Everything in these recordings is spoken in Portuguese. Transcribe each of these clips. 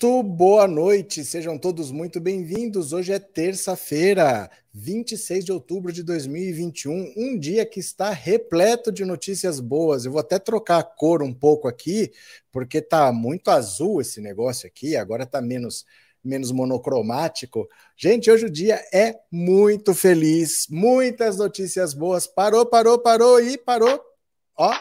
Muito boa noite, sejam todos muito bem-vindos. Hoje é terça-feira, 26 de outubro de 2021, um dia que está repleto de notícias boas. Eu vou até trocar a cor um pouco aqui, porque tá muito azul esse negócio aqui, agora tá menos menos monocromático. Gente, hoje o dia é muito feliz, muitas notícias boas. Parou, parou, parou e parou. Ó,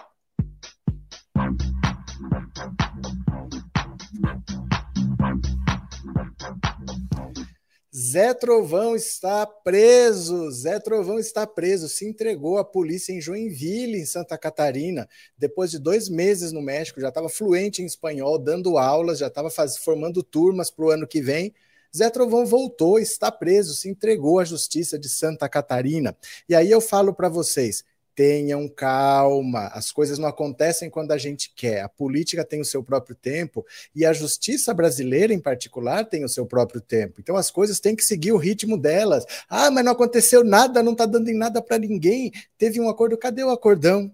Zé Trovão está preso. Zé Trovão está preso. Se entregou à polícia em Joinville, em Santa Catarina, depois de dois meses no México. Já estava fluente em espanhol, dando aulas, já estava formando turmas para o ano que vem. Zé Trovão voltou, está preso, se entregou à Justiça de Santa Catarina. E aí eu falo para vocês: tenham calma. As coisas não acontecem quando a gente quer. A política tem o seu próprio tempo e a justiça brasileira, em particular, tem o seu próprio tempo. Então as coisas têm que seguir o ritmo delas. Ah, mas não aconteceu nada, não está dando em nada para ninguém. Teve um acordo, cadê o acordão?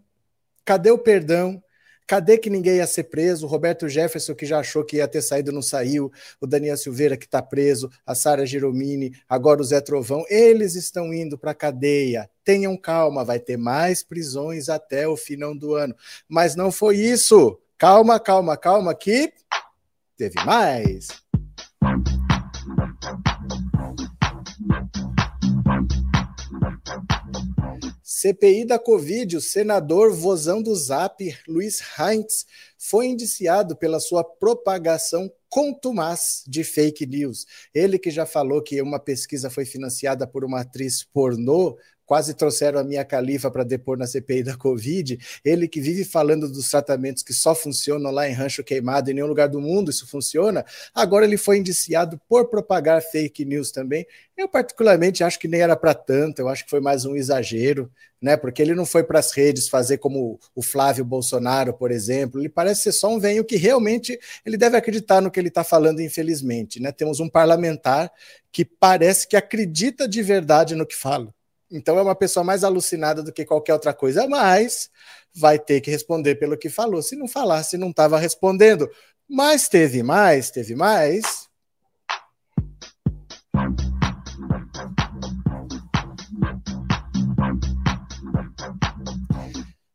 Cadê o perdão? Cadê que ninguém ia ser preso? Roberto Jefferson, que já achou que ia ter saído, não saiu. O Daniel Silveira, que está preso. A Sara Giromini, agora o Zé Trovão. Eles estão indo para a cadeia. Tenham calma, vai ter mais prisões até o final do ano. Mas não foi isso. Calma, calma, calma, que teve mais. CPI da Covid, o senador vozão do Zap, Luiz Heinz, foi indiciado pela sua propagação contumaz de fake news. Ele que já falou que uma pesquisa foi financiada por uma atriz pornô quase trouxeram a minha califa para depor na CPI da Covid, ele que vive falando dos tratamentos que só funcionam lá em Rancho Queimado, em nenhum lugar do mundo isso funciona, agora ele foi indiciado por propagar fake news também. Eu, particularmente, acho que nem era para tanto, eu acho que foi mais um exagero, né? Porque ele não foi para as redes fazer como o Flávio Bolsonaro, por exemplo. Ele parece ser só um venho que realmente ele deve acreditar no que ele está falando, infelizmente. Né? Temos um parlamentar que parece que acredita de verdade no que fala. Então é uma pessoa mais alucinada do que qualquer outra coisa, mas vai ter que responder pelo que falou. Se não falasse, não estava respondendo. Mas teve mais, teve mais.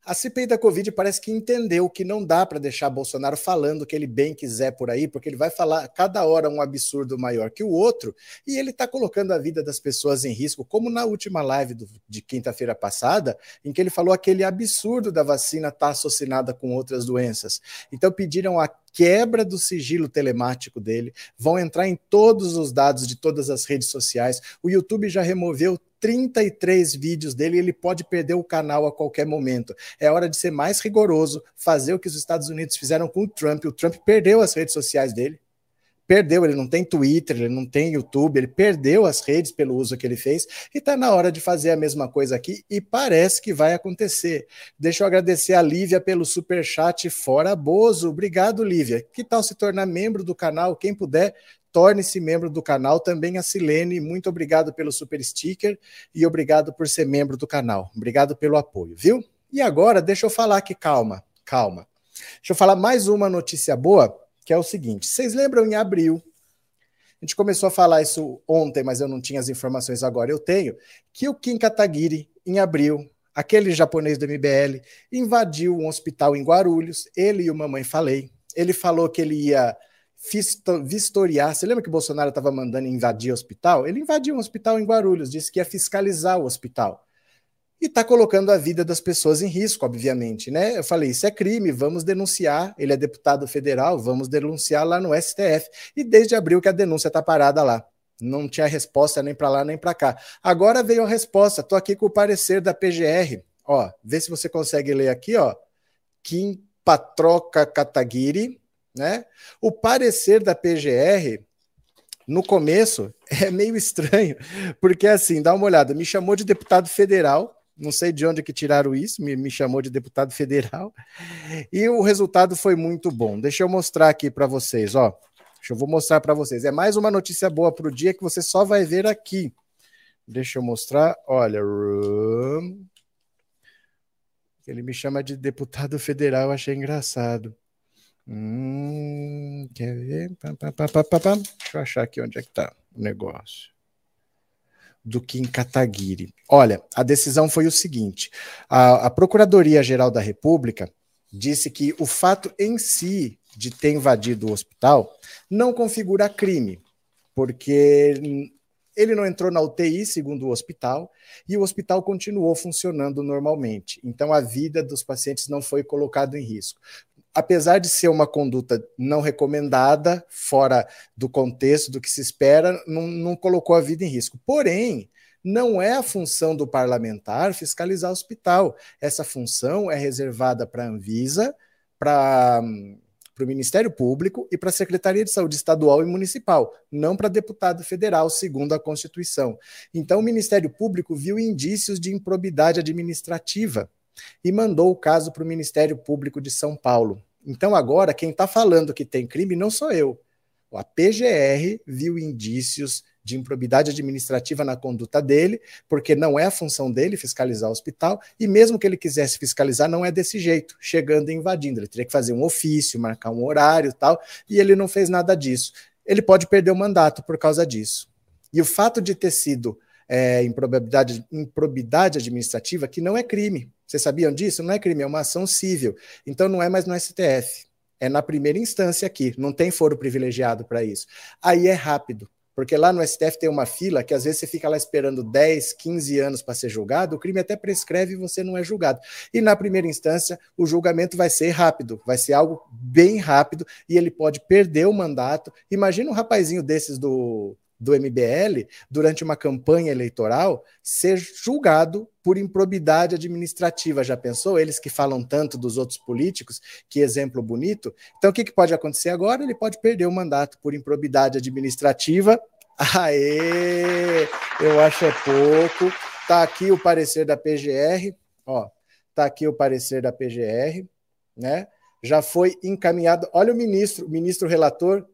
A CPI da Covid parece que entendeu que não dá para deixar Bolsonaro falando o que ele bem quiser por aí, porque ele vai falar cada hora um absurdo maior que o outro, e ele está colocando a vida das pessoas em risco, como na última live do, de quinta-feira passada, em que ele falou aquele absurdo da vacina estar tá associada com outras doenças. Então pediram a quebra do sigilo telemático dele, vão entrar em todos os dados de todas as redes sociais. O YouTube já removeu 33 vídeos dele ele pode perder o canal a qualquer momento. É hora de ser mais rigoroso, fazer o que os Estados Unidos fizeram com o Trump. O Trump perdeu as redes sociais dele. Perdeu, ele não tem Twitter, ele não tem YouTube, ele perdeu as redes pelo uso que ele fez e está na hora de fazer a mesma coisa aqui e parece que vai acontecer. Deixa eu agradecer a Lívia pelo super chat fora Bozo. Obrigado, Lívia. Que tal se tornar membro do canal? Quem puder, torne-se membro do canal. Também a Silene, muito obrigado pelo super sticker e obrigado por ser membro do canal. Obrigado pelo apoio, viu? E agora, deixa eu falar aqui, calma, calma. Deixa eu falar mais uma notícia boa, que é o seguinte: vocês lembram em abril? A gente começou a falar isso ontem, mas eu não tinha as informações agora, eu tenho, que o Kim Kataguiri, em abril, aquele japonês do MBL, invadiu um hospital em Guarulhos, ele e o Mamãe Falei. Ele falou que ele ia vistoriar. Você lembra que o Bolsonaro estava mandando invadir hospital? Ele invadiu um hospital em Guarulhos, disse que ia fiscalizar o hospital. E está colocando a vida das pessoas em risco, obviamente, né? Eu falei, isso é crime, vamos denunciar. Ele é deputado federal, vamos denunciar lá no STF. E desde abril que a denúncia está parada lá. Não tinha resposta nem para lá nem para cá. Agora veio a resposta. Estou aqui com o parecer da PGR. Ó, vê se você consegue ler aqui, ó. Kim Patroca Kataguiri, né? O parecer da PGR, no começo, é meio estranho, porque assim, dá uma olhada, me chamou de deputado federal, não sei de onde que tiraram isso, me, me chamou de deputado federal, e o resultado foi muito bom. Deixa eu mostrar aqui para vocês, ó. Deixa eu vou mostrar para vocês. É mais uma notícia boa para o dia que você só vai ver aqui. Deixa eu mostrar. Olha, ele me chama de deputado federal, achei engraçado. Hum, quer ver? Pá, pá, pá, Deixa eu achar aqui onde é que está o negócio. Do Kim Kataguiri. Olha, a decisão foi o seguinte: a, a Procuradoria-Geral da República disse que o fato em si de ter invadido o hospital não configura crime, porque ele não entrou na UTI, segundo o hospital, e o hospital continuou funcionando normalmente. Então, a vida dos pacientes não foi colocada em risco apesar de ser uma conduta não recomendada, fora do contexto do que se espera, não, não colocou a vida em risco. Porém, não é a função do parlamentar fiscalizar o hospital. Essa função é reservada para a Anvisa, para para o Ministério Público e para a Secretaria de Saúde Estadual e Municipal, não para deputado federal, segundo a Constituição. Então, o Ministério Público viu indícios de improbidade administrativa e mandou o caso para o Ministério Público de São Paulo. Então, agora, quem está falando que tem crime não sou eu. A PGR viu indícios de improbidade administrativa na conduta dele, porque não é a função dele fiscalizar o hospital, e mesmo que ele quisesse fiscalizar, não é desse jeito, chegando e invadindo. Ele teria que fazer um ofício, marcar um horário tal, e ele não fez nada disso. Ele pode perder o mandato por causa disso. E o fato de ter sido é, improbidade, improbidade administrativa, que não é crime. Vocês sabiam disso? Não é crime, é uma ação civil. Então não é mais no STF. É na primeira instância aqui. Não tem foro privilegiado para isso. Aí é rápido. Porque lá no STF tem uma fila que às vezes você fica lá esperando 10, 15 anos para ser julgado, o crime até prescreve e você não é julgado. E na primeira instância, o julgamento vai ser rápido, vai ser algo bem rápido e ele pode perder o mandato. Imagina um rapazinho desses do do MBL, durante uma campanha eleitoral, ser julgado por improbidade administrativa. Já pensou? Eles que falam tanto dos outros políticos, que exemplo bonito. Então, o que, que pode acontecer agora? Ele pode perder o mandato por improbidade administrativa. Aê! Eu acho é pouco. Tá aqui o parecer da PGR, ó. Tá aqui o parecer da PGR, né? Já foi encaminhado. Olha o ministro, o ministro relator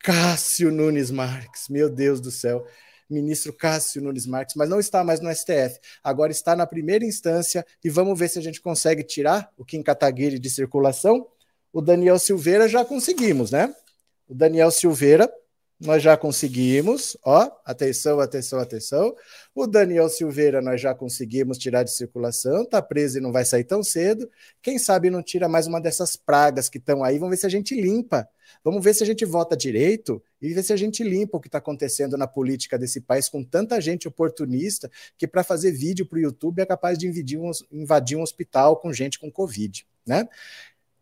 Cássio Nunes Marques, meu Deus do céu, ministro Cássio Nunes Marques, mas não está mais no STF, agora está na primeira instância e vamos ver se a gente consegue tirar o Kim Kataguiri de circulação. O Daniel Silveira já conseguimos, né? O Daniel Silveira nós já conseguimos, ó, atenção, atenção, atenção. O Daniel Silveira nós já conseguimos tirar de circulação, tá preso e não vai sair tão cedo. Quem sabe não tira mais uma dessas pragas que estão aí, vamos ver se a gente limpa. Vamos ver se a gente vota direito e ver se a gente limpa o que está acontecendo na política desse país com tanta gente oportunista que para fazer vídeo para o YouTube é capaz de invadir um, invadir um hospital com gente com Covid, né?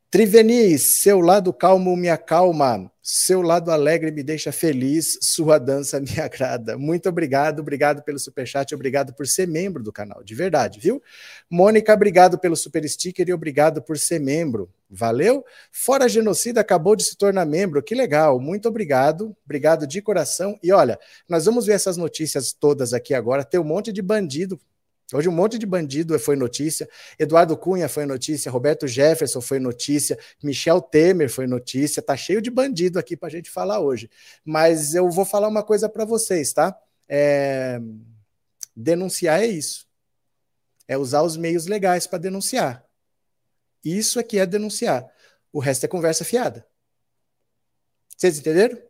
Triveni, seu lado calmo me acalma, seu lado alegre me deixa feliz, sua dança me agrada. Muito obrigado, obrigado pelo superchat, obrigado por ser membro do canal, de verdade, viu? Mônica, obrigado pelo super sticker e obrigado por ser membro. Valeu? Fora Genocida acabou de se tornar membro, que legal, muito obrigado, obrigado de coração. E olha, nós vamos ver essas notícias todas aqui agora, tem um monte de bandido Hoje um monte de bandido foi notícia, Eduardo Cunha foi notícia, Roberto Jefferson foi notícia, Michel Temer foi notícia, tá cheio de bandido aqui para a gente falar hoje. Mas eu vou falar uma coisa para vocês, tá? É... Denunciar é isso. É usar os meios legais para denunciar. Isso é que é denunciar. O resto é conversa fiada. Vocês entenderam?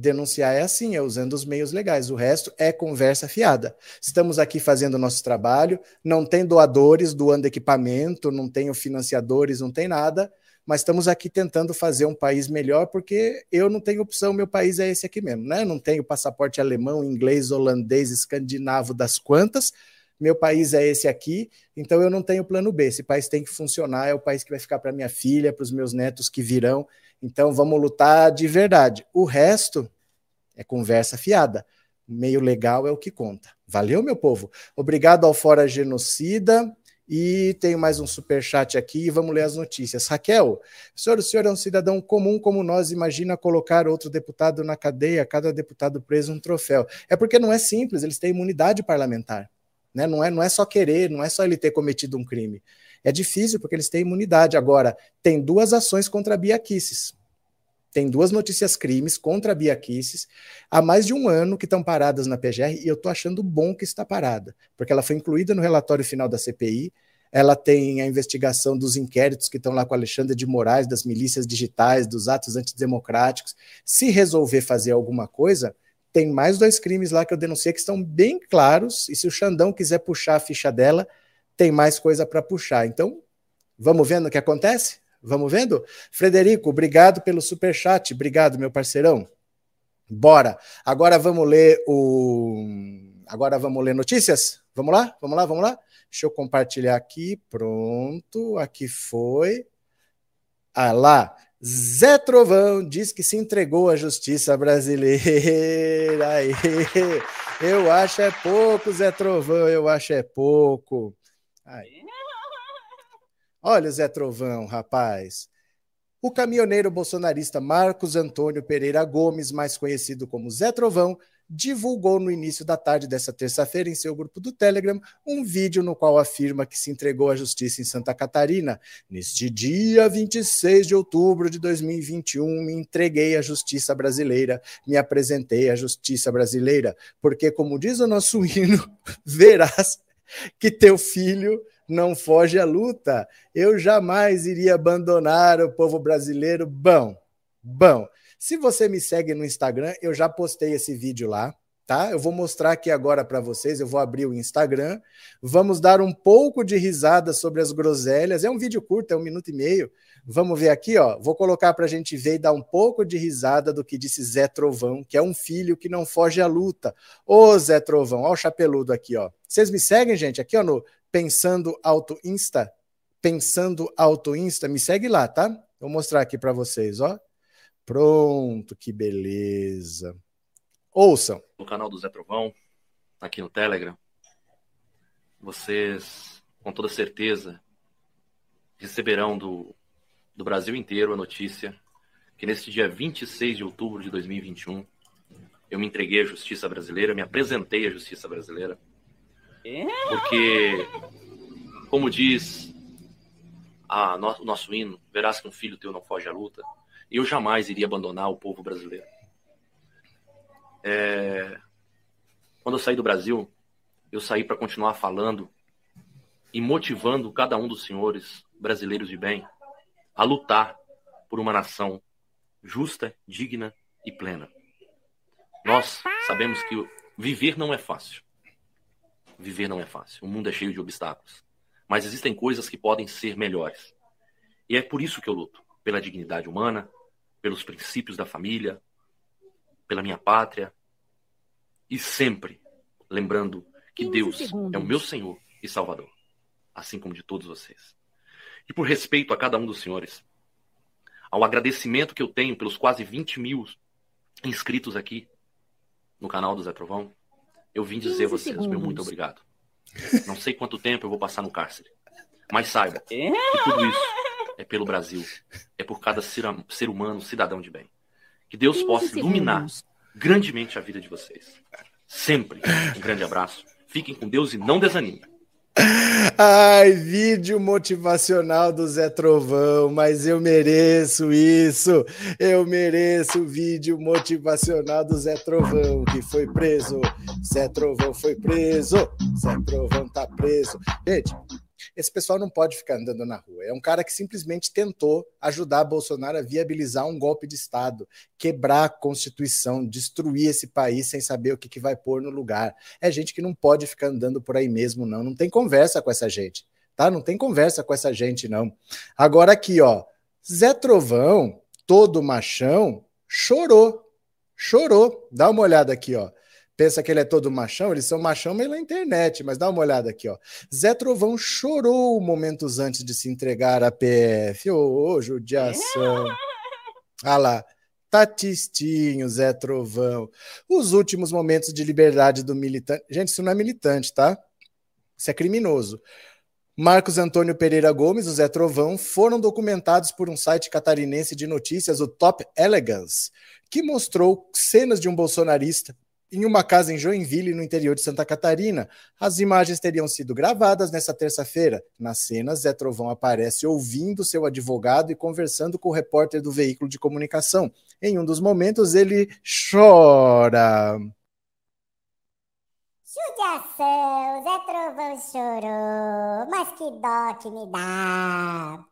Denunciar é assim, é usando os meios legais. O resto é conversa fiada. Estamos aqui fazendo o nosso trabalho, não tem doadores doando equipamento, não tem financiadores, não tem nada, mas estamos aqui tentando fazer um país melhor, porque eu não tenho opção, meu país é esse aqui mesmo, né? Não tenho passaporte alemão, inglês, holandês, escandinavo das quantas. Meu país é esse aqui, então eu não tenho plano B. Esse país tem que funcionar, é o país que vai ficar para minha filha, para os meus netos que virão. Então vamos lutar de verdade. O resto é conversa fiada. Meio legal é o que conta. Valeu, meu povo. Obrigado ao Fora Genocida. E tenho mais um super chat aqui e vamos ler as notícias. Raquel, senhor, o senhor é um cidadão comum como nós, imagina colocar outro deputado na cadeia, cada deputado preso um troféu. É porque não é simples, eles têm imunidade parlamentar. Né? Não, é, não é só querer, não é só ele ter cometido um crime. É difícil porque eles têm imunidade. Agora, tem duas ações contra a Bia Kicis. Tem duas notícias crimes contra a Bia Kicis há mais de um ano que estão paradas na PGR e eu estou achando bom que está parada, porque ela foi incluída no relatório final da CPI. ela tem a investigação dos inquéritos que estão lá com Alexandre de Moraes, das milícias digitais, dos atos antidemocráticos. Se resolver fazer alguma coisa, tem mais dois crimes lá que eu denunciei que estão bem claros, e se o Xandão quiser puxar a ficha dela, tem mais coisa para puxar. Então, vamos vendo o que acontece? Vamos vendo? Frederico, obrigado pelo super chat, obrigado, meu parceirão. Bora. Agora vamos ler o Agora vamos ler notícias? Vamos lá? Vamos lá? Vamos lá? Deixa eu compartilhar aqui. Pronto, aqui foi. Ah lá. Zé Trovão diz que se entregou à justiça brasileira. Aí. Eu acho é pouco, Zé Trovão, eu acho é pouco. Aí. Olha o Zé Trovão, rapaz. O caminhoneiro bolsonarista Marcos Antônio Pereira Gomes, mais conhecido como Zé Trovão, divulgou no início da tarde dessa terça-feira em seu grupo do Telegram um vídeo no qual afirma que se entregou à justiça em Santa Catarina. Neste dia 26 de outubro de 2021, me entreguei à justiça brasileira, me apresentei à justiça brasileira, porque, como diz o nosso hino, verás que teu filho não foge à luta. Eu jamais iria abandonar o povo brasileiro. Bom, bom. Se você me segue no Instagram, eu já postei esse vídeo lá, tá? Eu vou mostrar aqui agora para vocês. Eu vou abrir o Instagram. Vamos dar um pouco de risada sobre as groselhas. É um vídeo curto, é um minuto e meio. Vamos ver aqui, ó. Vou colocar para a gente ver e dar um pouco de risada do que disse Zé Trovão, que é um filho que não foge à luta. Ô Zé Trovão, ó o chapeludo aqui, ó. Vocês me seguem, gente? Aqui, ó, no Pensando Auto Insta. Pensando Auto Insta, me segue lá, tá? Vou mostrar aqui para vocês, ó. Pronto, que beleza. Ouçam. No canal do Zé Trovão, aqui no Telegram, vocês, com toda certeza, receberão do, do Brasil inteiro a notícia que neste dia 26 de outubro de 2021, eu me entreguei à justiça brasileira, me apresentei à justiça brasileira. Porque, como diz a, no, o nosso hino, verás que um filho teu não foge à luta eu jamais iria abandonar o povo brasileiro. É... Quando eu saí do Brasil, eu saí para continuar falando e motivando cada um dos senhores brasileiros de bem a lutar por uma nação justa, digna e plena. Nós sabemos que viver não é fácil. Viver não é fácil. O mundo é cheio de obstáculos. Mas existem coisas que podem ser melhores. E é por isso que eu luto pela dignidade humana, pelos princípios da família, pela minha pátria e sempre lembrando que Deus segundos. é o meu Senhor e Salvador, assim como de todos vocês. E por respeito a cada um dos senhores, ao agradecimento que eu tenho pelos quase 20 mil inscritos aqui no canal do Zé Trovão, eu vim dizer a vocês segundos. meu muito obrigado. Não sei quanto tempo eu vou passar no cárcere, mas saiba que tudo isso é pelo Brasil, é por cada ser humano, cidadão de bem. Que Deus possa iluminar grandemente a vida de vocês. Sempre. Um grande abraço. Fiquem com Deus e não desanimem. Ai, vídeo motivacional do Zé Trovão, mas eu mereço isso. Eu mereço o vídeo motivacional do Zé Trovão, que foi preso. Zé Trovão foi preso. Zé Trovão tá preso. Gente, esse pessoal não pode ficar andando na rua. É um cara que simplesmente tentou ajudar Bolsonaro a viabilizar um golpe de Estado, quebrar a Constituição, destruir esse país sem saber o que, que vai pôr no lugar. É gente que não pode ficar andando por aí mesmo, não. Não tem conversa com essa gente, tá? Não tem conversa com essa gente, não. Agora aqui, ó. Zé Trovão, todo machão, chorou. Chorou. Dá uma olhada aqui, ó pensa que ele é todo machão, eles são machão meio na internet, mas dá uma olhada aqui, ó. Zé Trovão chorou momentos antes de se entregar à PF. Ô, oh, judiação. Ah lá. Tatistinho, Zé Trovão. Os últimos momentos de liberdade do militante. Gente, isso não é militante, tá? Isso é criminoso. Marcos Antônio Pereira Gomes, o Zé Trovão, foram documentados por um site catarinense de notícias, o Top Elegance, que mostrou cenas de um bolsonarista em uma casa em Joinville, no interior de Santa Catarina. As imagens teriam sido gravadas nessa terça-feira. Nas cenas, Zé Trovão aparece ouvindo seu advogado e conversando com o repórter do veículo de comunicação. Em um dos momentos, ele chora. Judiação, Zé Trovão chorou, mas que dó que me dá.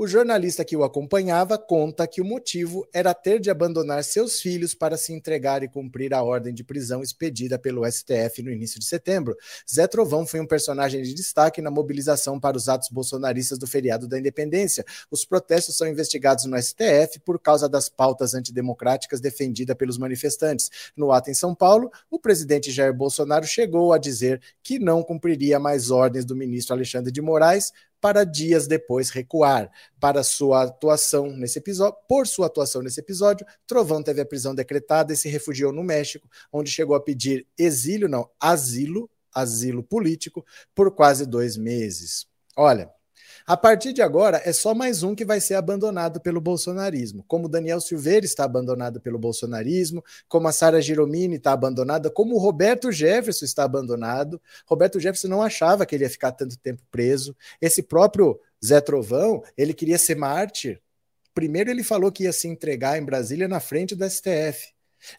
O jornalista que o acompanhava conta que o motivo era ter de abandonar seus filhos para se entregar e cumprir a ordem de prisão expedida pelo STF no início de setembro. Zé Trovão foi um personagem de destaque na mobilização para os atos bolsonaristas do feriado da independência. Os protestos são investigados no STF por causa das pautas antidemocráticas defendidas pelos manifestantes. No ato em São Paulo, o presidente Jair Bolsonaro chegou a dizer que não cumpriria mais ordens do ministro Alexandre de Moraes, para dias depois recuar. Para sua atuação nesse episódio, por sua atuação nesse episódio, Trovão teve a prisão decretada e se refugiou no México, onde chegou a pedir exílio, não, asilo, asilo político, por quase dois meses. Olha, a partir de agora, é só mais um que vai ser abandonado pelo bolsonarismo. Como Daniel Silveira está abandonado pelo bolsonarismo, como a Sara Giromini está abandonada, como o Roberto Jefferson está abandonado. Roberto Jefferson não achava que ele ia ficar tanto tempo preso. Esse próprio Zé Trovão, ele queria ser mártir. Primeiro ele falou que ia se entregar em Brasília na frente do STF.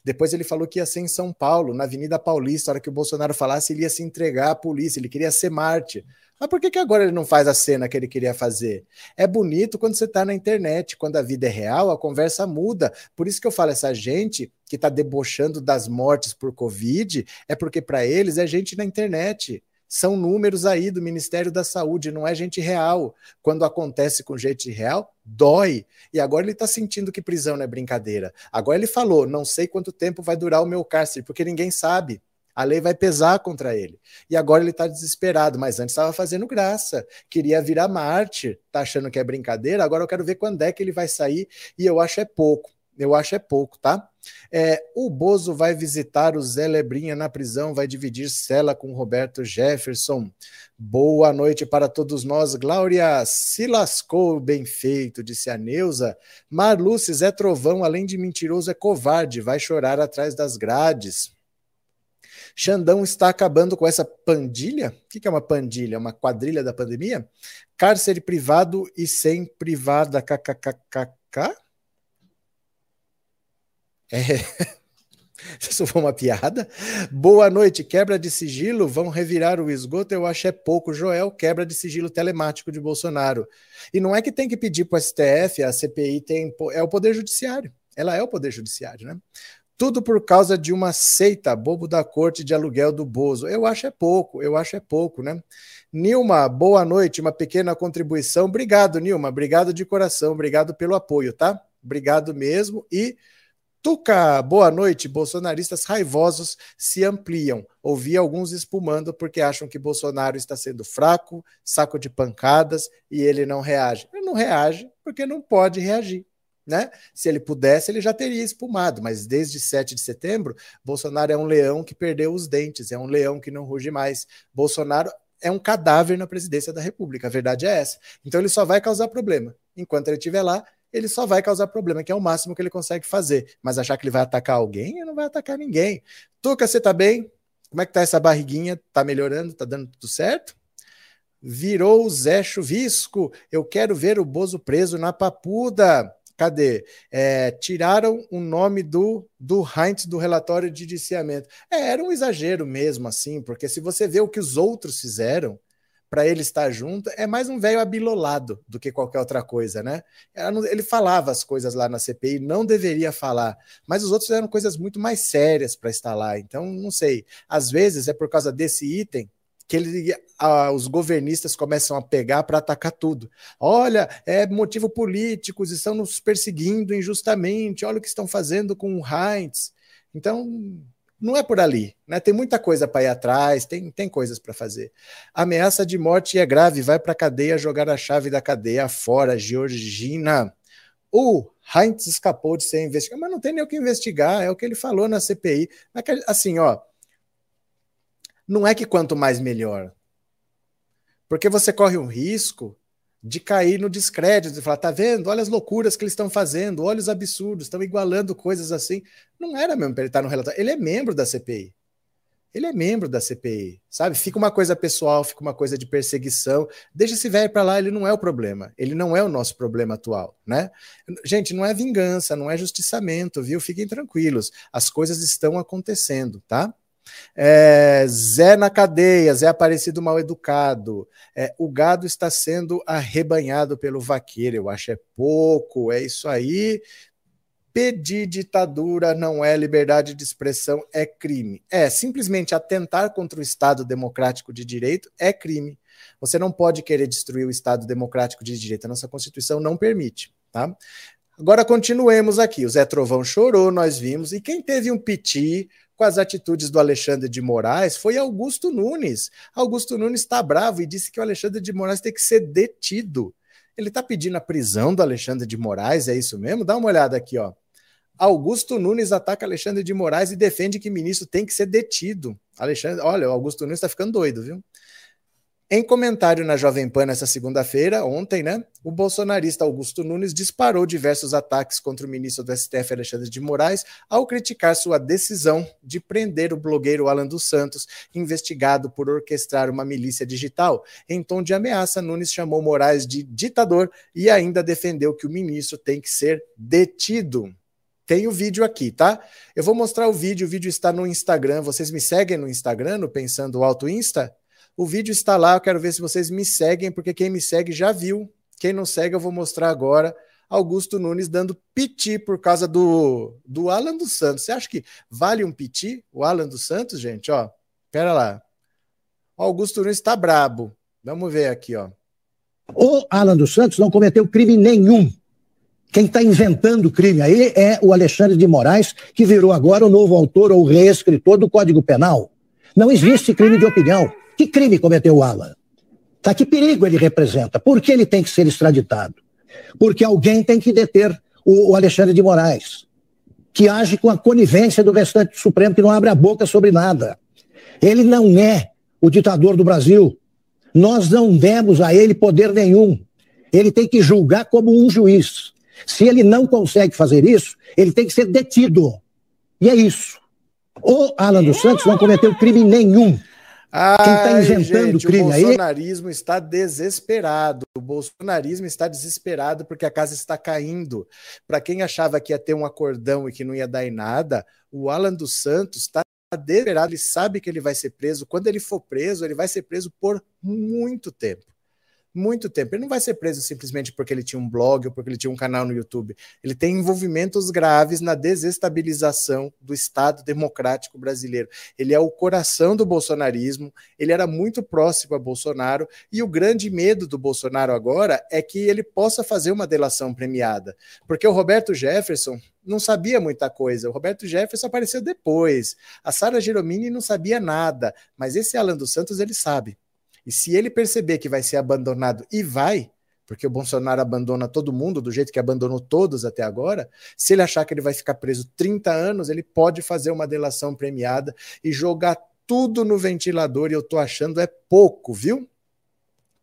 Depois ele falou que ia ser em São Paulo, na Avenida Paulista, a hora que o Bolsonaro falasse, ele ia se entregar à polícia, ele queria ser mártir. Mas por que, que agora ele não faz a cena que ele queria fazer? É bonito quando você está na internet, quando a vida é real, a conversa muda. Por isso que eu falo, essa gente que está debochando das mortes por Covid, é porque para eles é gente na internet. São números aí do Ministério da Saúde, não é gente real. Quando acontece com gente real, dói. E agora ele está sentindo que prisão não é brincadeira. Agora ele falou: não sei quanto tempo vai durar o meu cárcere, porque ninguém sabe. A lei vai pesar contra ele. E agora ele está desesperado, mas antes estava fazendo graça. Queria virar Marte, tá achando que é brincadeira. Agora eu quero ver quando é que ele vai sair. E eu acho é pouco. Eu acho é pouco, tá? É, o Bozo vai visitar o Zé Lebrinha na prisão, vai dividir cela com Roberto Jefferson. Boa noite para todos nós. Glória se lascou, bem feito, disse a Neuza. Marluce, Zé Trovão, além de mentiroso, é covarde, vai chorar atrás das grades. Xandão está acabando com essa pandilha? O que é uma pandilha? Uma quadrilha da pandemia? Cárcere privado e sem privada. KKKK? É. Isso foi uma piada. Boa noite. Quebra de sigilo, vão revirar o esgoto. Eu acho é pouco. Joel, quebra de sigilo telemático de Bolsonaro. E não é que tem que pedir para o STF, a CPI tem. É o Poder Judiciário. Ela é o Poder Judiciário, né? Tudo por causa de uma seita bobo da corte de aluguel do Bozo. Eu acho é pouco, eu acho é pouco, né? Nilma, boa noite, uma pequena contribuição. Obrigado, Nilma, obrigado de coração, obrigado pelo apoio, tá? Obrigado mesmo. E Tuca, boa noite. Bolsonaristas raivosos se ampliam. Ouvi alguns espumando porque acham que Bolsonaro está sendo fraco, saco de pancadas e ele não reage. Ele não reage porque não pode reagir. Né? Se ele pudesse, ele já teria espumado, mas desde 7 de setembro, Bolsonaro é um leão que perdeu os dentes, é um leão que não ruge mais. Bolsonaro é um cadáver na presidência da República, a verdade é essa. Então ele só vai causar problema. Enquanto ele estiver lá, ele só vai causar problema, que é o máximo que ele consegue fazer. Mas achar que ele vai atacar alguém, ele não vai atacar ninguém. Tuca, você tá bem? Como é que tá essa barriguinha? Tá melhorando? Tá dando tudo certo? Virou o Zé Chuvisco. Eu quero ver o Bozo preso na papuda. Cadê? É, tiraram o nome do, do Heinz do relatório de indiciamento. É, era um exagero mesmo, assim, porque se você vê o que os outros fizeram para ele estar junto, é mais um velho abilolado do que qualquer outra coisa, né? Ele falava as coisas lá na CPI, não deveria falar, mas os outros fizeram coisas muito mais sérias para estar lá. Então, não sei. Às vezes é por causa desse item que ele, os governistas começam a pegar para atacar tudo. Olha, é motivo político, estão nos perseguindo injustamente, olha o que estão fazendo com o Heinz. Então, não é por ali, né? Tem muita coisa para ir atrás, tem, tem coisas para fazer. Ameaça de morte é grave, vai para a cadeia jogar a chave da cadeia fora, Georgina. O Heinz escapou de ser investigado, mas não tem nem o que investigar, é o que ele falou na CPI. Assim, ó, não é que quanto mais melhor. Porque você corre um risco de cair no descrédito, de falar, tá vendo? Olha as loucuras que eles estão fazendo, olha os absurdos, estão igualando coisas assim. Não era mesmo para ele estar no relatório. Ele é membro da CPI. Ele é membro da CPI, sabe? Fica uma coisa pessoal, fica uma coisa de perseguição. Deixa esse velho para lá, ele não é o problema. Ele não é o nosso problema atual, né? Gente, não é vingança, não é justiçamento, viu? Fiquem tranquilos. As coisas estão acontecendo, tá? É, Zé na cadeia, Zé Aparecido mal educado. É, o gado está sendo arrebanhado pelo vaqueiro, eu acho é pouco, é isso aí. Pedir ditadura não é liberdade de expressão, é crime. É, simplesmente atentar contra o Estado democrático de direito é crime. Você não pode querer destruir o Estado democrático de direito, a nossa Constituição não permite, tá? Agora continuemos aqui. O Zé Trovão chorou, nós vimos, e quem teve um piti com as atitudes do Alexandre de Moraes foi Augusto Nunes. Augusto Nunes está bravo e disse que o Alexandre de Moraes tem que ser detido. Ele está pedindo a prisão do Alexandre de Moraes, é isso mesmo? Dá uma olhada aqui, ó. Augusto Nunes ataca Alexandre de Moraes e defende que ministro tem que ser detido. Alexandre, olha, o Augusto Nunes está ficando doido, viu? Em comentário na Jovem Pan nessa segunda-feira, ontem, né, o bolsonarista Augusto Nunes disparou diversos ataques contra o ministro do STF Alexandre de Moraes ao criticar sua decisão de prender o blogueiro Alan dos Santos, investigado por orquestrar uma milícia digital. Em tom de ameaça, Nunes chamou Moraes de ditador e ainda defendeu que o ministro tem que ser detido. Tem o vídeo aqui, tá? Eu vou mostrar o vídeo, o vídeo está no Instagram. Vocês me seguem no Instagram, no Pensando Alto Insta? O vídeo está lá, eu quero ver se vocês me seguem, porque quem me segue já viu. Quem não segue, eu vou mostrar agora. Augusto Nunes dando piti por causa do, do Alan dos Santos. Você acha que vale um piti, o Alan dos Santos, gente? Ó, pera lá. O Augusto Nunes está brabo. Vamos ver aqui, ó. O Alan dos Santos não cometeu crime nenhum. Quem está inventando crime aí é o Alexandre de Moraes, que virou agora o novo autor ou reescritor do Código Penal. Não existe crime de opinião. Que crime cometeu o Alan? Tá, que perigo ele representa? Por que ele tem que ser extraditado? Porque alguém tem que deter o, o Alexandre de Moraes, que age com a conivência do restante do Supremo, que não abre a boca sobre nada. Ele não é o ditador do Brasil. Nós não demos a ele poder nenhum. Ele tem que julgar como um juiz. Se ele não consegue fazer isso, ele tem que ser detido. E é isso. O Alan dos Santos não cometeu crime nenhum. Quem está inventando gente, crime aí? O bolsonarismo aí? está desesperado. O bolsonarismo está desesperado porque a casa está caindo. Para quem achava que ia ter um acordão e que não ia dar em nada, o Alan dos Santos está desesperado. Ele sabe que ele vai ser preso. Quando ele for preso, ele vai ser preso por muito tempo muito tempo. Ele não vai ser preso simplesmente porque ele tinha um blog ou porque ele tinha um canal no YouTube. Ele tem envolvimentos graves na desestabilização do Estado democrático brasileiro. Ele é o coração do bolsonarismo, ele era muito próximo a Bolsonaro, e o grande medo do Bolsonaro agora é que ele possa fazer uma delação premiada. Porque o Roberto Jefferson não sabia muita coisa. O Roberto Jefferson apareceu depois. A Sara Giromini não sabia nada, mas esse Alan dos Santos ele sabe. E se ele perceber que vai ser abandonado, e vai, porque o Bolsonaro abandona todo mundo do jeito que abandonou todos até agora, se ele achar que ele vai ficar preso 30 anos, ele pode fazer uma delação premiada e jogar tudo no ventilador, e eu tô achando é pouco, viu?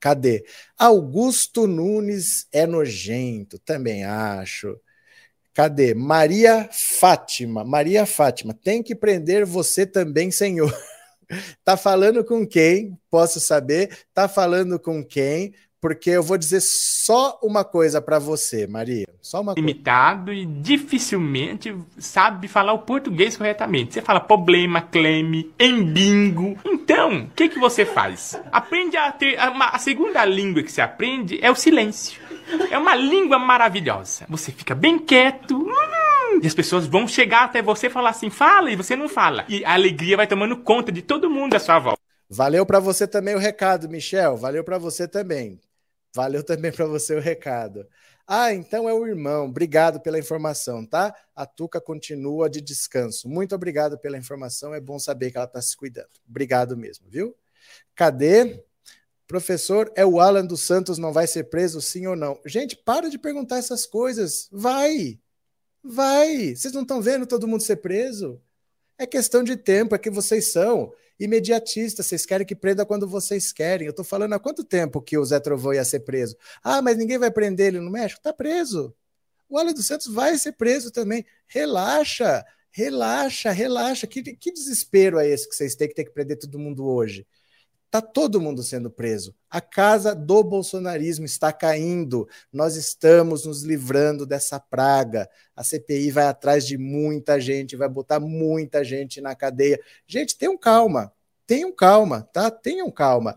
Cadê? Augusto Nunes é nojento, também acho. Cadê? Maria Fátima. Maria Fátima, tem que prender você também, senhor. Tá falando com quem? Posso saber? Tá falando com quem? Porque eu vou dizer só uma coisa para você, Maria. Só uma Limitado e dificilmente sabe falar o português corretamente. Você fala problema, cleme, embingo. Então, o que, que você faz? Aprende a ter. A, a segunda língua que você aprende é o silêncio. É uma língua maravilhosa. Você fica bem quieto. Hum, e as pessoas vão chegar até você e falar assim, fala, e você não fala. E a alegria vai tomando conta de todo mundo à sua volta. Valeu para você também o recado, Michel. Valeu para você também. Valeu também para você o recado. Ah, então é o irmão. Obrigado pela informação, tá? A Tuca continua de descanso. Muito obrigado pela informação. É bom saber que ela está se cuidando. Obrigado mesmo, viu? Cadê? Professor, é o Alan dos Santos, não vai ser preso, sim ou não? Gente, para de perguntar essas coisas. Vai! Vai! Vocês não estão vendo todo mundo ser preso? É questão de tempo, é que vocês são imediatistas, vocês querem que prenda quando vocês querem. Eu estou falando há quanto tempo que o Zé Trovão ia ser preso? Ah, mas ninguém vai prender ele no México? Está preso. O Alan dos Santos vai ser preso também. Relaxa, relaxa, relaxa. Que, que desespero é esse que vocês têm que ter que prender todo mundo hoje? Está todo mundo sendo preso. A casa do bolsonarismo está caindo. Nós estamos nos livrando dessa praga. A CPI vai atrás de muita gente, vai botar muita gente na cadeia. Gente, tenham calma. Tenham calma, tá? Tenham calma.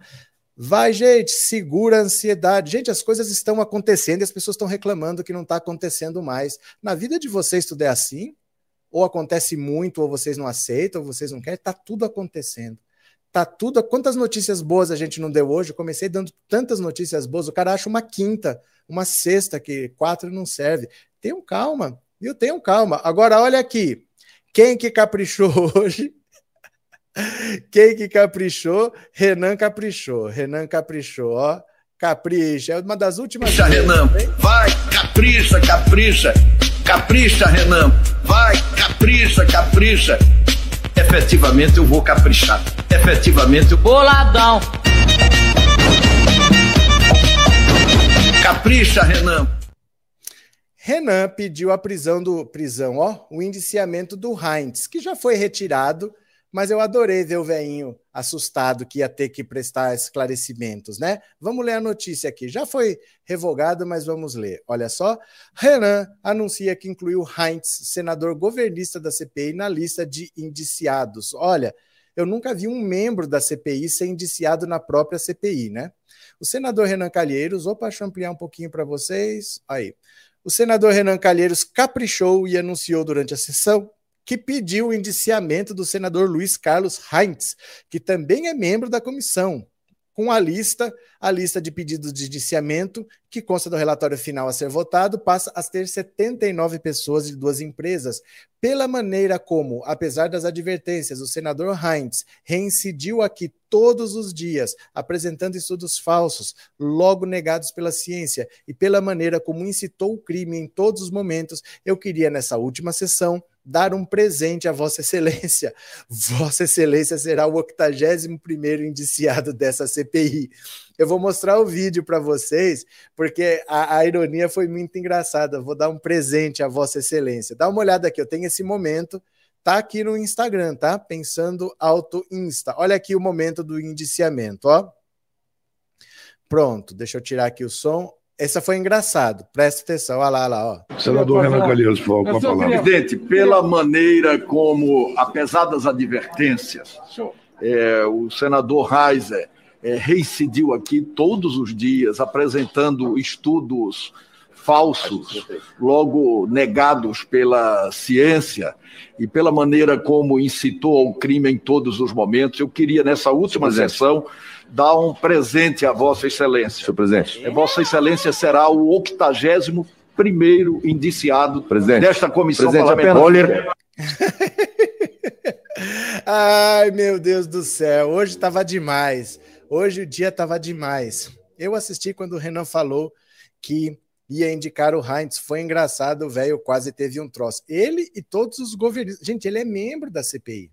Vai, gente, segura a ansiedade. Gente, as coisas estão acontecendo e as pessoas estão reclamando que não está acontecendo mais. Na vida de vocês tudo é assim? Ou acontece muito, ou vocês não aceitam, ou vocês não querem? Está tudo acontecendo. Tá tudo. Quantas notícias boas a gente não deu hoje? Eu comecei dando tantas notícias boas. O cara acha uma quinta, uma sexta, que quatro não serve. Tenham calma, viu? Tenham calma. Agora, olha aqui. Quem que caprichou hoje? Quem que caprichou? Renan caprichou. Renan caprichou, ó. Capricha. É uma das últimas. Capricha, Renan. Vai, capricha, capricha. Capricha, Renan. Vai, capricha, capricha efetivamente eu vou caprichar. Efetivamente eu. Boladão! Capricha, Renan! Renan pediu a prisão do. Prisão, ó, o indiciamento do Heinz, que já foi retirado mas eu adorei ver o velhinho assustado que ia ter que prestar esclarecimentos, né? Vamos ler a notícia aqui. Já foi revogado, mas vamos ler. Olha só. Renan anuncia que incluiu Heinz, senador governista da CPI, na lista de indiciados. Olha, eu nunca vi um membro da CPI ser indiciado na própria CPI, né? O senador Renan Calheiros, opa, deixa eu ampliar um pouquinho para vocês. Aí. O senador Renan Calheiros caprichou e anunciou durante a sessão que pediu o indiciamento do senador Luiz Carlos Heinz, que também é membro da comissão, com a lista, a lista de pedidos de indiciamento, que consta do relatório final a ser votado, passa a ter 79 pessoas de duas empresas, pela maneira como, apesar das advertências, o senador Heinz reincidiu aqui todos os dias, apresentando estudos falsos, logo negados pela ciência, e pela maneira como incitou o crime em todos os momentos, eu queria, nessa última sessão, dar um presente a Vossa Excelência. Vossa Excelência será o 81 indiciado dessa CPI. Eu vou mostrar o vídeo para vocês, porque a, a, ironia foi muito engraçada. Vou dar um presente a Vossa Excelência. Dá uma olhada aqui, eu tenho esse momento, tá aqui no Instagram, tá? Pensando Auto Insta. Olha aqui o momento do indiciamento, ó. Pronto, deixa eu tirar aqui o som. Essa foi engraçado. Presta atenção. Olha lá, olha lá. Ó. Senador Renan Calheiros, por favor, com a palavra. Presidente, pela maneira como, apesar das advertências, é, o senador Reiser é, reincidiu aqui todos os dias, apresentando estudos falsos, logo negados pela ciência e pela maneira como incitou ao crime em todos os momentos. Eu queria, nessa última sessão, dar um presente a Vossa Excelência. Senhor presidente. É, Vossa Excelência será o 81 primeiro indiciado presidente. desta comissão presidente, parlamentar. Ai, meu Deus do céu, hoje estava demais. Hoje o dia estava demais. Eu assisti quando o Renan falou que ia indicar o Heinz. Foi engraçado, o velho quase teve um troço. Ele e todos os governistas. Gente, ele é membro da CPI.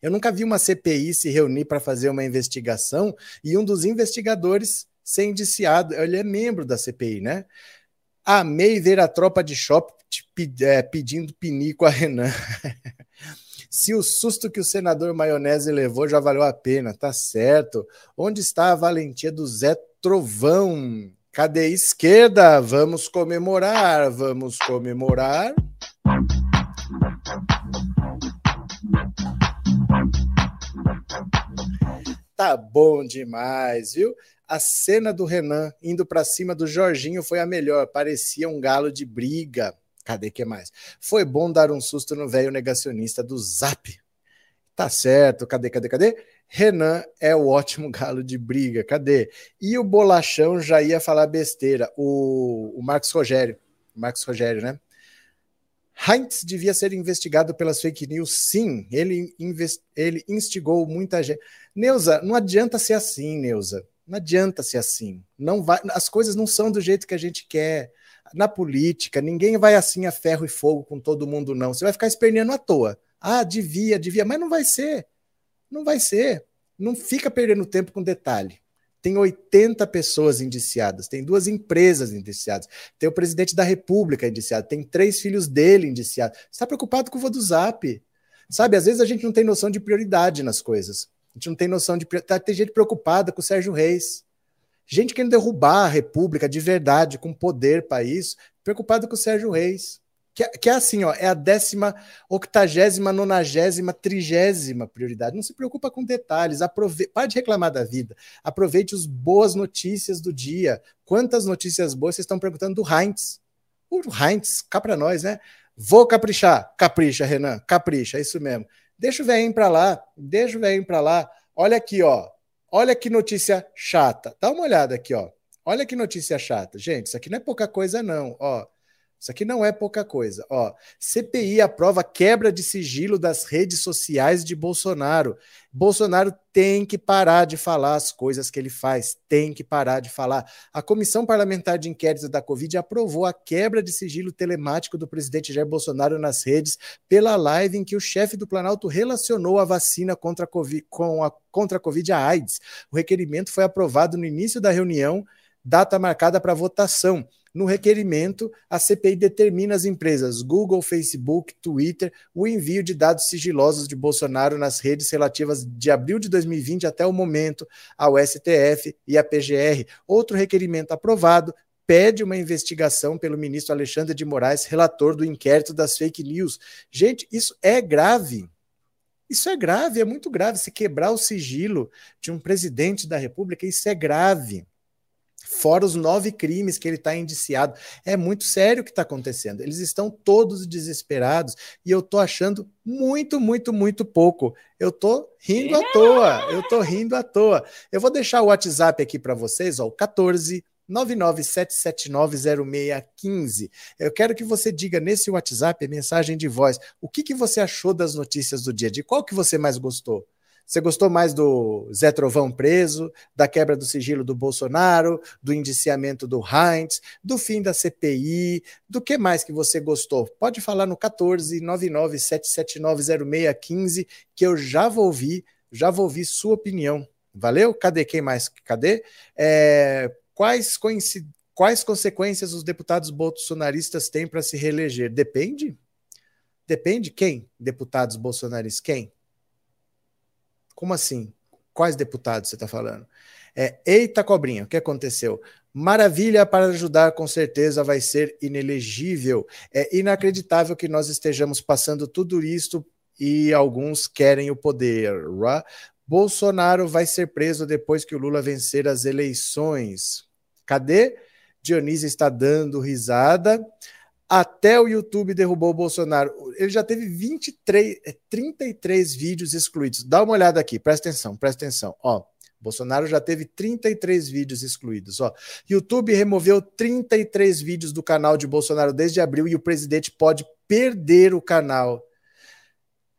Eu nunca vi uma CPI se reunir para fazer uma investigação e um dos investigadores ser indiciado. Ele é membro da CPI, né? Amei ver a tropa de shopping é, pedindo pinico a Renan. Se o susto que o senador Maionese levou já valeu a pena, tá certo. Onde está a valentia do Zé Trovão? Cadê esquerda? Vamos comemorar, vamos comemorar. Tá bom demais, viu? A cena do Renan indo para cima do Jorginho foi a melhor, parecia um galo de briga. Cadê que mais? Foi bom dar um susto no velho negacionista do Zap. Tá certo, cadê, cadê, cadê? Renan é o ótimo galo de briga, cadê? E o Bolachão já ia falar besteira, o, o Marcos Rogério, Marcos Rogério, né? Heinz devia ser investigado pelas fake news, sim. Ele, ele instigou muita gente. Neuza, não adianta ser assim, Neuza. Não adianta ser assim. Não vai, as coisas não são do jeito que a gente quer. Na política, ninguém vai assim a ferro e fogo com todo mundo, não. Você vai ficar esperneando à toa. Ah, devia, devia, mas não vai ser. Não vai ser. Não fica perdendo tempo com detalhe. Tem 80 pessoas indiciadas, tem duas empresas indiciadas, tem o presidente da República indiciado, tem três filhos dele indiciados. Você está preocupado com o do Zap? Sabe, às vezes a gente não tem noção de prioridade nas coisas. A gente não tem noção de. Tá, tem gente preocupada com o Sérgio Reis. Gente querendo derrubar a República de verdade, com poder para isso, preocupada com o Sérgio Reis. Que, que, é assim, ó, é a décima, octagésima, nonagésima, trigésima prioridade. Não se preocupa com detalhes, aprove... pare de reclamar da vida. Aproveite as boas notícias do dia. Quantas notícias boas vocês estão perguntando do Heinz? O Heinz, cá para nós, né? Vou caprichar. Capricha, Renan, capricha, é isso mesmo. Deixa o velhinho para lá, deixa o velhinho para lá. Olha aqui, ó. Olha que notícia chata. Dá uma olhada aqui, ó. Olha que notícia chata. Gente, isso aqui não é pouca coisa, não. Ó, isso aqui não é pouca coisa. Ó, CPI aprova quebra de sigilo das redes sociais de Bolsonaro. Bolsonaro tem que parar de falar as coisas que ele faz, tem que parar de falar. A Comissão Parlamentar de Inquérito da Covid aprovou a quebra de sigilo telemático do presidente Jair Bolsonaro nas redes pela live em que o chefe do Planalto relacionou a vacina contra a COVID, com a, contra a Covid a AIDS. O requerimento foi aprovado no início da reunião, data marcada para votação. No requerimento, a CPI determina às empresas Google, Facebook, Twitter o envio de dados sigilosos de Bolsonaro nas redes relativas de abril de 2020 até o momento ao STF e à PGR. Outro requerimento aprovado pede uma investigação pelo ministro Alexandre de Moraes, relator do inquérito das fake news. Gente, isso é grave. Isso é grave, é muito grave. Se quebrar o sigilo de um presidente da República, isso é grave fora os nove crimes que ele está indiciado. É muito sério o que está acontecendo. Eles estão todos desesperados e eu estou achando muito, muito, muito pouco. Eu estou rindo à toa. Eu estou rindo à toa. Eu vou deixar o WhatsApp aqui para vocês, ó, o 14 997790615. Eu quero que você diga nesse WhatsApp, mensagem de voz, o que, que você achou das notícias do dia, de qual que você mais gostou? Você gostou mais do Zé Trovão preso, da quebra do sigilo do Bolsonaro, do indiciamento do Heinz, do fim da CPI, do que mais que você gostou? Pode falar no 14 997790615 que eu já vou ouvir, já vou ouvir sua opinião. Valeu? Cadê quem mais? Cadê? É, quais, quais consequências os deputados bolsonaristas têm para se reeleger? Depende? Depende quem? Deputados bolsonaristas, quem? Como assim? Quais deputados você está falando? É, Eita, cobrinha, o que aconteceu? Maravilha para ajudar, com certeza vai ser inelegível. É inacreditável que nós estejamos passando tudo isto e alguns querem o poder. Bolsonaro vai ser preso depois que o Lula vencer as eleições. Cadê? Dionísio está dando risada até o YouTube derrubou o Bolsonaro. Ele já teve 23, 33 é, vídeos excluídos. Dá uma olhada aqui, presta atenção, presta atenção. Ó, Bolsonaro já teve 33 vídeos excluídos. Ó, YouTube removeu 33 vídeos do canal de Bolsonaro desde abril e o presidente pode perder o canal.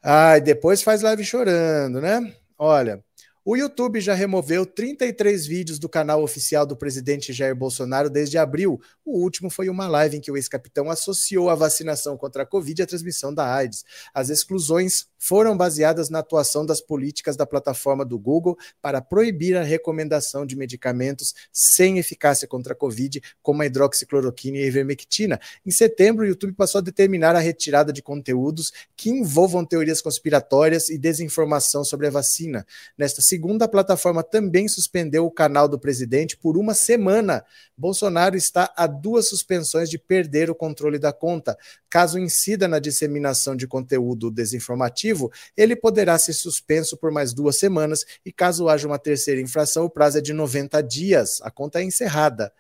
Ah, e depois faz live chorando, né? Olha, o YouTube já removeu 33 vídeos do canal oficial do presidente Jair Bolsonaro desde abril. O último foi uma live em que o ex-capitão associou a vacinação contra a Covid à transmissão da AIDS. As exclusões foram baseadas na atuação das políticas da plataforma do Google para proibir a recomendação de medicamentos sem eficácia contra a Covid, como a hidroxicloroquina e a ivermectina. Em setembro, o YouTube passou a determinar a retirada de conteúdos que envolvam teorias conspiratórias e desinformação sobre a vacina. Nesta segunda, a plataforma também suspendeu o canal do presidente por uma semana. Bolsonaro está a duas suspensões de perder o controle da conta. Caso incida na disseminação de conteúdo desinformativo, ele poderá ser suspenso por mais duas semanas e, caso haja uma terceira infração, o prazo é de 90 dias. A conta é encerrada.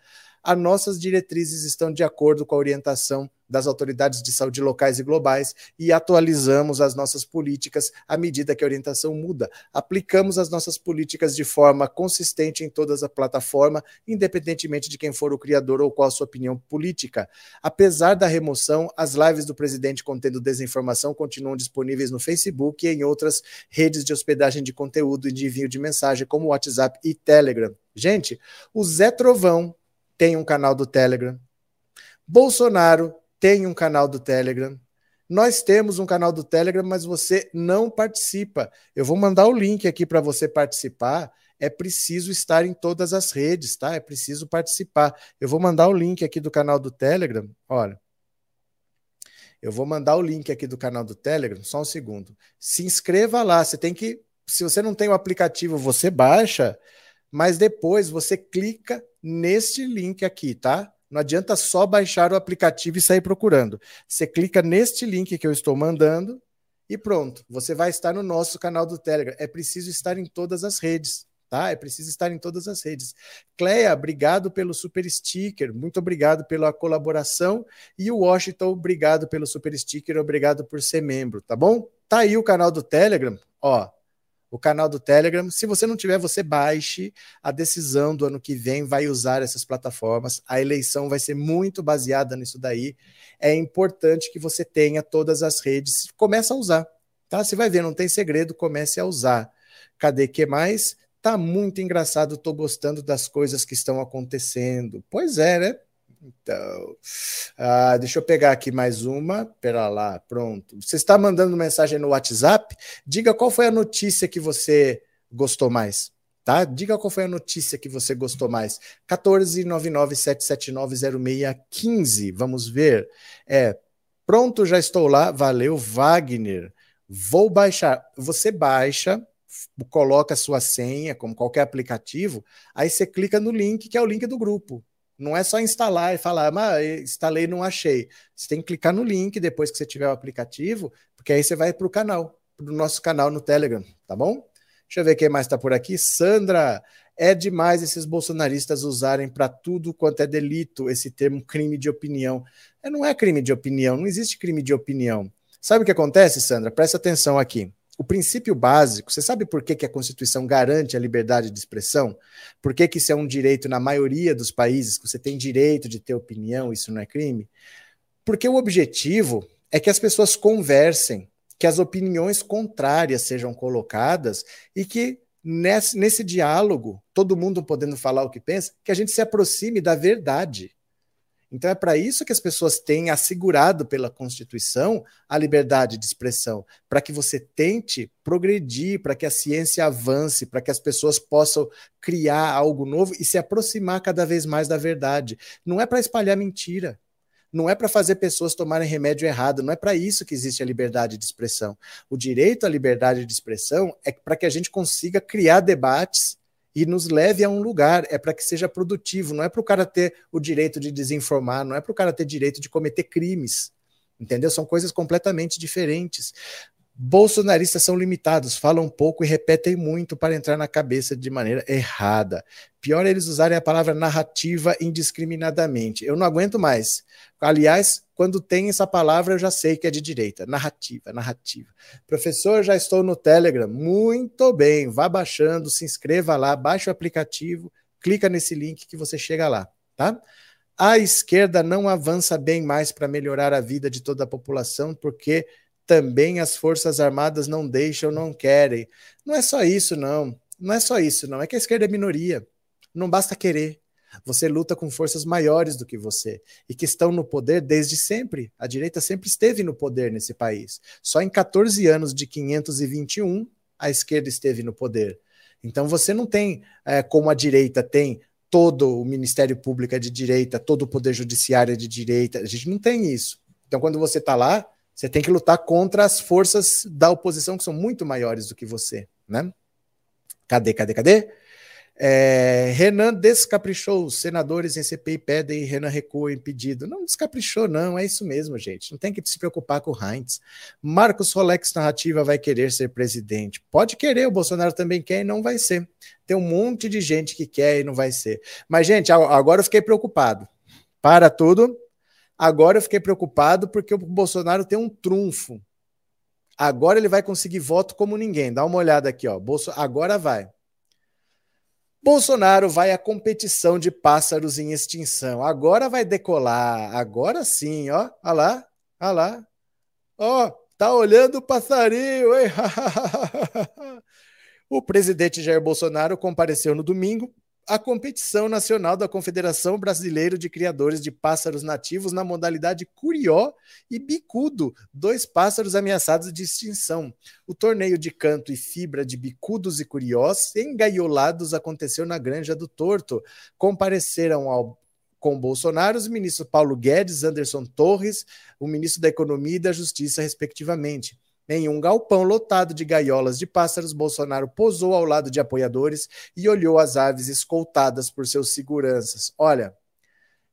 As nossas diretrizes estão de acordo com a orientação das autoridades de saúde locais e globais e atualizamos as nossas políticas à medida que a orientação muda. Aplicamos as nossas políticas de forma consistente em todas a plataforma, independentemente de quem for o criador ou qual a sua opinião política. Apesar da remoção, as lives do presidente contendo desinformação continuam disponíveis no Facebook e em outras redes de hospedagem de conteúdo e de envio de mensagem, como WhatsApp e Telegram. Gente, o Zé Trovão tem um canal do Telegram. Bolsonaro tem um canal do Telegram. Nós temos um canal do Telegram, mas você não participa. Eu vou mandar o link aqui para você participar. É preciso estar em todas as redes, tá? É preciso participar. Eu vou mandar o link aqui do canal do Telegram. Olha. Eu vou mandar o link aqui do canal do Telegram, só um segundo. Se inscreva lá, você tem que se você não tem o aplicativo, você baixa, mas depois você clica neste link aqui, tá? Não adianta só baixar o aplicativo e sair procurando. Você clica neste link que eu estou mandando e pronto. Você vai estar no nosso canal do Telegram. É preciso estar em todas as redes tá? É preciso estar em todas as redes. Cleia, obrigado pelo super sticker, muito obrigado pela colaboração. E o Washington, obrigado pelo super sticker, obrigado por ser membro, tá bom? Tá aí o canal do Telegram, ó. O canal do Telegram. Se você não tiver, você baixe. A decisão do ano que vem vai usar essas plataformas. A eleição vai ser muito baseada nisso daí. É importante que você tenha todas as redes. Começa a usar, tá? Você vai ver, não tem segredo, comece a usar. Cadê que mais? Tá muito engraçado, tô gostando das coisas que estão acontecendo. Pois é, né? Então, ah, deixa eu pegar aqui mais uma. Pera lá, pronto. Você está mandando mensagem no WhatsApp? Diga qual foi a notícia que você gostou mais. Tá? Diga qual foi a notícia que você gostou mais. 14997790615. Vamos ver. É, pronto, já estou lá. Valeu, Wagner. Vou baixar. Você baixa coloca a sua senha, como qualquer aplicativo, aí você clica no link, que é o link do grupo. Não é só instalar e falar, mas instalei e não achei. Você tem que clicar no link depois que você tiver o aplicativo, porque aí você vai para o canal, para o nosso canal no Telegram, tá bom? Deixa eu ver quem mais está por aqui. Sandra, é demais esses bolsonaristas usarem para tudo quanto é delito esse termo crime de opinião. É, não é crime de opinião, não existe crime de opinião. Sabe o que acontece, Sandra? Presta atenção aqui o princípio básico, você sabe por que, que a Constituição garante a liberdade de expressão? Por que, que isso é um direito na maioria dos países, que você tem direito de ter opinião, isso não é crime? Porque o objetivo é que as pessoas conversem, que as opiniões contrárias sejam colocadas e que nesse, nesse diálogo, todo mundo podendo falar o que pensa, que a gente se aproxime da verdade. Então é para isso que as pessoas têm assegurado pela Constituição a liberdade de expressão, para que você tente progredir, para que a ciência avance, para que as pessoas possam criar algo novo e se aproximar cada vez mais da verdade. Não é para espalhar mentira. Não é para fazer pessoas tomarem remédio errado, não é para isso que existe a liberdade de expressão. O direito à liberdade de expressão é para que a gente consiga criar debates e nos leve a um lugar. É para que seja produtivo, não é para o cara ter o direito de desinformar, não é para o cara ter direito de cometer crimes. Entendeu? São coisas completamente diferentes. Bolsonaristas são limitados, falam pouco e repetem muito para entrar na cabeça de maneira errada. Pior é eles usarem a palavra narrativa indiscriminadamente. Eu não aguento mais. Aliás, quando tem essa palavra, eu já sei que é de direita. Narrativa, narrativa. Professor, já estou no Telegram. Muito bem. Vá baixando, se inscreva lá, baixe o aplicativo, clica nesse link que você chega lá, tá? A esquerda não avança bem mais para melhorar a vida de toda a população, porque também as Forças Armadas não deixam, não querem. Não é só isso, não. Não é só isso, não. É que a esquerda é minoria. Não basta querer. Você luta com forças maiores do que você e que estão no poder desde sempre. A direita sempre esteve no poder nesse país. Só em 14 anos de 521 a esquerda esteve no poder. Então você não tem, é, como a direita tem, todo o Ministério Público é de direita, todo o Poder Judiciário é de direita. A gente não tem isso. Então quando você está lá, você tem que lutar contra as forças da oposição que são muito maiores do que você, né? Cadê, cadê, cadê? É, Renan descaprichou. Os senadores em CPI pedem e Renan recua impedido. Não descaprichou, não. É isso mesmo, gente. Não tem que se preocupar com o Heinz. Marcos Rolex Narrativa vai querer ser presidente. Pode querer, o Bolsonaro também quer e não vai ser. Tem um monte de gente que quer e não vai ser. Mas, gente, agora eu fiquei preocupado. Para tudo. Agora eu fiquei preocupado porque o Bolsonaro tem um trunfo. Agora ele vai conseguir voto como ninguém. Dá uma olhada aqui, ó. Bolso... Agora vai. Bolsonaro vai à competição de pássaros em extinção. Agora vai decolar. Agora sim, ó. Olha lá. Olha lá. Ó, tá olhando o passarinho, hein? o presidente Jair Bolsonaro compareceu no domingo a competição nacional da Confederação Brasileira de Criadores de Pássaros Nativos na modalidade curió e bicudo, dois pássaros ameaçados de extinção. O torneio de canto e fibra de bicudos e curiós engaiolados aconteceu na Granja do Torto. Compareceram ao com Bolsonaro, os ministros Paulo Guedes, Anderson Torres, o ministro da Economia e da Justiça, respectivamente. Em um galpão lotado de gaiolas de pássaros, Bolsonaro posou ao lado de apoiadores e olhou as aves escoltadas por seus seguranças. Olha,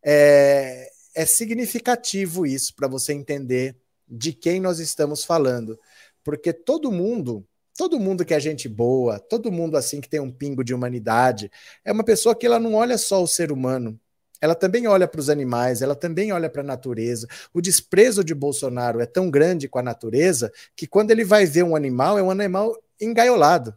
é, é significativo isso para você entender de quem nós estamos falando, porque todo mundo, todo mundo que é gente boa, todo mundo assim que tem um pingo de humanidade, é uma pessoa que ela não olha só o ser humano, ela também olha para os animais, ela também olha para a natureza. O desprezo de Bolsonaro é tão grande com a natureza que quando ele vai ver um animal, é um animal engaiolado.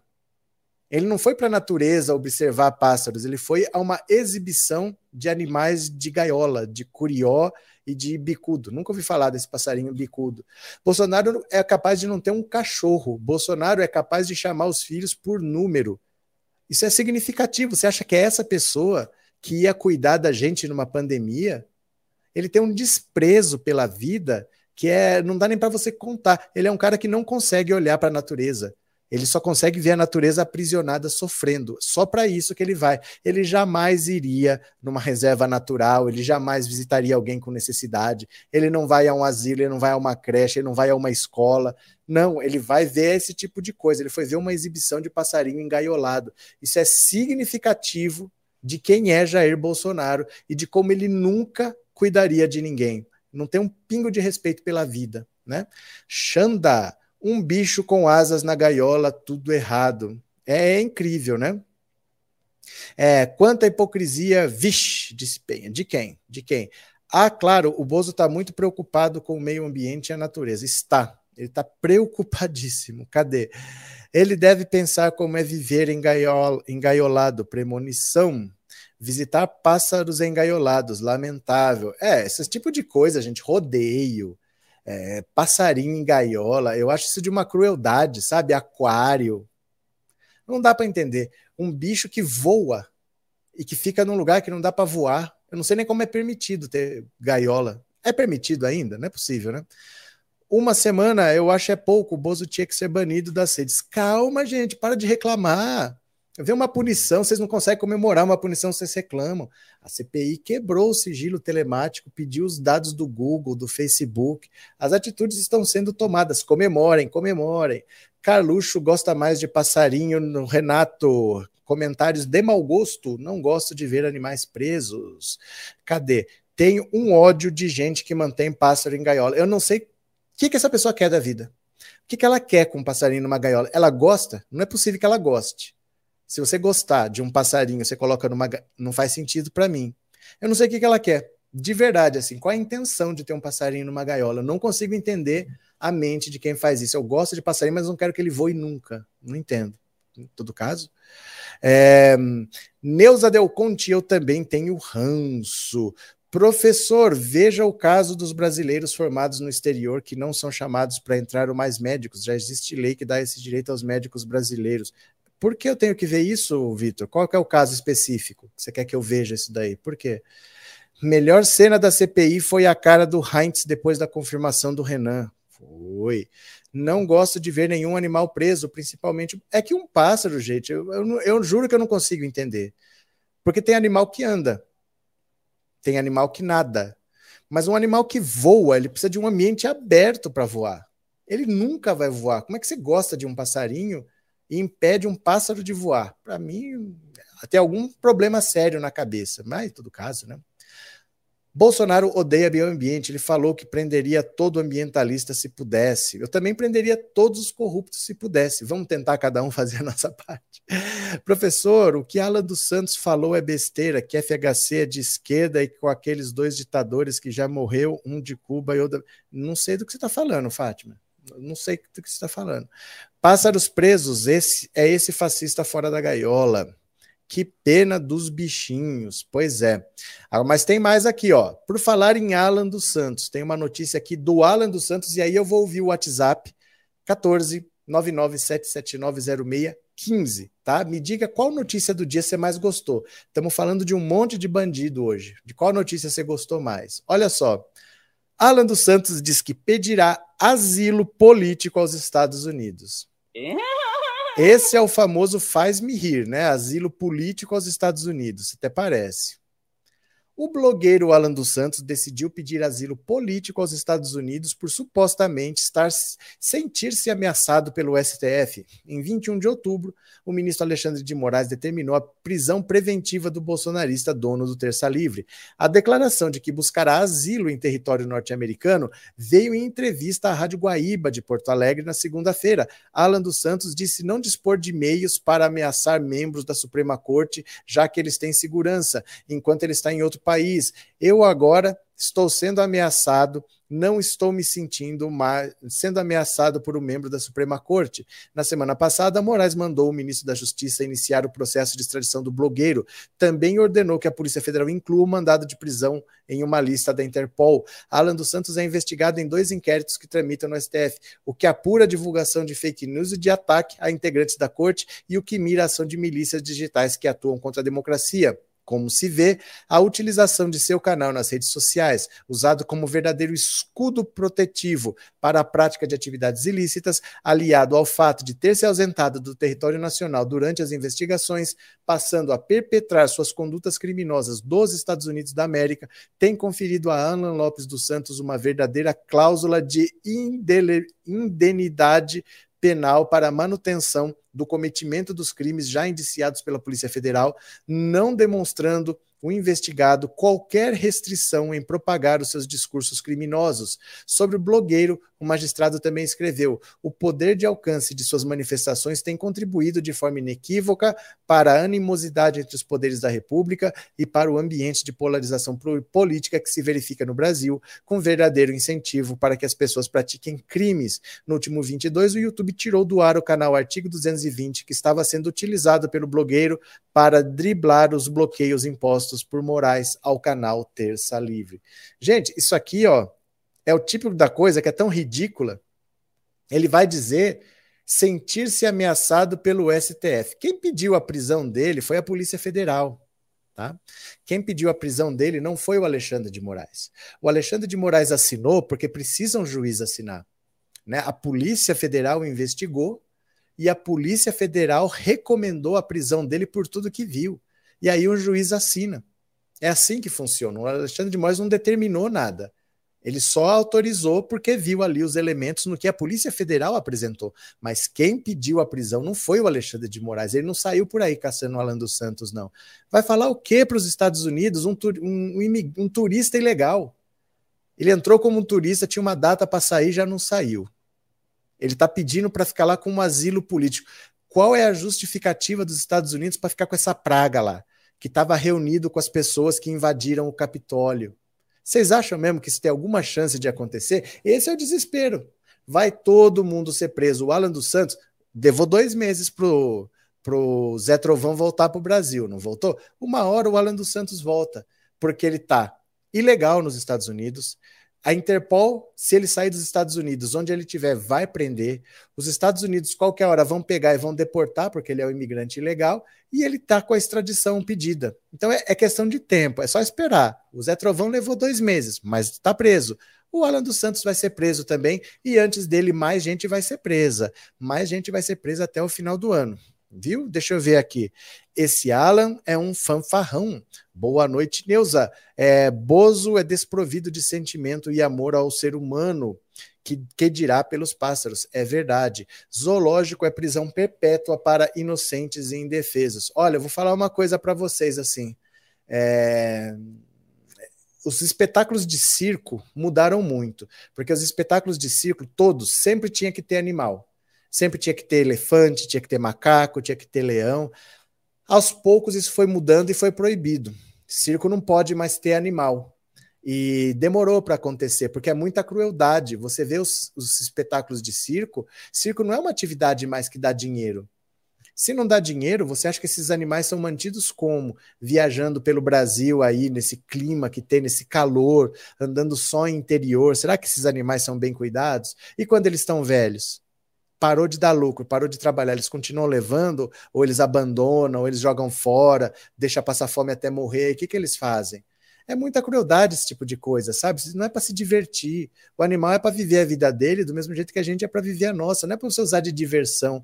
Ele não foi para a natureza observar pássaros, ele foi a uma exibição de animais de gaiola, de curió e de bicudo. Nunca ouvi falar desse passarinho bicudo. Bolsonaro é capaz de não ter um cachorro. Bolsonaro é capaz de chamar os filhos por número. Isso é significativo. Você acha que é essa pessoa que ia cuidar da gente numa pandemia, ele tem um desprezo pela vida que é não dá nem para você contar. Ele é um cara que não consegue olhar para a natureza. Ele só consegue ver a natureza aprisionada sofrendo. Só para isso que ele vai. Ele jamais iria numa reserva natural, ele jamais visitaria alguém com necessidade. Ele não vai a um asilo, ele não vai a uma creche, ele não vai a uma escola. Não, ele vai ver esse tipo de coisa. Ele foi ver uma exibição de passarinho engaiolado. Isso é significativo de quem é Jair Bolsonaro e de como ele nunca cuidaria de ninguém. Não tem um pingo de respeito pela vida, né? Xanda, um bicho com asas na gaiola, tudo errado. É, é incrível, né? É, quanta hipocrisia, vixe, disse Penha. De quem? De quem? Ah, claro, o Bozo está muito preocupado com o meio ambiente e a natureza. Está. Ele está preocupadíssimo. Cadê? Ele deve pensar como é viver engaiolado, premonição. Visitar pássaros engaiolados, lamentável. É, esse tipo de coisa, gente, rodeio, é, passarinho em gaiola, eu acho isso de uma crueldade, sabe? Aquário. Não dá para entender. Um bicho que voa e que fica num lugar que não dá para voar. Eu não sei nem como é permitido ter gaiola. É permitido ainda? Não é possível, né? Uma semana eu acho é pouco, o Bozo tinha que ser banido das redes. Calma, gente, para de reclamar. Vê uma punição, vocês não conseguem comemorar uma punição, vocês reclamam. A CPI quebrou o sigilo telemático, pediu os dados do Google, do Facebook. As atitudes estão sendo tomadas. Comemorem, comemorem. Carluxo gosta mais de passarinho no Renato. Comentários de mau gosto. Não gosto de ver animais presos. Cadê? Tenho um ódio de gente que mantém pássaro em gaiola. Eu não sei o que, que essa pessoa quer da vida? O que, que ela quer com um passarinho numa gaiola? Ela gosta? Não é possível que ela goste. Se você gostar de um passarinho, você coloca numa. Não faz sentido para mim. Eu não sei o que, que ela quer. De verdade, assim, qual a intenção de ter um passarinho numa gaiola? Eu não consigo entender a mente de quem faz isso. Eu gosto de passarinho, mas não quero que ele voe nunca. Não entendo. Em todo caso. É, Neuza Del Conte, eu também tenho ranço. Professor, veja o caso dos brasileiros formados no exterior que não são chamados para entrar ou mais médicos. Já existe lei que dá esse direito aos médicos brasileiros. Por que eu tenho que ver isso, Vitor? Qual é o caso específico? Você quer que eu veja isso daí? Por quê? Melhor cena da CPI foi a cara do Heinz depois da confirmação do Renan. Foi. Não gosto de ver nenhum animal preso, principalmente. É que um pássaro, gente, eu, eu, eu juro que eu não consigo entender. Porque tem animal que anda tem animal que nada. Mas um animal que voa, ele precisa de um ambiente aberto para voar. Ele nunca vai voar. Como é que você gosta de um passarinho e impede um pássaro de voar? Para mim, tem algum problema sério na cabeça, mas em todo caso, né? Bolsonaro odeia meio ambiente. Ele falou que prenderia todo ambientalista se pudesse. Eu também prenderia todos os corruptos se pudesse. Vamos tentar cada um fazer a nossa parte. Professor, o que Alan dos Santos falou é besteira, que FHC é de esquerda e com aqueles dois ditadores que já morreu, um de Cuba e outro. Não sei do que você está falando, Fátima. Não sei do que você está falando. Pássaros presos, esse é esse fascista fora da gaiola. Que pena dos bichinhos. Pois é. Ah, mas tem mais aqui, ó. Por falar em Alan dos Santos, tem uma notícia aqui do Alan dos Santos, e aí eu vou ouvir o WhatsApp 14 997790615, tá? Me diga qual notícia do dia você mais gostou. Estamos falando de um monte de bandido hoje. De qual notícia você gostou mais? Olha só. Alan dos Santos diz que pedirá asilo político aos Estados Unidos. É? Esse é o famoso faz-me rir, né? Asilo político aos Estados Unidos, até parece. O blogueiro Alan dos Santos decidiu pedir asilo político aos Estados Unidos por supostamente estar sentir-se ameaçado pelo STF. Em 21 de outubro, o ministro Alexandre de Moraes determinou a prisão preventiva do bolsonarista dono do Terça Livre. A declaração de que buscará asilo em território norte-americano veio em entrevista à Rádio Guaíba de Porto Alegre na segunda-feira. Alan dos Santos disse não dispor de meios para ameaçar membros da Suprema Corte, já que eles têm segurança, enquanto ele está em outro país. Eu agora estou sendo ameaçado, não estou me sentindo mais, sendo ameaçado por um membro da Suprema Corte. Na semana passada, Moraes mandou o ministro da Justiça iniciar o processo de extradição do blogueiro. Também ordenou que a Polícia Federal inclua o mandado de prisão em uma lista da Interpol. Alan dos Santos é investigado em dois inquéritos que tramitam no STF, o que apura a divulgação de fake news e de ataque a integrantes da corte e o que mira a ação de milícias digitais que atuam contra a democracia. Como se vê, a utilização de seu canal nas redes sociais, usado como verdadeiro escudo protetivo para a prática de atividades ilícitas, aliado ao fato de ter se ausentado do território nacional durante as investigações, passando a perpetrar suas condutas criminosas dos Estados Unidos da América, tem conferido a Alan Lopes dos Santos uma verdadeira cláusula de indenidade penal para manutenção do cometimento dos crimes já indiciados pela Polícia Federal, não demonstrando o investigado qualquer restrição em propagar os seus discursos criminosos. Sobre o blogueiro, o magistrado também escreveu: o poder de alcance de suas manifestações tem contribuído de forma inequívoca para a animosidade entre os poderes da República e para o ambiente de polarização política que se verifica no Brasil, com verdadeiro incentivo para que as pessoas pratiquem crimes. No último 22, o YouTube tirou do ar o canal Artigo 220, que estava sendo utilizado pelo blogueiro para driblar os bloqueios impostos por Moraes ao canal Terça Livre. Gente, isso aqui, ó, é o tipo da coisa que é tão ridícula. Ele vai dizer sentir-se ameaçado pelo STF. Quem pediu a prisão dele foi a Polícia Federal. Tá? Quem pediu a prisão dele não foi o Alexandre de Moraes. O Alexandre de Moraes assinou porque precisa um juiz assinar. Né? A Polícia Federal investigou e a Polícia Federal recomendou a prisão dele por tudo que viu. E aí um juiz assina. É assim que funciona. O Alexandre de Moraes não determinou nada. Ele só autorizou porque viu ali os elementos no que a Polícia Federal apresentou. Mas quem pediu a prisão não foi o Alexandre de Moraes. Ele não saiu por aí caçando o Alan dos Santos, não. Vai falar o que para os Estados Unidos? Um, um, um, um turista ilegal. Ele entrou como um turista, tinha uma data para sair, já não saiu. Ele está pedindo para ficar lá com um asilo político. Qual é a justificativa dos Estados Unidos para ficar com essa praga lá? Que estava reunido com as pessoas que invadiram o Capitólio vocês acham mesmo que isso tem alguma chance de acontecer? Esse é o desespero. Vai todo mundo ser preso. O Alan dos Santos levou dois meses pro, pro Zé Trovão voltar para o Brasil, não voltou? Uma hora o Alan dos Santos volta, porque ele está ilegal nos Estados Unidos, a Interpol, se ele sair dos Estados Unidos, onde ele estiver, vai prender. Os Estados Unidos, qualquer hora, vão pegar e vão deportar, porque ele é um imigrante ilegal, e ele está com a extradição pedida. Então é, é, questão de tempo, é só esperar. O Zé Trovão levou dois meses, mas está preso. O Alan dos Santos vai ser preso também, e antes dele, mais gente vai ser presa. Mais gente vai ser presa até o final do ano viu? Deixa eu ver aqui. Esse Alan é um fanfarrão. Boa noite, Neuza. É, Bozo é desprovido de sentimento e amor ao ser humano. Que, que dirá pelos pássaros? É verdade. Zoológico é prisão perpétua para inocentes e indefesos. Olha, eu vou falar uma coisa para vocês assim. É os espetáculos de circo mudaram muito, porque os espetáculos de circo todos sempre tinha que ter animal sempre tinha que ter elefante, tinha que ter macaco, tinha que ter leão. Aos poucos isso foi mudando e foi proibido. Circo não pode mais ter animal. E demorou para acontecer, porque é muita crueldade. Você vê os, os, espetáculos de circo, circo não é uma atividade mais que dá dinheiro. Se não dá dinheiro, você acha que esses animais são mantidos como? Viajando pelo Brasil aí, nesse clima que tem, nesse calor, andando só em interior. Será que esses animais são bem cuidados? E quando eles estão velhos? Parou de dar lucro, parou de trabalhar, eles continuam levando, ou eles abandonam, ou eles jogam fora, deixa passar fome até morrer, o que, que eles fazem? É muita crueldade esse tipo de coisa, sabe? Não é para se divertir. O animal é para viver a vida dele do mesmo jeito que a gente é para viver a nossa, não é para você usar de diversão.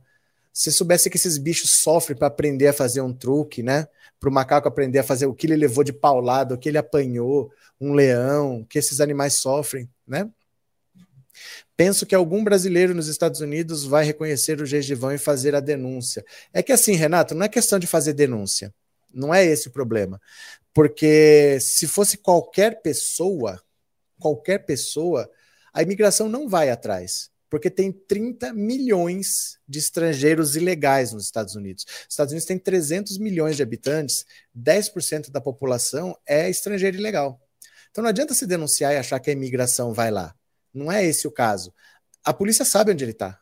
Se soubesse que esses bichos sofrem para aprender a fazer um truque, né? Para o macaco aprender a fazer o que ele levou de paulado, o que ele apanhou, um leão, que esses animais sofrem, né? Penso que algum brasileiro nos Estados Unidos vai reconhecer o gengivão e fazer a denúncia. É que assim, Renato, não é questão de fazer denúncia. Não é esse o problema. Porque se fosse qualquer pessoa, qualquer pessoa, a imigração não vai atrás. Porque tem 30 milhões de estrangeiros ilegais nos Estados Unidos. Os Estados Unidos tem 300 milhões de habitantes, 10% da população é estrangeiro ilegal. Então não adianta se denunciar e achar que a imigração vai lá. Não é esse o caso. A polícia sabe onde ele está.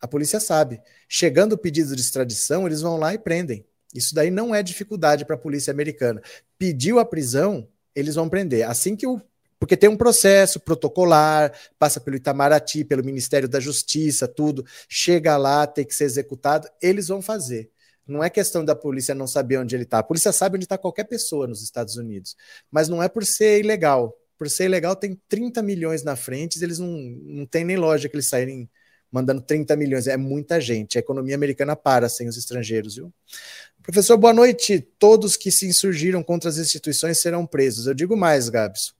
A polícia sabe. Chegando o pedido de extradição, eles vão lá e prendem. Isso daí não é dificuldade para a polícia americana. Pediu a prisão, eles vão prender. Assim que o. Porque tem um processo protocolar, passa pelo Itamaraty, pelo Ministério da Justiça, tudo. Chega lá, tem que ser executado, eles vão fazer. Não é questão da polícia não saber onde ele está. A polícia sabe onde está qualquer pessoa nos Estados Unidos. Mas não é por ser ilegal por ser ilegal, tem 30 milhões na frente, eles não, não tem nem lógica que eles saírem mandando 30 milhões. É muita gente. A economia americana para sem os estrangeiros, viu? Professor, boa noite. Todos que se insurgiram contra as instituições serão presos. Eu digo mais, Gabs.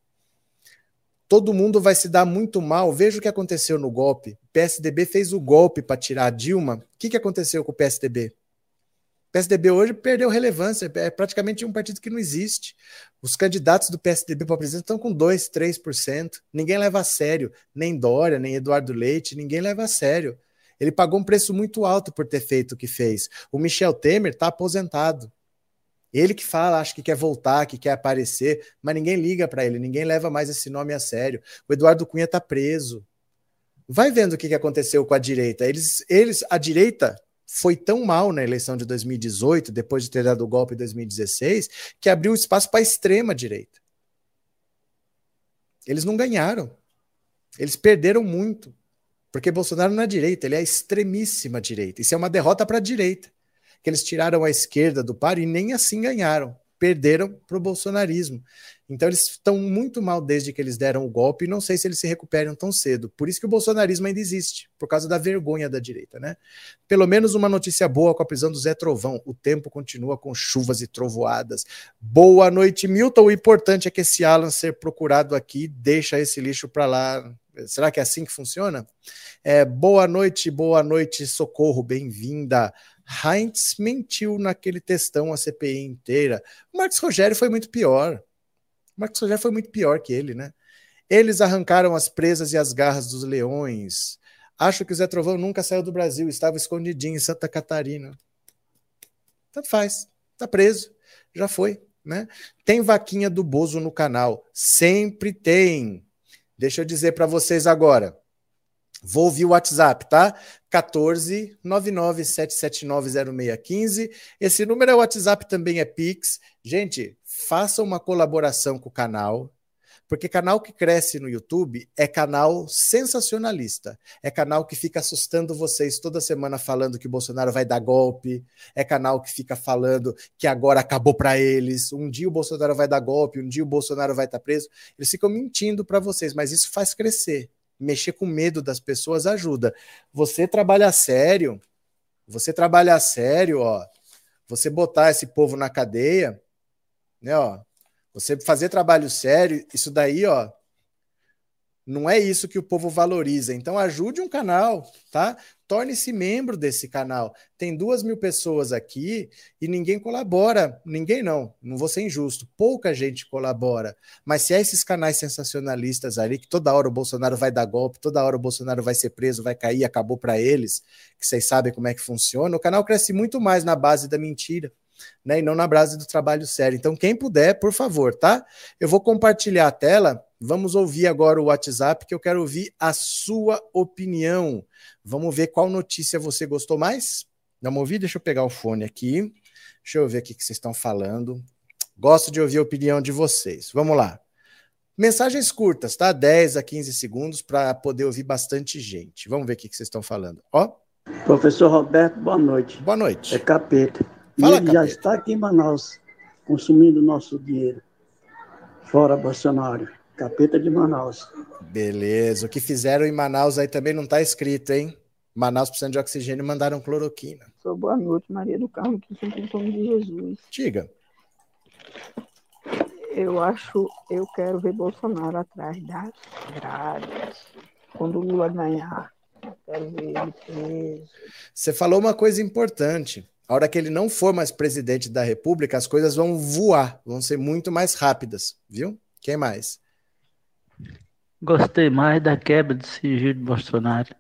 Todo mundo vai se dar muito mal. Veja o que aconteceu no golpe. O PSDB fez o golpe para tirar a Dilma. O que, que aconteceu com o PSDB? PSDB hoje perdeu relevância, é praticamente um partido que não existe. Os candidatos do PSDB para presidente estão com 2, 3%. Ninguém leva a sério, nem Dória, nem Eduardo Leite, ninguém leva a sério. Ele pagou um preço muito alto por ter feito o que fez. O Michel Temer está aposentado. Ele que fala, acha que quer voltar, que quer aparecer, mas ninguém liga para ele, ninguém leva mais esse nome a sério. O Eduardo Cunha está preso. Vai vendo o que aconteceu com a direita. Eles, eles, a direita foi tão mal na eleição de 2018, depois de ter dado o golpe em 2016, que abriu espaço para a extrema direita. Eles não ganharam. Eles perderam muito. Porque Bolsonaro não é direita, ele é a extremíssima direita. Isso é uma derrota para a direita. Que eles tiraram a esquerda do par e nem assim ganharam. Perderam para o bolsonarismo. Então eles estão muito mal desde que eles deram o golpe e não sei se eles se recuperam tão cedo. Por isso que o bolsonarismo ainda existe, por causa da vergonha da direita, né? Pelo menos uma notícia boa com a prisão do Zé Trovão. O tempo continua com chuvas e trovoadas. Boa noite, Milton. O importante é que esse Alan ser procurado aqui deixa esse lixo para lá. Será que é assim que funciona? É, boa noite, boa noite, socorro, bem-vinda. Heinz mentiu naquele textão a CPI inteira. O Marcos Rogério foi muito pior. Marcos Rogério foi muito pior que ele, né? Eles arrancaram as presas e as garras dos leões. Acho que o Zé Trovão nunca saiu do Brasil, estava escondidinho em Santa Catarina. Tanto faz, tá preso, já foi, né? Tem vaquinha do Bozo no canal, sempre tem. Deixa eu dizer para vocês agora. Vou ouvir o WhatsApp, tá? 14 997790615. Esse número é WhatsApp, também é Pix. Gente, faça uma colaboração com o canal, porque canal que cresce no YouTube é canal sensacionalista. É canal que fica assustando vocês toda semana falando que o Bolsonaro vai dar golpe. É canal que fica falando que agora acabou para eles. Um dia o Bolsonaro vai dar golpe, um dia o Bolsonaro vai estar tá preso. Eles ficam mentindo para vocês, mas isso faz crescer. Mexer com medo das pessoas ajuda. Você trabalha sério, você trabalha sério, ó. Você botar esse povo na cadeia, né, ó, você fazer trabalho sério, isso daí, ó, não é isso que o povo valoriza. Então ajude um canal, tá? Torne-se membro desse canal. Tem duas mil pessoas aqui e ninguém colabora. Ninguém não, não vou ser injusto. Pouca gente colabora. Mas se é esses canais sensacionalistas ali, que toda hora o Bolsonaro vai dar golpe, toda hora o Bolsonaro vai ser preso, vai cair, acabou para eles, que vocês sabem como é que funciona, o canal cresce muito mais na base da mentira né? E não na base do trabalho sério. Então, quem puder, por favor, tá? Eu vou compartilhar a tela. Vamos ouvir agora o WhatsApp, que eu quero ouvir a sua opinião. Vamos ver qual notícia você gostou mais. Vamos ouvir? Deixa eu pegar o fone aqui. Deixa eu ver o que vocês estão falando. Gosto de ouvir a opinião de vocês. Vamos lá. Mensagens curtas, tá? 10 a 15 segundos para poder ouvir bastante gente. Vamos ver o que vocês estão falando. Ó. Professor Roberto, boa noite. Boa noite. É capeta. Fala, e ele já está aqui em Manaus, consumindo nosso dinheiro. Fora Bolsonaro. Capeta de Manaus. Beleza. O que fizeram em Manaus aí também não está escrito, hein? Manaus precisando de oxigênio mandaram cloroquina. Sou boa noite, Maria do Carmo, que sempre em nome de Jesus. Diga. Eu acho, eu quero ver Bolsonaro atrás das grades. Quando o Lula ganhar, quero ver ele preso. Você falou uma coisa importante. A hora que ele não for mais presidente da República, as coisas vão voar, vão ser muito mais rápidas, viu? Quem mais? Gostei mais da quebra de sigilo de Bolsonaro.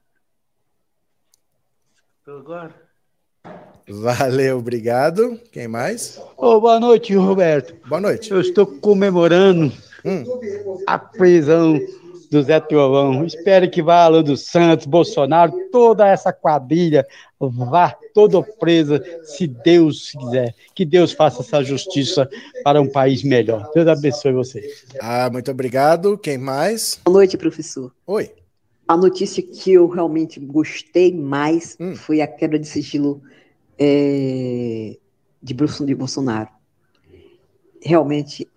Agora. Valeu, obrigado. Quem mais? Oh, boa noite, Roberto. Boa noite. Eu estou comemorando hum. a prisão do Zé Trovão. Espero que vá Alan dos Santos, Bolsonaro, toda essa quadrilha vá toda presa, se Deus quiser. Que Deus faça essa justiça para um país melhor. Deus abençoe vocês. Ah, muito obrigado. Quem mais? Boa noite, professor. Oi. A notícia que eu realmente gostei mais hum. foi a quebra de sigilo é, de Bolsonaro. Realmente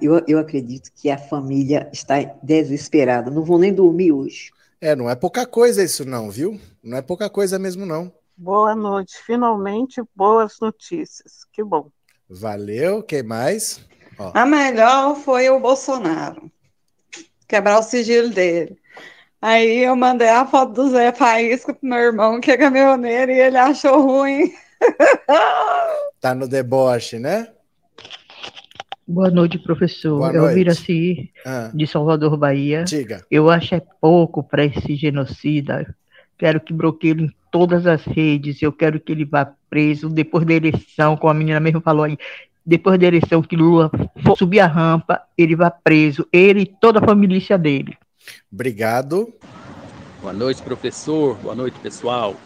eu, eu acredito que a família está desesperada. Não vão nem dormir hoje. É, não é pouca coisa isso, não, viu? Não é pouca coisa mesmo, não. Boa noite. Finalmente, boas notícias. Que bom. Valeu. Quem mais? Ó. A melhor foi o Bolsonaro. Quebrar o sigilo dele. Aí eu mandei a foto do Zé Faísca pro meu irmão, que é caminhoneiro, e ele achou ruim. tá no deboche, né? Boa noite, professor. Boa eu noite. assim ah. de Salvador, Bahia. Diga. Eu acho é pouco para esse genocida. Quero que bloqueie em todas as redes. Eu quero que ele vá preso depois da eleição, como a menina mesmo falou aí. Depois da eleição que Lula for subir a rampa, ele vá preso. Ele e toda a família dele. Obrigado. Boa noite, professor. Boa noite, pessoal.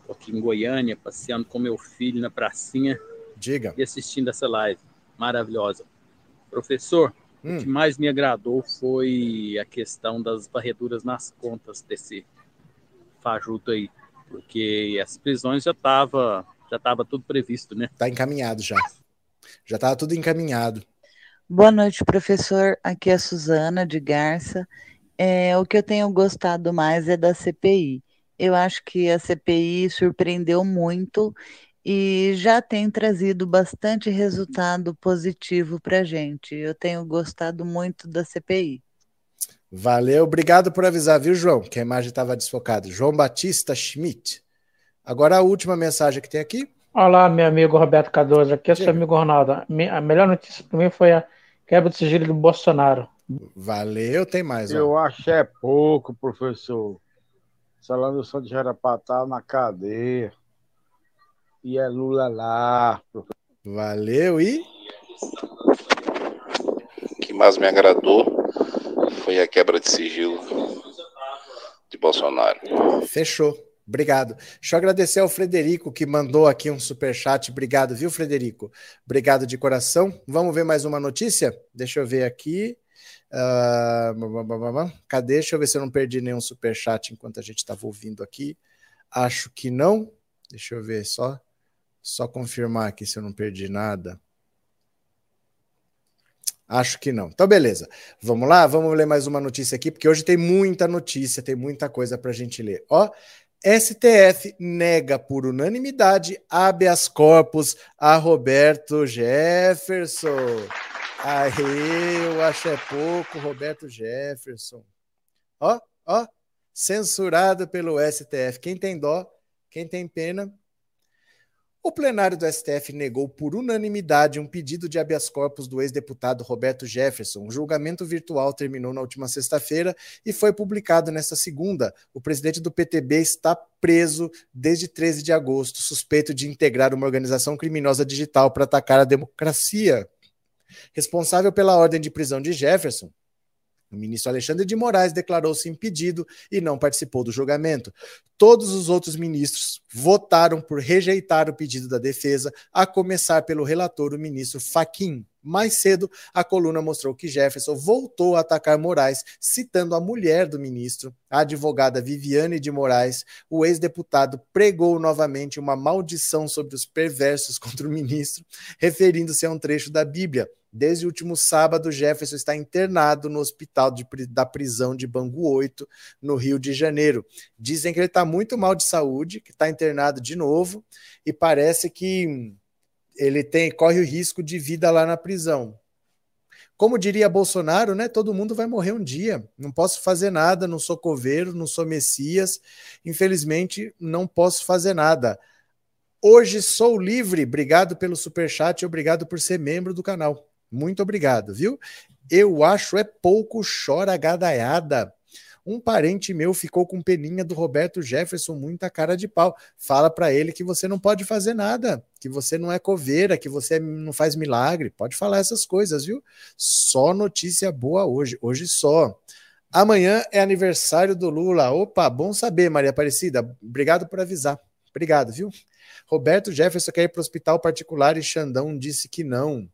Estou aqui em Goiânia, passeando com meu filho na pracinha. Diga. E assistindo essa live maravilhosa. Professor, hum. o que mais me agradou foi a questão das varreduras nas contas desse fajuto aí, porque as prisões já estava já tava tudo previsto, né? Tá encaminhado já. Já estava tudo encaminhado. Boa noite, professor. Aqui é a Suzana de Garça. É, o que eu tenho gostado mais é da CPI. Eu acho que a CPI surpreendeu muito e já tem trazido bastante resultado positivo para a gente. Eu tenho gostado muito da CPI. Valeu, obrigado por avisar, viu, João? Que a imagem estava desfocada. João Batista Schmidt. Agora a última mensagem que tem aqui. Olá, meu amigo Roberto Cardoso. Aqui é seu amigo Ronaldo. A melhor notícia para mim foi a quebra do sigilo do Bolsonaro. Valeu, tem mais. Ó. Eu acho é pouco, professor. Salão do Santos já era para estar na cadeia e é Lula lá. Valeu e. O que mais me agradou foi a quebra de sigilo de Bolsonaro. Fechou. Obrigado. Deixa eu agradecer ao Frederico que mandou aqui um super chat. Obrigado, viu, Frederico? Obrigado de coração. Vamos ver mais uma notícia? Deixa eu ver aqui. Uh, cadê? Deixa eu ver se eu não perdi nenhum super chat enquanto a gente estava ouvindo aqui. Acho que não. Deixa eu ver só. Só confirmar aqui se eu não perdi nada. Acho que não. Então, beleza. Vamos lá? Vamos ler mais uma notícia aqui, porque hoje tem muita notícia, tem muita coisa para a gente ler. Ó, STF nega por unanimidade habeas corpus a Roberto Jefferson. Aí, eu acho é pouco, Roberto Jefferson. Ó, ó, censurado pelo STF. Quem tem dó, quem tem pena, o plenário do STF negou por unanimidade um pedido de habeas corpus do ex-deputado Roberto Jefferson. O julgamento virtual terminou na última sexta-feira e foi publicado nesta segunda. O presidente do PTB está preso desde 13 de agosto, suspeito de integrar uma organização criminosa digital para atacar a democracia. Responsável pela ordem de prisão de Jefferson, o ministro Alexandre de Moraes declarou-se impedido e não participou do julgamento. Todos os outros ministros votaram por rejeitar o pedido da defesa, a começar pelo relator, o ministro Faquim. Mais cedo, a coluna mostrou que Jefferson voltou a atacar Moraes, citando a mulher do ministro, a advogada Viviane de Moraes. O ex-deputado pregou novamente uma maldição sobre os perversos contra o ministro, referindo-se a um trecho da Bíblia. Desde o último sábado, Jefferson está internado no hospital de, da prisão de Bangu 8, no Rio de Janeiro. Dizem que ele está muito mal de saúde, que está internado de novo, e parece que ele tem corre o risco de vida lá na prisão. Como diria Bolsonaro, né? Todo mundo vai morrer um dia. Não posso fazer nada, não sou coveiro, não sou Messias. Infelizmente, não posso fazer nada. Hoje sou livre. Obrigado pelo super chat obrigado por ser membro do canal. Muito obrigado, viu? Eu acho é pouco chora gadaiada. Um parente meu ficou com peninha do Roberto Jefferson, muita cara de pau. Fala para ele que você não pode fazer nada, que você não é coveira, que você não faz milagre. Pode falar essas coisas, viu? Só notícia boa hoje, hoje só. Amanhã é aniversário do Lula. Opa, bom saber, Maria Aparecida. Obrigado por avisar. Obrigado, viu? Roberto Jefferson quer ir para o hospital particular e Xandão disse que não.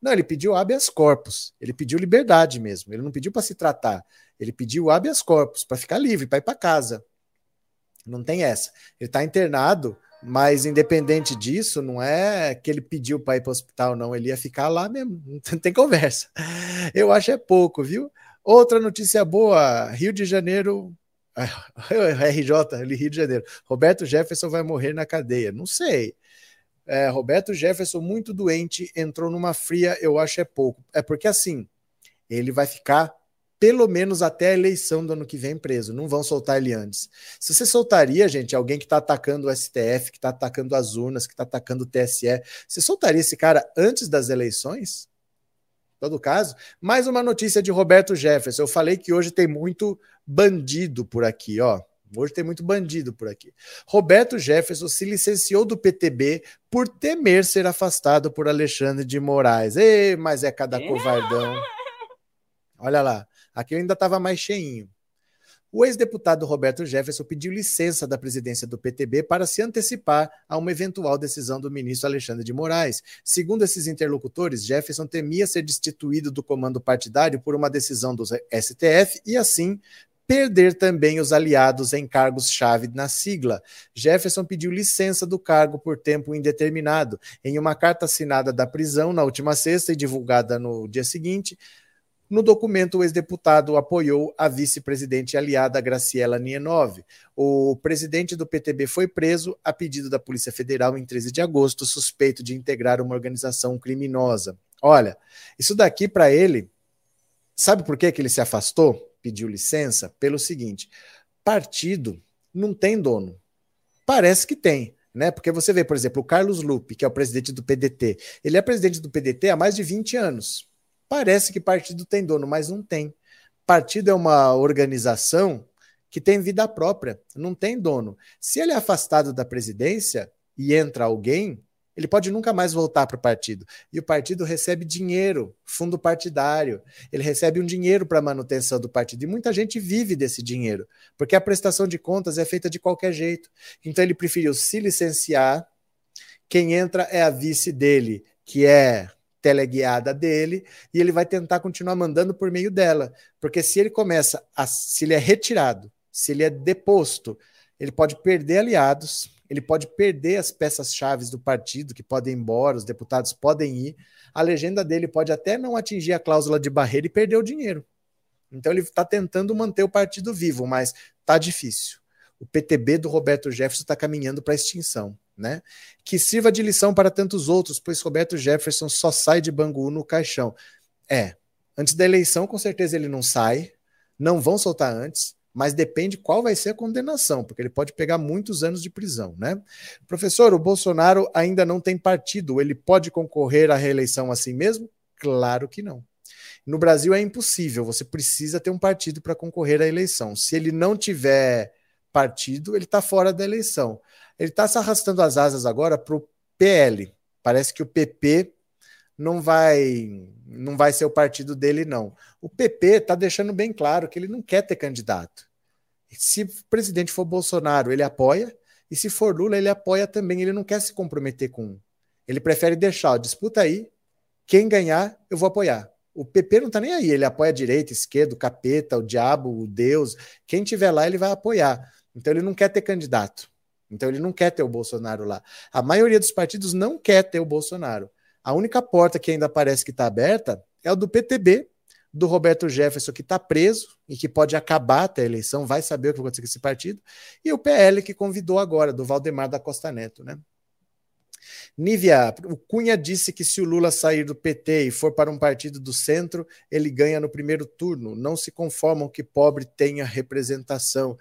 Não, ele pediu habeas corpus. Ele pediu liberdade mesmo. Ele não pediu para se tratar. Ele pediu habeas corpus para ficar livre, para ir para casa. Não tem essa. Ele está internado, mas independente disso, não é que ele pediu para ir para o hospital, não. Ele ia ficar lá mesmo. Não tem conversa. Eu acho é pouco, viu? Outra notícia boa: Rio de Janeiro. RJ, Rio de Janeiro. Roberto Jefferson vai morrer na cadeia. Não sei. É, Roberto Jefferson, muito doente, entrou numa fria, eu acho é pouco. É porque assim, ele vai ficar pelo menos até a eleição do ano que vem preso. Não vão soltar ele antes. Se você soltaria, gente, alguém que está atacando o STF, que está atacando as urnas, que está atacando o TSE, você soltaria esse cara antes das eleições? todo caso, mais uma notícia de Roberto Jefferson. Eu falei que hoje tem muito bandido por aqui, ó. Hoje tem muito bandido por aqui. Roberto Jefferson se licenciou do PTB por temer ser afastado por Alexandre de Moraes. Ei, mas é cada covardão. Olha lá. Aqui ainda estava mais cheinho. O ex-deputado Roberto Jefferson pediu licença da presidência do PTB para se antecipar a uma eventual decisão do ministro Alexandre de Moraes. Segundo esses interlocutores, Jefferson temia ser destituído do comando partidário por uma decisão do STF e, assim, perder também os aliados em cargos-chave na sigla. Jefferson pediu licença do cargo por tempo indeterminado. Em uma carta assinada da prisão na última sexta e divulgada no dia seguinte, no documento, o ex-deputado apoiou a vice-presidente aliada Graciela Nienov. O presidente do PTB foi preso a pedido da Polícia Federal em 13 de agosto, suspeito de integrar uma organização criminosa. Olha, isso daqui para ele, sabe por que, que ele se afastou? Pediu licença? Pelo seguinte: partido não tem dono. Parece que tem. Né? Porque você vê, por exemplo, o Carlos Lupe, que é o presidente do PDT. Ele é presidente do PDT há mais de 20 anos. Parece que partido tem dono, mas não tem. Partido é uma organização que tem vida própria, não tem dono. Se ele é afastado da presidência e entra alguém, ele pode nunca mais voltar para o partido. E o partido recebe dinheiro, fundo partidário. Ele recebe um dinheiro para manutenção do partido. E muita gente vive desse dinheiro, porque a prestação de contas é feita de qualquer jeito. Então ele preferiu se licenciar. Quem entra é a vice dele, que é teleguiada dele e ele vai tentar continuar mandando por meio dela. Porque se ele começa a. Se ele é retirado, se ele é deposto, ele pode perder aliados, ele pode perder as peças-chave do partido que podem ir embora, os deputados podem ir. A legenda dele pode até não atingir a cláusula de barreira e perder o dinheiro. Então ele está tentando manter o partido vivo, mas está difícil. O PTB do Roberto Jefferson está caminhando para a extinção né? Que sirva de lição para tantos outros, pois Roberto Jefferson só sai de Bangu no caixão. É, antes da eleição, com certeza ele não sai, não vão soltar antes, mas depende qual vai ser a condenação, porque ele pode pegar muitos anos de prisão, né? Professor, o Bolsonaro ainda não tem partido, ele pode concorrer à reeleição assim mesmo? Claro que não. No Brasil é impossível, você precisa ter um partido para concorrer à eleição. Se ele não tiver partido, ele está fora da eleição. Ele está se arrastando as asas agora para o PL. Parece que o PP não vai não vai ser o partido dele, não. O PP está deixando bem claro que ele não quer ter candidato. Se o presidente for Bolsonaro, ele apoia, e se for Lula, ele apoia também. Ele não quer se comprometer com um. Ele prefere deixar, ó, disputa aí, quem ganhar, eu vou apoiar. O PP não está nem aí, ele apoia a direita, esquerda, o capeta, o diabo, o Deus. Quem tiver lá, ele vai apoiar. Então ele não quer ter candidato. Então ele não quer ter o Bolsonaro lá. A maioria dos partidos não quer ter o Bolsonaro. A única porta que ainda parece que está aberta é o do PTB, do Roberto Jefferson, que está preso e que pode acabar até a eleição, vai saber o que vai acontecer com esse partido, e o PL, que convidou agora, do Valdemar da Costa Neto, né? Nívia, o Cunha disse que se o Lula sair do PT e for para um partido do centro, ele ganha no primeiro turno. Não se conformam que pobre tenha representação.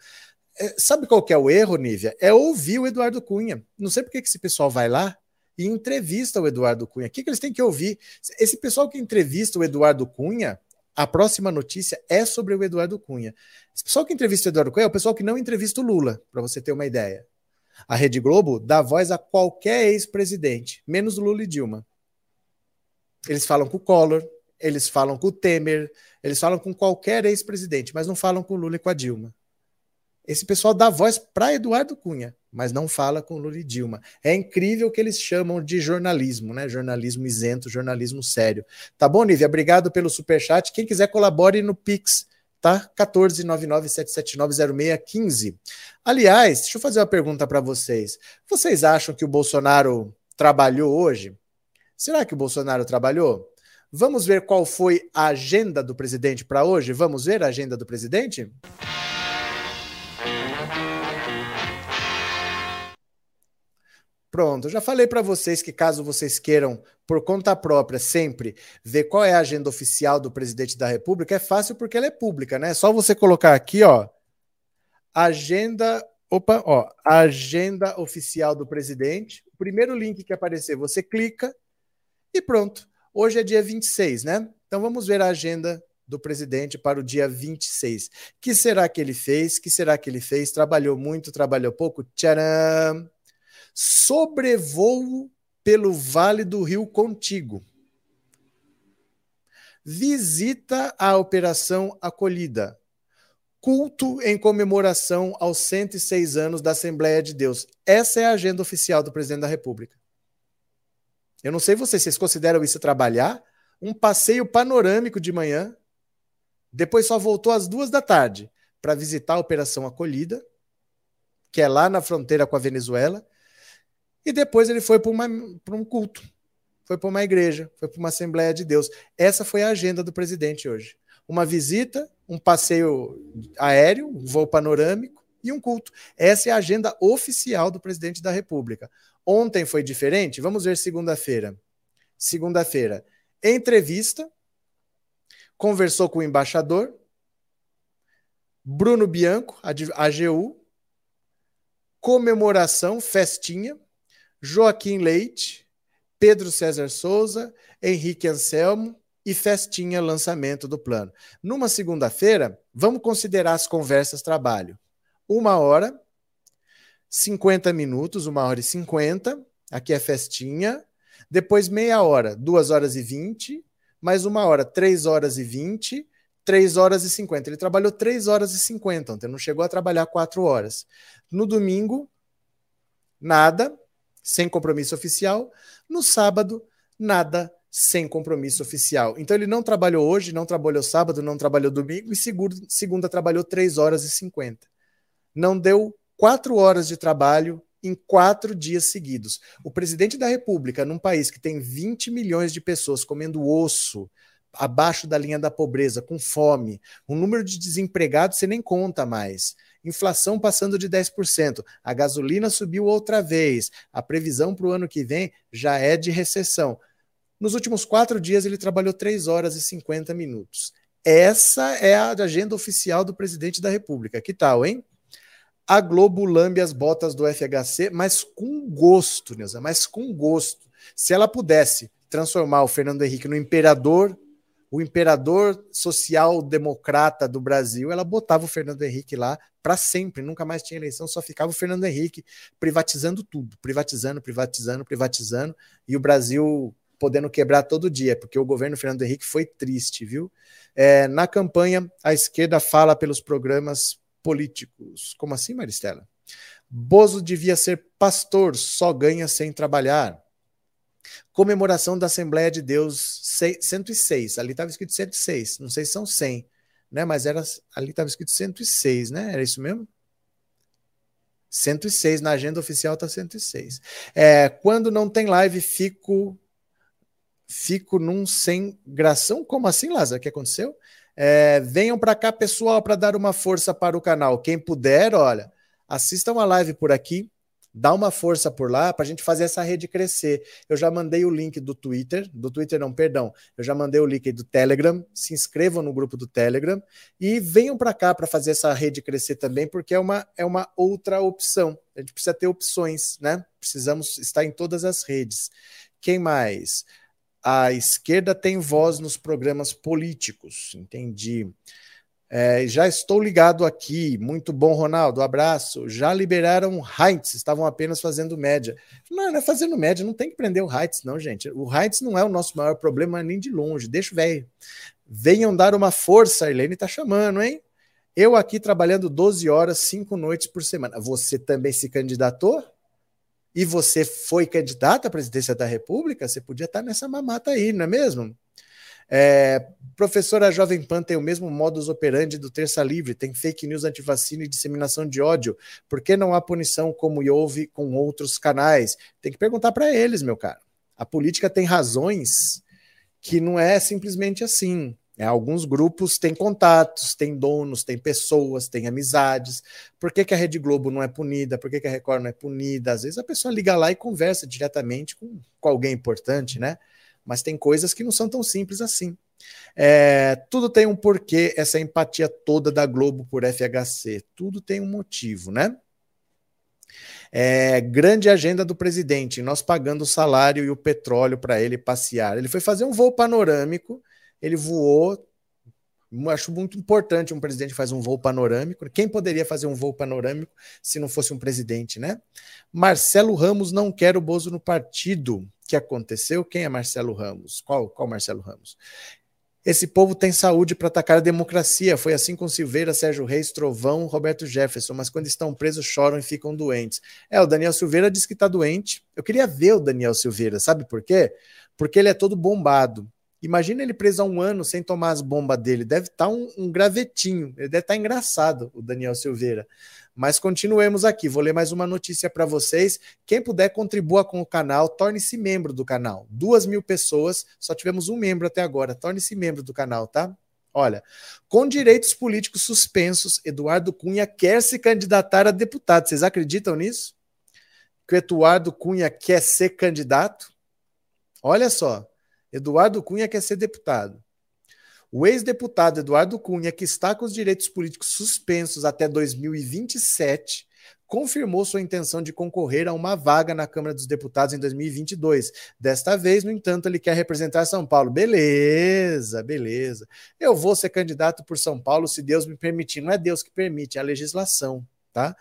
É, sabe qual que é o erro, Nívia? É ouvir o Eduardo Cunha. Não sei por que esse pessoal vai lá e entrevista o Eduardo Cunha. O que, que eles têm que ouvir? Esse pessoal que entrevista o Eduardo Cunha, a próxima notícia é sobre o Eduardo Cunha. Esse pessoal que entrevista o Eduardo Cunha é o pessoal que não entrevista o Lula, para você ter uma ideia. A Rede Globo dá voz a qualquer ex-presidente, menos Lula e Dilma. Eles falam com o Collor, eles falam com o Temer, eles falam com qualquer ex-presidente, mas não falam com o Lula e com a Dilma. Esse pessoal dá voz para Eduardo Cunha, mas não fala com Lula e Dilma. É incrível o que eles chamam de jornalismo, né? Jornalismo isento, jornalismo sério. Tá bom, Nívia? Obrigado pelo superchat. Quem quiser colabore no Pix, tá? 14997790615. Aliás, deixa eu fazer uma pergunta para vocês. Vocês acham que o Bolsonaro trabalhou hoje? Será que o Bolsonaro trabalhou? Vamos ver qual foi a agenda do presidente para hoje? Vamos ver a agenda do presidente? Pronto, eu já falei para vocês que caso vocês queiram, por conta própria, sempre ver qual é a agenda oficial do presidente da República, é fácil porque ela é pública, né? É só você colocar aqui, ó, agenda, opa, ó, agenda oficial do presidente. O primeiro link que aparecer, você clica e pronto. Hoje é dia 26, né? Então vamos ver a agenda do presidente para o dia 26. Que será que ele fez? Que será que ele fez? Trabalhou muito, trabalhou pouco? Tcharam! Sobrevoo pelo Vale do Rio Contigo. Visita a Operação Acolhida. Culto em comemoração aos 106 anos da Assembleia de Deus. Essa é a agenda oficial do presidente da República. Eu não sei vocês, vocês consideram isso trabalhar? Um passeio panorâmico de manhã, depois só voltou às duas da tarde para visitar a Operação Acolhida, que é lá na fronteira com a Venezuela, e depois ele foi para um culto, foi para uma igreja, foi para uma Assembleia de Deus. Essa foi a agenda do presidente hoje. Uma visita, um passeio aéreo, um voo panorâmico e um culto. Essa é a agenda oficial do presidente da República. Ontem foi diferente? Vamos ver segunda-feira. Segunda-feira, entrevista, conversou com o embaixador, Bruno Bianco, AGU, comemoração, festinha, Joaquim Leite, Pedro César Souza, Henrique Anselmo e Festinha lançamento do plano. Numa segunda-feira, vamos considerar as conversas trabalho. Uma hora, 50 minutos, uma hora e 50. Aqui é festinha. Depois meia hora, duas horas e 20. Mais uma hora, três horas e 20. 3 horas e 50. Ele trabalhou 3 horas e 50 ontem, não chegou a trabalhar 4 horas. No domingo, nada sem compromisso oficial. No sábado, nada sem compromisso oficial. Então ele não trabalhou hoje, não trabalhou sábado, não trabalhou domingo e segunda, segunda trabalhou 3 horas e 50. Não deu 4 horas de trabalho em quatro dias seguidos. O presidente da República, num país que tem 20 milhões de pessoas comendo osso, abaixo da linha da pobreza, com fome, o número de desempregados você nem conta mais inflação passando de 10%, a gasolina subiu outra vez, a previsão para o ano que vem já é de recessão. Nos últimos quatro dias, ele trabalhou 3 horas e 50 minutos. Essa é a agenda oficial do presidente da República. Que tal, hein? A Globo lambe as botas do FHC, mas com gosto, Neuza, mas com gosto. Se ela pudesse transformar o Fernando Henrique no imperador o imperador social-democrata do Brasil, ela botava o Fernando Henrique lá para sempre, nunca mais tinha eleição, só ficava o Fernando Henrique privatizando tudo, privatizando, privatizando, privatizando, e o Brasil podendo quebrar todo dia, porque o governo Fernando Henrique foi triste, viu? É, na campanha, a esquerda fala pelos programas políticos. Como assim, Maristela? Bozo devia ser pastor, só ganha sem trabalhar. Comemoração da Assembleia de Deus 106. Ali estava escrito 106. Não sei se são 100, né? Mas era ali estava escrito 106, né? Era isso mesmo? 106 na agenda oficial está 106. É, quando não tem live, fico fico num sem gração. Como assim, Lázaro? O que aconteceu? É, venham para cá, pessoal, para dar uma força para o canal. Quem puder, olha, assistam a live por aqui, dá uma força por lá para a gente fazer essa rede crescer. Eu já mandei o link do Twitter, do Twitter não, perdão, eu já mandei o link do Telegram. Se inscrevam no grupo do Telegram e venham para cá para fazer essa rede crescer também, porque é uma, é uma outra opção. A gente precisa ter opções, né? Precisamos estar em todas as redes. Quem mais? a esquerda tem voz nos programas políticos. Entendi. É, já estou ligado aqui. Muito bom, Ronaldo. Abraço. Já liberaram Heinz, estavam apenas fazendo média. Não, não é fazendo média, não tem que prender o Heinz, não, gente. O Heinz não é o nosso maior problema nem de longe. Deixa o velho. Venham dar uma força, a Helene tá chamando, hein? Eu aqui trabalhando 12 horas, 5 noites por semana. Você também se candidatou? e você foi candidato à presidência da República, você podia estar nessa mamata aí, não é mesmo? É, professora Jovem Pan tem o mesmo modus operandi do Terça Livre, tem fake news antivacina e disseminação de ódio. Por que não há punição como houve com outros canais? Tem que perguntar para eles, meu caro. A política tem razões que não é simplesmente assim. É, alguns grupos têm contatos, têm donos, têm pessoas, têm amizades. Por que, que a Rede Globo não é punida? Por que, que a Record não é punida? Às vezes a pessoa liga lá e conversa diretamente com, com alguém importante, né? Mas tem coisas que não são tão simples assim. É, tudo tem um porquê, essa empatia toda da Globo por FHC. Tudo tem um motivo, né? É, grande agenda do presidente, nós pagando o salário e o petróleo para ele passear. Ele foi fazer um voo panorâmico ele voou. Acho muito importante um presidente fazer um voo panorâmico. Quem poderia fazer um voo panorâmico se não fosse um presidente, né? Marcelo Ramos não quer o Bozo no partido. Que aconteceu? Quem é Marcelo Ramos? Qual, qual Marcelo Ramos? Esse povo tem saúde para atacar a democracia. Foi assim com Silveira, Sérgio Reis, Trovão, Roberto Jefferson, mas quando estão presos choram e ficam doentes. É, o Daniel Silveira disse que está doente. Eu queria ver o Daniel Silveira, sabe por quê? Porque ele é todo bombado. Imagina ele preso há um ano sem tomar as bombas dele. Deve estar tá um, um, gravetinho. Ele deve estar tá engraçado, o Daniel Silveira. Mas continuemos aqui. Vou ler mais uma notícia para vocês. Quem puder, contribua com o canal. Torne-se membro do canal. Duas mil pessoas. Só tivemos um membro até agora. Torne-se membro do canal, tá? Olha, com direitos políticos suspensos, Eduardo Cunha quer se candidatar a deputado. Vocês acreditam nisso? Que o Eduardo Cunha quer ser candidato? Olha só. Eduardo Cunha quer ser deputado. O ex-deputado Eduardo Cunha, que está com os direitos políticos suspensos até 2027, confirmou sua intenção de concorrer a uma vaga na Câmara dos Deputados em 2022. Desta vez, no entanto, ele quer representar São Paulo. Beleza, beleza. Eu vou ser candidato por São Paulo se Deus me permitir. Não é Deus que permite, é a legislação, tá?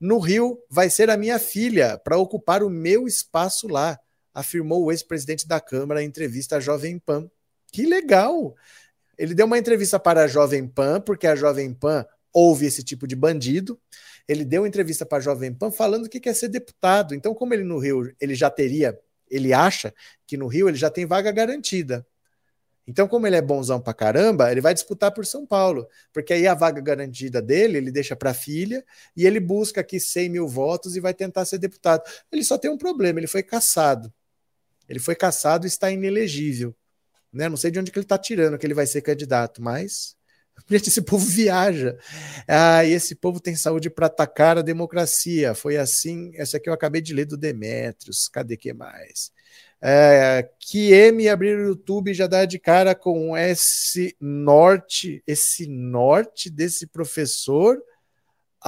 No Rio, vai ser a minha filha para ocupar o meu espaço lá afirmou o ex-presidente da Câmara em entrevista à Jovem Pan. Que legal! Ele deu uma entrevista para a Jovem Pan, porque a Jovem Pan ouve esse tipo de bandido. Ele deu uma entrevista para a Jovem Pan falando que quer ser deputado. Então, como ele no Rio, ele já teria, ele acha que no Rio ele já tem vaga garantida. Então, como ele é bonzão pra caramba, ele vai disputar por São Paulo, porque aí a vaga garantida dele, ele deixa para a filha e ele busca aqui 100 mil votos e vai tentar ser deputado. Ele só tem um problema, ele foi caçado. Ele foi caçado e está inelegível. Né? Não sei de onde que ele está tirando que ele vai ser candidato, mas esse povo viaja. Ah, e esse povo tem saúde para atacar a democracia. Foi assim. Essa aqui eu acabei de ler do Demetrios. Cadê que mais? É, que M abrir o YouTube já dá de cara com esse norte, esse norte desse professor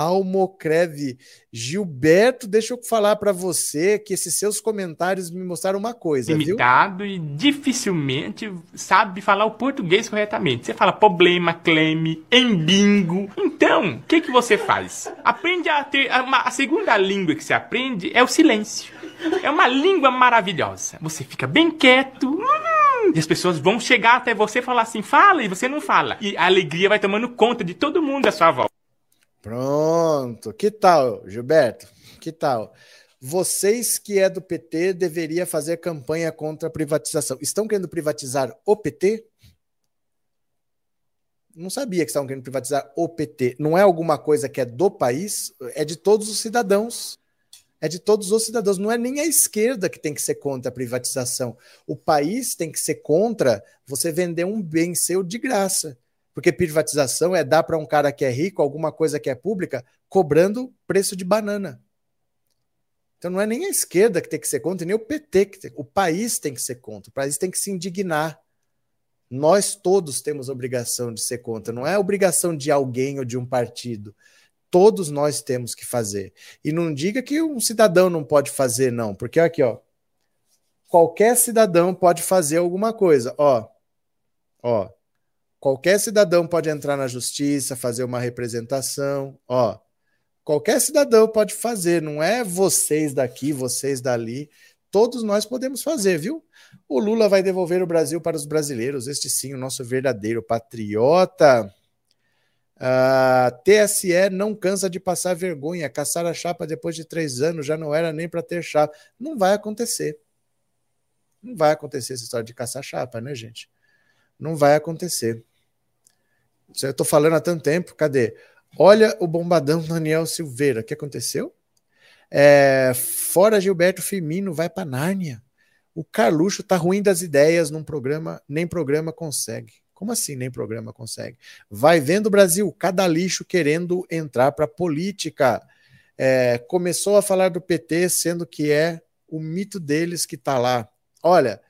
Almocreve. Gilberto, deixa eu falar para você que esses seus comentários me mostraram uma coisa, Limitado viu? e dificilmente sabe falar o português corretamente. Você fala problema, cleme, embingo. Então, o que, que você faz? Aprende a ter... A, a segunda língua que você aprende é o silêncio. É uma língua maravilhosa. Você fica bem quieto... Hum, e as pessoas vão chegar até você e falar assim, fala, e você não fala. E a alegria vai tomando conta de todo mundo à sua volta. Pronto. Que tal, Gilberto? Que tal? Vocês que é do PT deveria fazer campanha contra a privatização. Estão querendo privatizar o PT? Não sabia que estavam querendo privatizar o PT. Não é alguma coisa que é do país, é de todos os cidadãos. É de todos os cidadãos. Não é nem a esquerda que tem que ser contra a privatização. O país tem que ser contra você vender um bem seu de graça. Porque privatização é dar para um cara que é rico alguma coisa que é pública cobrando preço de banana. Então não é nem a esquerda que tem que ser contra, nem o PT que tem, o país tem que ser contra. O país tem que se indignar. Nós todos temos obrigação de ser contra. Não é obrigação de alguém ou de um partido. Todos nós temos que fazer. E não diga que um cidadão não pode fazer, não, porque aqui, ó, qualquer cidadão pode fazer alguma coisa. Ó, ó, qualquer cidadão pode entrar na justiça, fazer uma representação. Ó, Qualquer cidadão pode fazer, não é vocês daqui, vocês dali. Todos nós podemos fazer, viu? O Lula vai devolver o Brasil para os brasileiros, este sim, o nosso verdadeiro patriota. Uh, TSE não cansa de passar vergonha. Caçar a chapa depois de três anos já não era nem para ter chapa. Não vai acontecer. Não vai acontecer essa história de caçar chapa, né, gente? Não vai acontecer. Eu estou falando há tanto tempo. Cadê? Olha o bombadão Daniel Silveira. O que aconteceu? É, fora Gilberto Firmino, vai para Nárnia. O Carluxo tá ruim das ideias num programa, nem programa consegue. Como assim nem programa consegue? Vai vendo Brasil, cada lixo querendo entrar para política. É, começou a falar do PT, sendo que é o mito deles que está lá. Olha,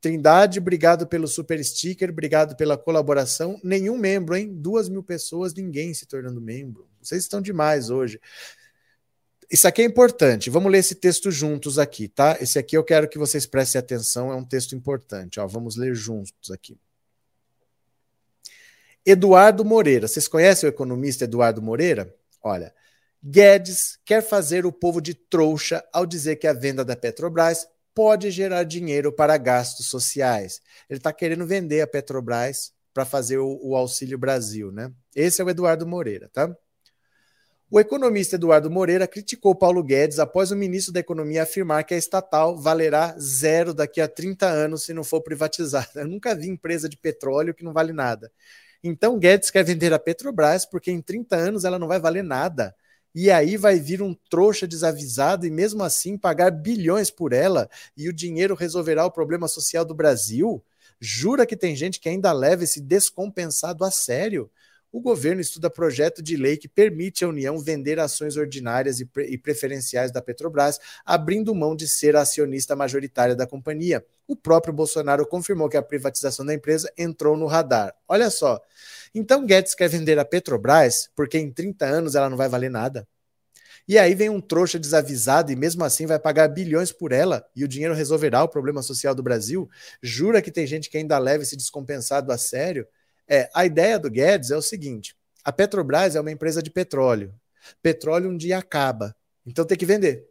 Trindade, obrigado pelo super sticker, obrigado pela colaboração. Nenhum membro, hein? Duas mil pessoas, ninguém se tornando membro. Vocês estão demais hoje. Isso aqui é importante. Vamos ler esse texto juntos aqui, tá? Esse aqui eu quero que vocês prestem atenção, é um texto importante. Ó, vamos ler juntos aqui. Eduardo Moreira. Vocês conhecem o economista Eduardo Moreira? Olha, Guedes quer fazer o povo de trouxa ao dizer que a venda da Petrobras pode gerar dinheiro para gastos sociais. Ele está querendo vender a Petrobras para fazer o, o, Auxílio Brasil, né? Esse é o Eduardo Moreira, tá? O economista Eduardo Moreira criticou Paulo Guedes após o ministro da Economia afirmar que a estatal valerá zero daqui a 30 anos se não for privatizada. Eu nunca vi empresa de petróleo que não vale nada. Então Guedes quer vender a Petrobras porque em 30 anos ela não vai valer nada e aí vai vir um trouxa desavisado e mesmo assim pagar bilhões por ela e o dinheiro resolverá o problema social do Brasil? Jura que tem gente que ainda leva esse descompensado a sério? O governo estuda projeto de lei que permite à União vender ações ordinárias e, pre e preferenciais da Petrobras, abrindo mão de ser a acionista majoritária da companhia. O próprio Bolsonaro confirmou que a privatização da empresa entrou no radar. Olha só. Então Guedes quer vender a Petrobras porque em 30 anos ela não vai valer nada. E aí vem um trouxa desavisado e mesmo assim vai pagar bilhões por ela e o dinheiro resolverá o problema social do Brasil? Jura que tem gente que ainda leva esse descompensado a sério? É, a ideia do Guedes é o seguinte: a Petrobras é uma empresa de petróleo. Petróleo um dia acaba, então tem que vender.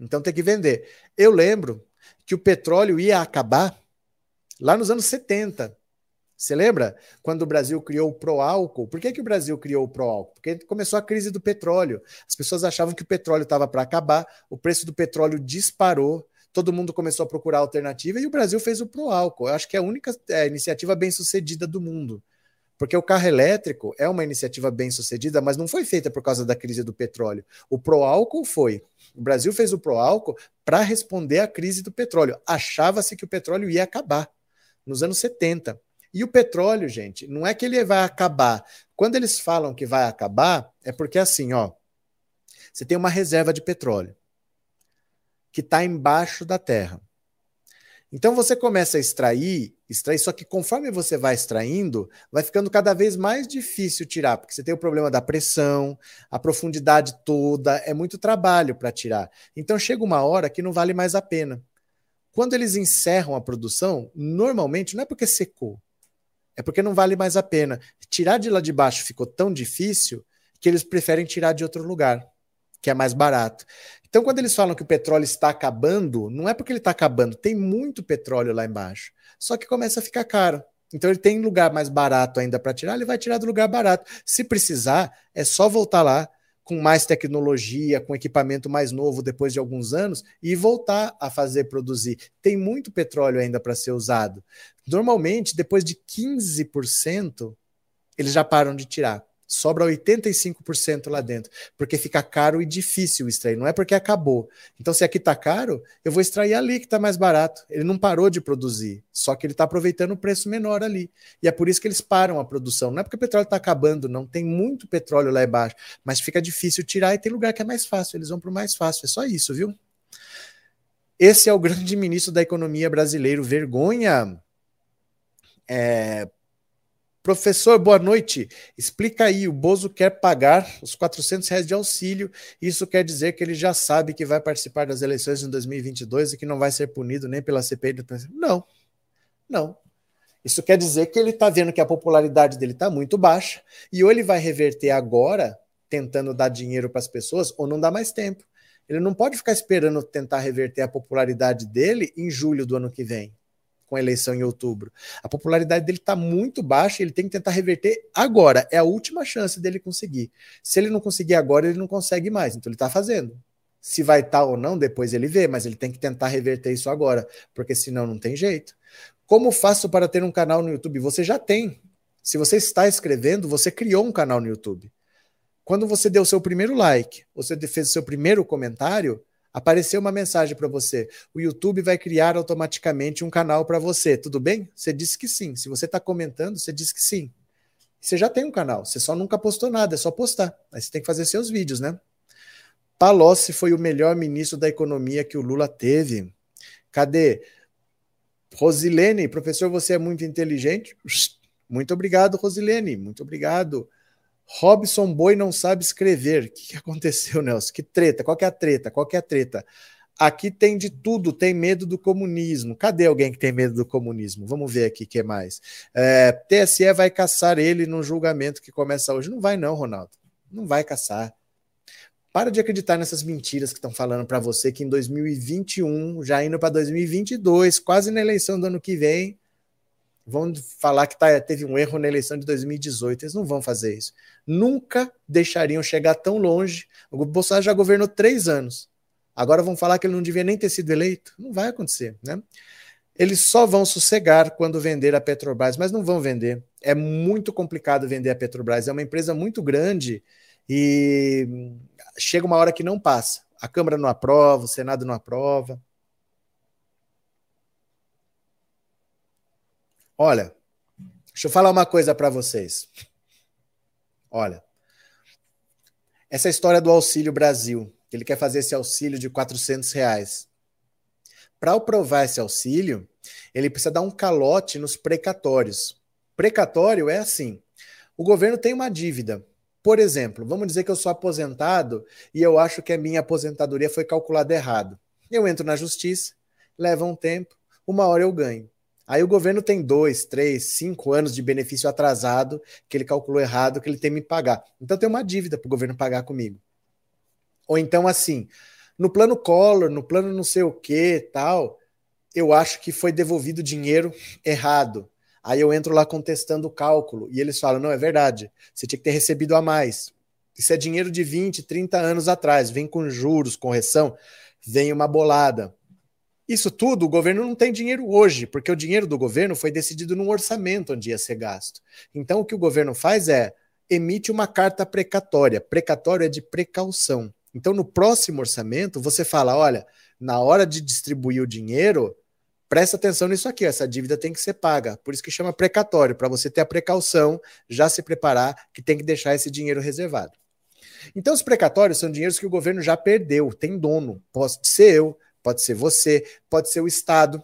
Então tem que vender. Eu lembro que o petróleo ia acabar lá nos anos 70. Você lembra quando o Brasil criou o Proálcool? Por que, que o Brasil criou o Proálcool? Porque começou a crise do petróleo. As pessoas achavam que o petróleo estava para acabar, o preço do petróleo disparou, todo mundo começou a procurar alternativa e o Brasil fez o Proálcool. Eu acho que é a única é, iniciativa bem sucedida do mundo. Porque o carro elétrico é uma iniciativa bem sucedida, mas não foi feita por causa da crise do petróleo. O Proálcool foi. O Brasil fez o Proálcool para responder à crise do petróleo. Achava-se que o petróleo ia acabar nos anos 70. E o petróleo, gente, não é que ele vai acabar. Quando eles falam que vai acabar, é porque assim, ó, você tem uma reserva de petróleo que está embaixo da terra. Então você começa a extrair, extrair, só que conforme você vai extraindo, vai ficando cada vez mais difícil tirar, porque você tem o problema da pressão, a profundidade toda, é muito trabalho para tirar. Então chega uma hora que não vale mais a pena. Quando eles encerram a produção, normalmente não é porque secou, é porque não vale mais a pena. Tirar de lá de baixo ficou tão difícil que eles preferem tirar de outro lugar, que é mais barato. Então, quando eles falam que o petróleo está acabando, não é porque ele está acabando, tem muito petróleo lá embaixo. Só que começa a ficar caro. Então, ele tem lugar mais barato ainda para tirar, ele vai tirar do lugar barato. Se precisar, é só voltar lá com mais tecnologia, com equipamento mais novo depois de alguns anos e voltar a fazer produzir. Tem muito petróleo ainda para ser usado. Normalmente, depois de 15%, eles já param de tirar. Sobra 85% lá dentro, porque fica caro e difícil extrair, não é porque acabou. Então, se aqui está caro, eu vou extrair ali que está mais barato. Ele não parou de produzir, só que ele está aproveitando o preço menor ali. E é por isso que eles param a produção. Não é porque o petróleo está acabando, não. Tem muito petróleo lá embaixo, mas fica difícil tirar e tem lugar que é mais fácil. Eles vão para o mais fácil. É só isso, viu? Esse é o grande ministro da economia brasileiro. Vergonha. É, Professor, boa noite. Explica aí, o Bozo quer pagar os 400 reais de auxílio. Isso quer dizer que ele já sabe que vai participar das eleições em 2022 e que não vai ser punido nem pela CPI do Não, não. Isso quer dizer que ele está vendo que a popularidade dele está muito baixa e ou ele vai reverter agora, tentando dar dinheiro para as pessoas, ou não dá mais tempo. Ele não pode ficar esperando tentar reverter a popularidade dele em julho do ano que vem com a eleição em outubro. A popularidade dele está muito baixa e ele tem que tentar reverter agora. É a última chance dele conseguir. Se ele não conseguir agora, ele não consegue mais. Então ele está fazendo. Se vai estar tá ou não, depois ele vê, mas ele tem que tentar reverter isso agora, porque senão não tem jeito. Como faço para ter um canal no YouTube? Você já tem. Se você está escrevendo, você criou um canal no YouTube. Quando você deu seu primeiro like, você fez seu primeiro comentário, apareceu uma mensagem para você. O YouTube vai criar automaticamente um canal para você. Tudo bem? Você disse que sim. Se você está comentando, você disse que sim. Você já tem um canal. Você só nunca postou nada, é só postar. Aí você tem que fazer seus vídeos, né? Palocci foi o melhor ministro da economia que o Lula teve. Cadê? Rosilene, professor, você é muito inteligente. Muito obrigado, Rosilene. Muito obrigado. Robson Boi não sabe escrever. O que, aconteceu, Nelson? Que treta? Qual que é a treta? Qual que é a treta? Aqui tem de tudo, tem medo do comunismo. Cadê alguém que tem medo do comunismo? Vamos ver aqui o que mais. É, TSE vai caçar ele num julgamento que começa hoje. Não vai, não, Ronaldo. Não vai caçar. Para de acreditar nessas mentiras que estão falando para você que em 2021, já indo para 2022, quase na eleição do ano que vem, vão falar que tá, teve um erro na eleição de 2018. Eles não vão fazer isso. Nunca deixariam chegar tão longe. O Bolsonaro já governou três anos. Agora vão falar que ele não devia nem ter sido eleito. Não vai acontecer, né? Eles só vão sossegar quando vender a Petrobras, mas não vão vender. É muito complicado vender a Petrobras. É uma empresa muito grande e chega uma hora que não passa. A Câmara não aprova, o Senado não aprova. Olha, deixa eu falar uma coisa para vocês. Olha, essa história do Auxílio Brasil, que ele quer fazer esse auxílio de 400 reais. Para aprovar esse auxílio, ele precisa dar um calote nos precatórios. Precatório é assim: o governo tem uma dívida. Por exemplo, vamos dizer que eu sou aposentado e eu acho que a minha aposentadoria foi calculada errado. Eu entro na justiça, leva um tempo, uma hora eu ganho. Aí o governo tem dois, três, cinco anos de benefício atrasado que ele calculou errado, que ele tem me pagar. Então tem uma dívida para o governo pagar comigo. Ou então, assim, no plano Collor, no plano não sei o que, tal, eu acho que foi devolvido dinheiro errado. Aí eu entro lá contestando o cálculo e eles falam: não, é verdade, você tinha que ter recebido a mais. Isso é dinheiro de 20, 30 anos atrás, vem com juros, correção, vem uma bolada. Isso tudo o governo não tem dinheiro hoje, porque o dinheiro do governo foi decidido num orçamento onde ia ser gasto. Então o que o governo faz é emite uma carta precatória. Precatório é de precaução. Então no próximo orçamento você fala, olha, na hora de distribuir o dinheiro, presta atenção nisso aqui, essa dívida tem que ser paga. Por isso que chama precatório, para você ter a precaução, já se preparar que tem que deixar esse dinheiro reservado. Então os precatórios são dinheiros que o governo já perdeu, tem dono, pode ser eu, pode ser você, pode ser o Estado,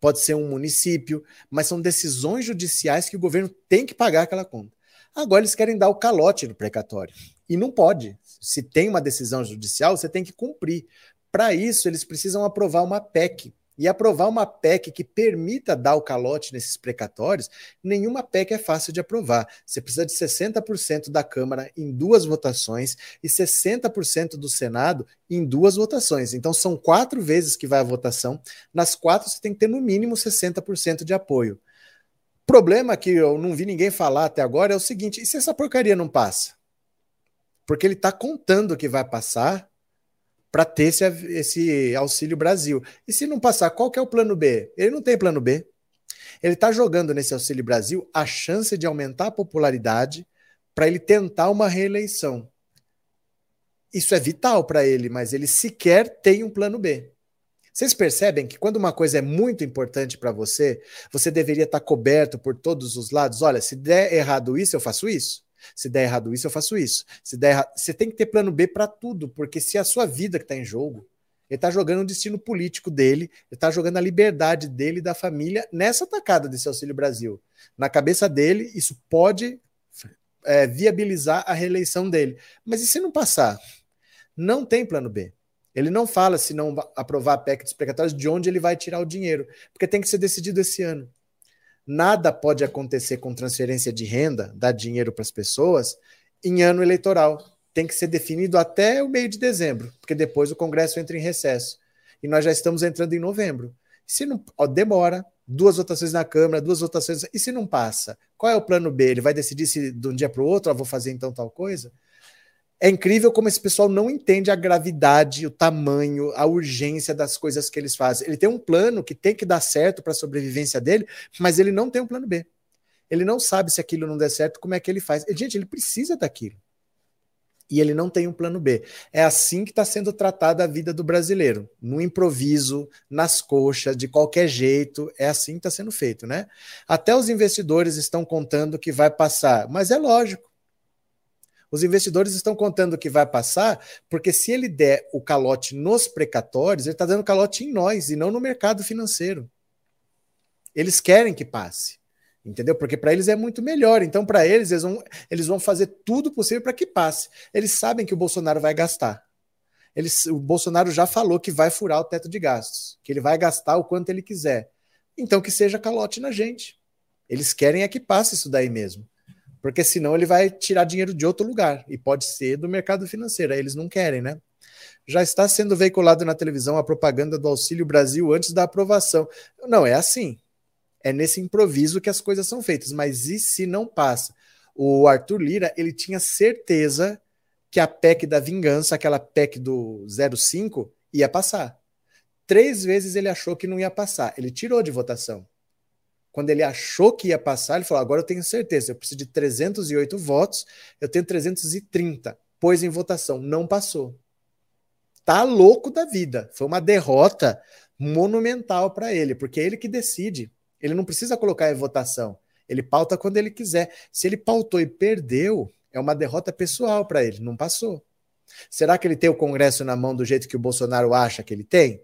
pode ser um município, mas são decisões judiciais que o governo tem que pagar aquela conta. Agora eles querem dar o calote no precatório. E não pode. Se tem uma decisão judicial, você tem que cumprir. Para isso, eles precisam aprovar uma PEC, e aprovar uma PEC que permita dar o calote nesses precatórios, nenhuma PEC é fácil de aprovar. Você precisa de 60% da Câmara em duas votações e 60% do Senado em duas votações. Então são quatro vezes que vai a votação. Nas quatro você tem que ter no mínimo 60% de apoio. O problema que eu não vi ninguém falar até agora é o seguinte: e se essa porcaria não passa? Porque ele está contando que vai passar para ter esse, esse Auxílio Brasil. E se não passar, qual que é o plano B? Ele não tem plano B. Ele está jogando nesse Auxílio Brasil a chance de aumentar a popularidade para ele tentar uma reeleição. Isso é vital para ele, mas ele sequer tem um plano B. Vocês percebem que quando uma coisa é muito importante para você, você deveria estar tá coberto por todos os lados? Olha, se der errado isso, eu faço isso. Se der errado isso, eu faço isso. Se der errado... Você tem que ter plano B para tudo, porque se é a sua vida que está em jogo, ele está jogando o destino político dele, ele está jogando a liberdade dele e da família nessa tacada desse Auxílio Brasil. Na cabeça dele, isso pode é, viabilizar a reeleição dele. Mas e se não passar? Não tem plano B. Ele não fala, se não aprovar a PEC dos precatórios, de onde ele vai tirar o dinheiro, porque tem que ser decidido esse ano. Nada pode acontecer com transferência de renda, dar dinheiro para as pessoas, em ano eleitoral. Tem que ser definido até o meio de dezembro, porque depois o Congresso entra em recesso. E nós já estamos entrando em novembro. Se não ó, demora, duas votações na Câmara, duas votações. E se não passa? Qual é o plano B? Ele vai decidir se de um dia para o outro, ah, vou fazer então tal coisa? É incrível como esse pessoal não entende a gravidade, o tamanho, a urgência das coisas que eles fazem. Ele tem um plano que tem que dar certo para a sobrevivência dele, mas ele não tem um plano B. Ele não sabe se aquilo não der certo, como é que ele faz. Gente, ele precisa daquilo. E ele não tem um plano B. É assim que está sendo tratada a vida do brasileiro. No improviso, nas coxas, de qualquer jeito. É assim que está sendo feito, né? Até os investidores estão contando que vai passar. Mas é lógico os investidores estão contando que vai passar, porque se ele der o calote nos precatórios, ele está dando calote em nós e não no mercado financeiro. Eles querem que passe, entendeu? Porque para eles é muito melhor. Então, para eles, eles vão, eles vão fazer tudo possível para que passe. Eles sabem que o Bolsonaro vai gastar. Eles, o Bolsonaro já falou que vai furar o teto de gastos, que ele vai gastar o quanto ele quiser. Então, que seja calote na gente. Eles querem é que passe isso daí mesmo porque senão ele vai tirar dinheiro de outro lugar e pode ser do mercado financeiro. Aí eles não querem, né? Já está sendo veiculado na televisão a propaganda do Auxílio Brasil antes da aprovação. Não, é assim. É nesse improviso que as coisas são feitas. Mas e se não passa? O Arthur Lira, ele tinha certeza que a PEC da vingança, aquela PEC do 05, ia passar. Três vezes ele achou que não ia passar. Ele tirou de votação. Quando ele achou que ia passar, ele falou: agora eu tenho certeza, eu preciso de 308 votos, eu tenho 330. Pôs em votação, não passou. Tá louco da vida. Foi uma derrota monumental para ele, porque é ele que decide. Ele não precisa colocar em votação. Ele pauta quando ele quiser. Se ele pautou e perdeu, é uma derrota pessoal para ele, não passou. Será que ele tem o Congresso na mão do jeito que o Bolsonaro acha que ele tem?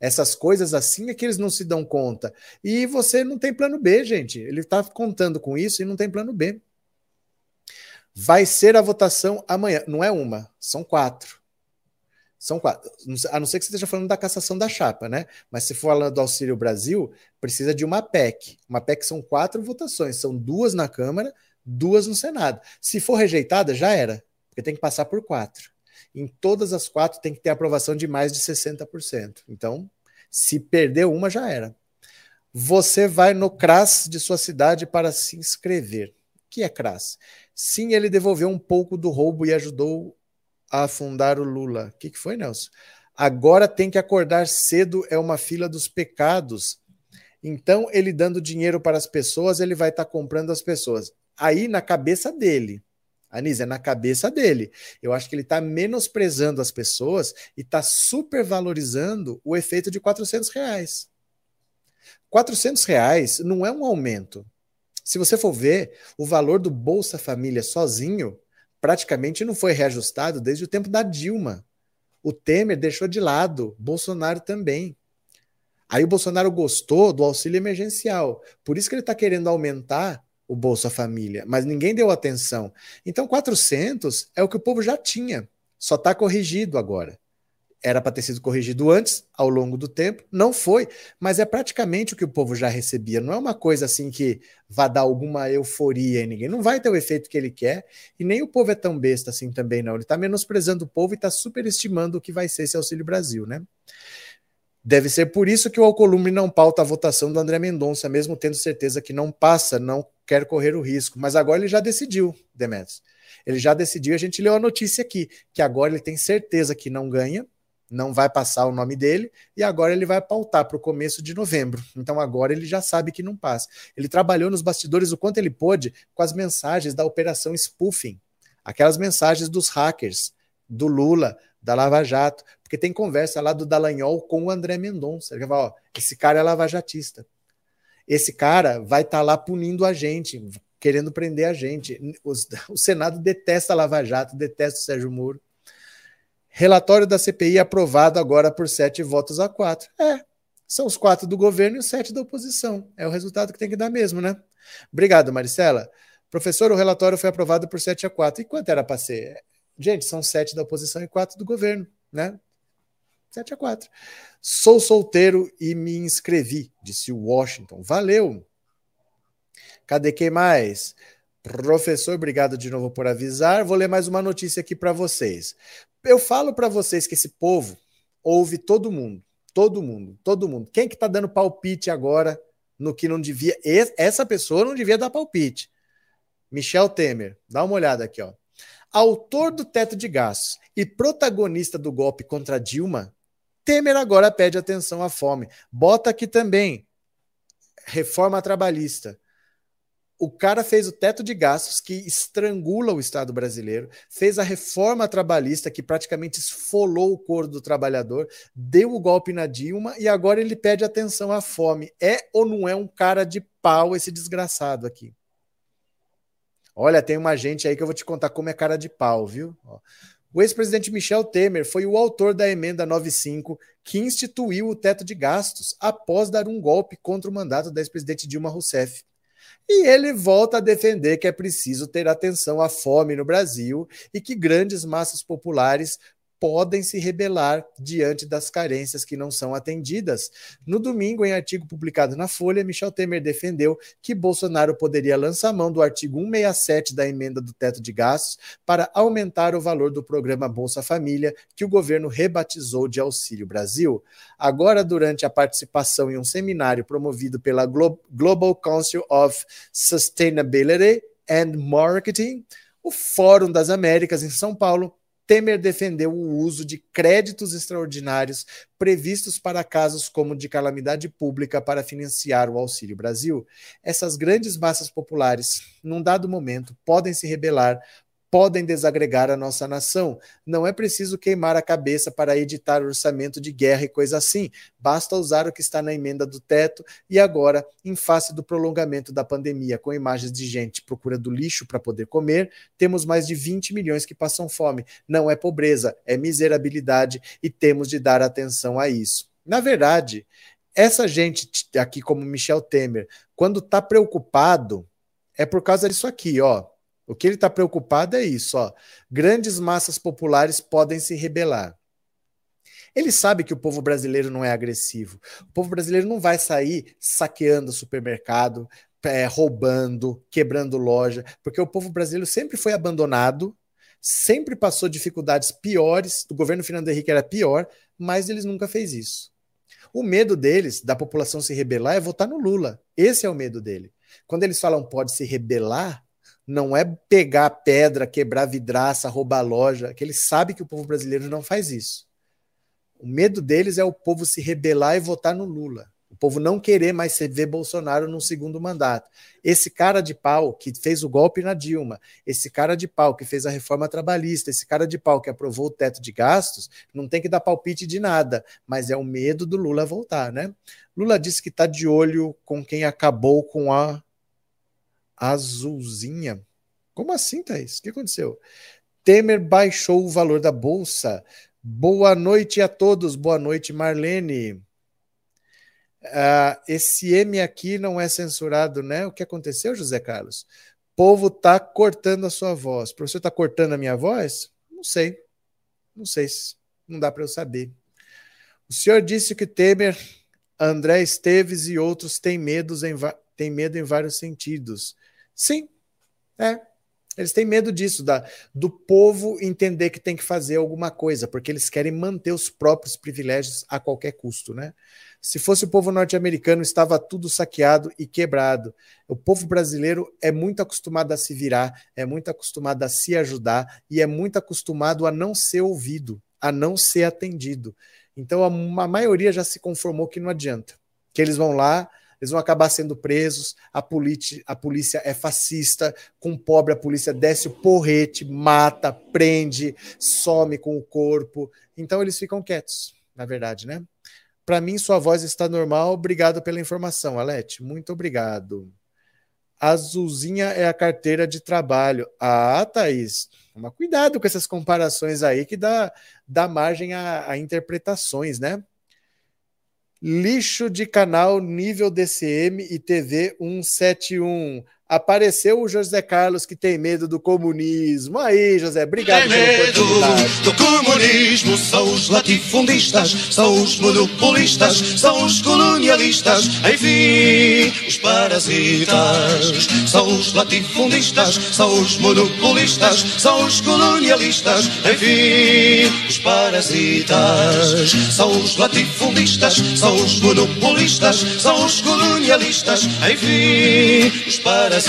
Essas coisas assim é que eles não se dão conta. E você não tem plano B, gente. Ele está contando com isso e não tem plano B. Vai ser a votação amanhã. Não é uma, são quatro. São quatro. A não ser que você esteja falando da cassação da chapa, né? Mas se for falando do Auxílio Brasil, precisa de uma PEC. Uma PEC são quatro votações. São duas na Câmara, duas no Senado. Se for rejeitada, já era. Porque tem que passar por quatro em todas as quatro tem que ter aprovação de mais de 60%. Então, se perdeu uma, já era. Você vai no CRAS de sua cidade para se inscrever. O que é CRAS? Sim, ele devolveu um pouco do roubo e ajudou a afundar o Lula. O que, que foi, Nelson? Agora tem que acordar cedo, é uma fila dos pecados. Então, ele dando dinheiro para as pessoas, ele vai estar tá comprando as pessoas. Aí, na cabeça dele. Anísio, é na cabeça dele. Eu acho que ele está menosprezando as pessoas e está supervalorizando o efeito de 400 reais. 400 reais não é um aumento. Se você for ver, o valor do Bolsa Família sozinho praticamente não foi reajustado desde o tempo da Dilma. O Temer deixou de lado, Bolsonaro também. Aí o Bolsonaro gostou do auxílio emergencial. Por isso que ele está querendo aumentar o Bolsa Família, mas ninguém deu atenção. Então, 400 é o que o povo já tinha, só está corrigido agora. Era para ter sido corrigido antes, ao longo do tempo, não foi, mas é praticamente o que o povo já recebia. Não é uma coisa assim que vá dar alguma euforia em ninguém. Não vai ter o efeito que ele quer, e nem o povo é tão besta assim também, não. Ele está menosprezando o povo e está superestimando o que vai ser esse Auxílio Brasil, né? Deve ser por isso que o Alcolumbre não pauta a votação do André Mendonça, mesmo tendo certeza que não passa, não quer correr o risco. Mas agora ele já decidiu, Demetrios. Ele já decidiu, a gente leu a notícia aqui, que agora ele tem certeza que não ganha não vai passar o nome dele, e agora ele vai pautar para o começo de novembro. Então agora ele já sabe que não passa. Ele trabalhou nos bastidores o quanto ele pôde com as mensagens da operação spoofing, aquelas mensagens dos hackers, do Lula, da Lava Jato, porque tem conversa lá do Dallagnol com o André Mendonça. Ele fala, ó, esse cara é lavajatista. Esse cara vai estar tá lá punindo a gente, querendo prender a gente. Os, o Senado detesta a Lava Jato, detesta o Sérgio Moro. Relatório da CPI aprovado agora por sete votos a quatro. É, são os quatro do governo e os sete da oposição. É o resultado que tem que dar mesmo, né? Obrigado, Maricela. Professor, o relatório foi aprovado por 7 a 4. E quanto era para ser? Gente, são sete da oposição e quatro do governo, né? 7 a 4. Sou solteiro e me inscrevi, disse Washington. Valeu. Cadê quem mais? Professor, obrigado de novo por avisar. Vou ler mais uma notícia aqui para vocês. Eu falo para vocês que esse povo ouve todo mundo, todo mundo, todo mundo. Quem que tá dando palpite agora no que não devia? Essa pessoa não devia dar palpite. Michel Temer, dá uma olhada aqui, ó. Autor do teto de gastos e protagonista do golpe contra Dilma, Temer agora pede atenção à fome. Bota aqui também reforma trabalhista o cara fez o teto de gastos que estrangula o Estado brasileiro, fez a reforma trabalhista que praticamente esfolou o couro do trabalhador, deu o golpe na Dilma e agora ele pede atenção à fome. É ou não é um cara de pau esse desgraçado aqui? Olha, tem uma gente aí que eu vou te contar como é cara de pau, viu? O ex-presidente Michel Temer foi o autor da emenda 95 que instituiu o teto de gastos após dar um golpe contra o mandato da ex-presidente Dilma Rousseff. E ele volta a defender que é preciso ter atenção à fome no Brasil e que grandes massas populares podem se rebelar diante das carências que não são atendidas. No domingo, em artigo publicado na Folha, Michel Temer defendeu que Bolsonaro poderia lançar mão do artigo 167 da emenda do teto de gastos para aumentar o valor do programa Bolsa Família, que o governo rebatizou de Auxílio Brasil. Agora, durante a participação em um seminário promovido pela Global Council of Sustainability and Marketing, o Fórum das Américas em São Paulo, Temer defendeu o uso de créditos extraordinários previstos para casos como de calamidade pública para financiar o Auxílio Brasil. Essas grandes massas populares, num dado momento, podem se rebelar podem desagregar a nossa nação. Não é preciso queimar a cabeça para editar orçamento de guerra e coisa assim. Basta usar o que está na emenda do teto e agora, em face do prolongamento da pandemia, com imagens de gente procurando lixo para poder comer, temos mais de 20 milhões que passam fome. Não é pobreza, é miserabilidade e temos de dar atenção a isso. Na verdade, essa gente aqui, como Michel Temer, quando está preocupado, é por causa disso aqui, ó. O que ele está preocupado é isso: ó, grandes massas populares podem se rebelar. Ele sabe que o povo brasileiro não é agressivo. O povo brasileiro não vai sair saqueando supermercado, é, roubando, quebrando loja, porque o povo brasileiro sempre foi abandonado, sempre passou dificuldades piores. O governo Fernando Henrique era pior, mas eles nunca fez isso. O medo deles, da população se rebelar, é votar no Lula. Esse é o medo dele. Quando eles falam pode se rebelar, não é pegar pedra, quebrar vidraça, roubar loja, que eles sabem que o povo brasileiro não faz isso. O medo deles é o povo se rebelar e votar no Lula. O povo não querer mais ver Bolsonaro no segundo mandato. Esse cara de pau que fez o golpe na Dilma, esse cara de pau que fez a reforma trabalhista, esse cara de pau que aprovou o teto de gastos, não tem que dar palpite de nada, mas é o medo do Lula voltar, né? Lula disse que está de olho com quem acabou com a azulzinha. Como assim, Thaís? O que aconteceu? Temer baixou o valor da bolsa. Boa noite a todos. Boa noite, Marlene. Uh, esse M aqui não é censurado, né? O que aconteceu, José Carlos? O povo tá cortando a sua voz. O professor está cortando a minha voz? Não sei. Não sei. Não dá para eu saber. O senhor disse que Temer, André Esteves e outros têm, medos em, têm medo em vários sentidos. Sim, é. Eles têm medo disso, da, do povo entender que tem que fazer alguma coisa, porque eles querem manter os próprios privilégios a qualquer custo, né? Se fosse o povo norte-americano, estava tudo saqueado e quebrado. O povo brasileiro é muito acostumado a se virar, é muito acostumado a se ajudar e é muito acostumado a não ser ouvido. a não ser atendido. Então a, a maioria já se conformou que não adianta. Que eles vão lá, eles vão acabar sendo presos, a, a polícia é fascista, com pobre a polícia desce o porrete, mata, prende, some com o corpo. Então eles ficam quietos, na verdade, né? Para mim, sua voz está normal. Obrigado pela informação, Alete. Muito obrigado. Azulzinha é a carteira de trabalho. Ah, Thaís, Toma cuidado com essas comparações aí que dá, dá margem a, a interpretações, né? Lixo de canal nível DCM e TV 171 apareceu o José Carlos que tem medo do comunismo. Aí, José, obrigado tem medo do comunismo, são os latifundistas, são os monopolistas, são os colonialistas, enfim, os parasitas. São os latifundistas, são os monopolistas, são os colonialistas, enfim, os parasitas. São os latifundistas, são os monopolistas, são os colonialistas, enfim, os parasitas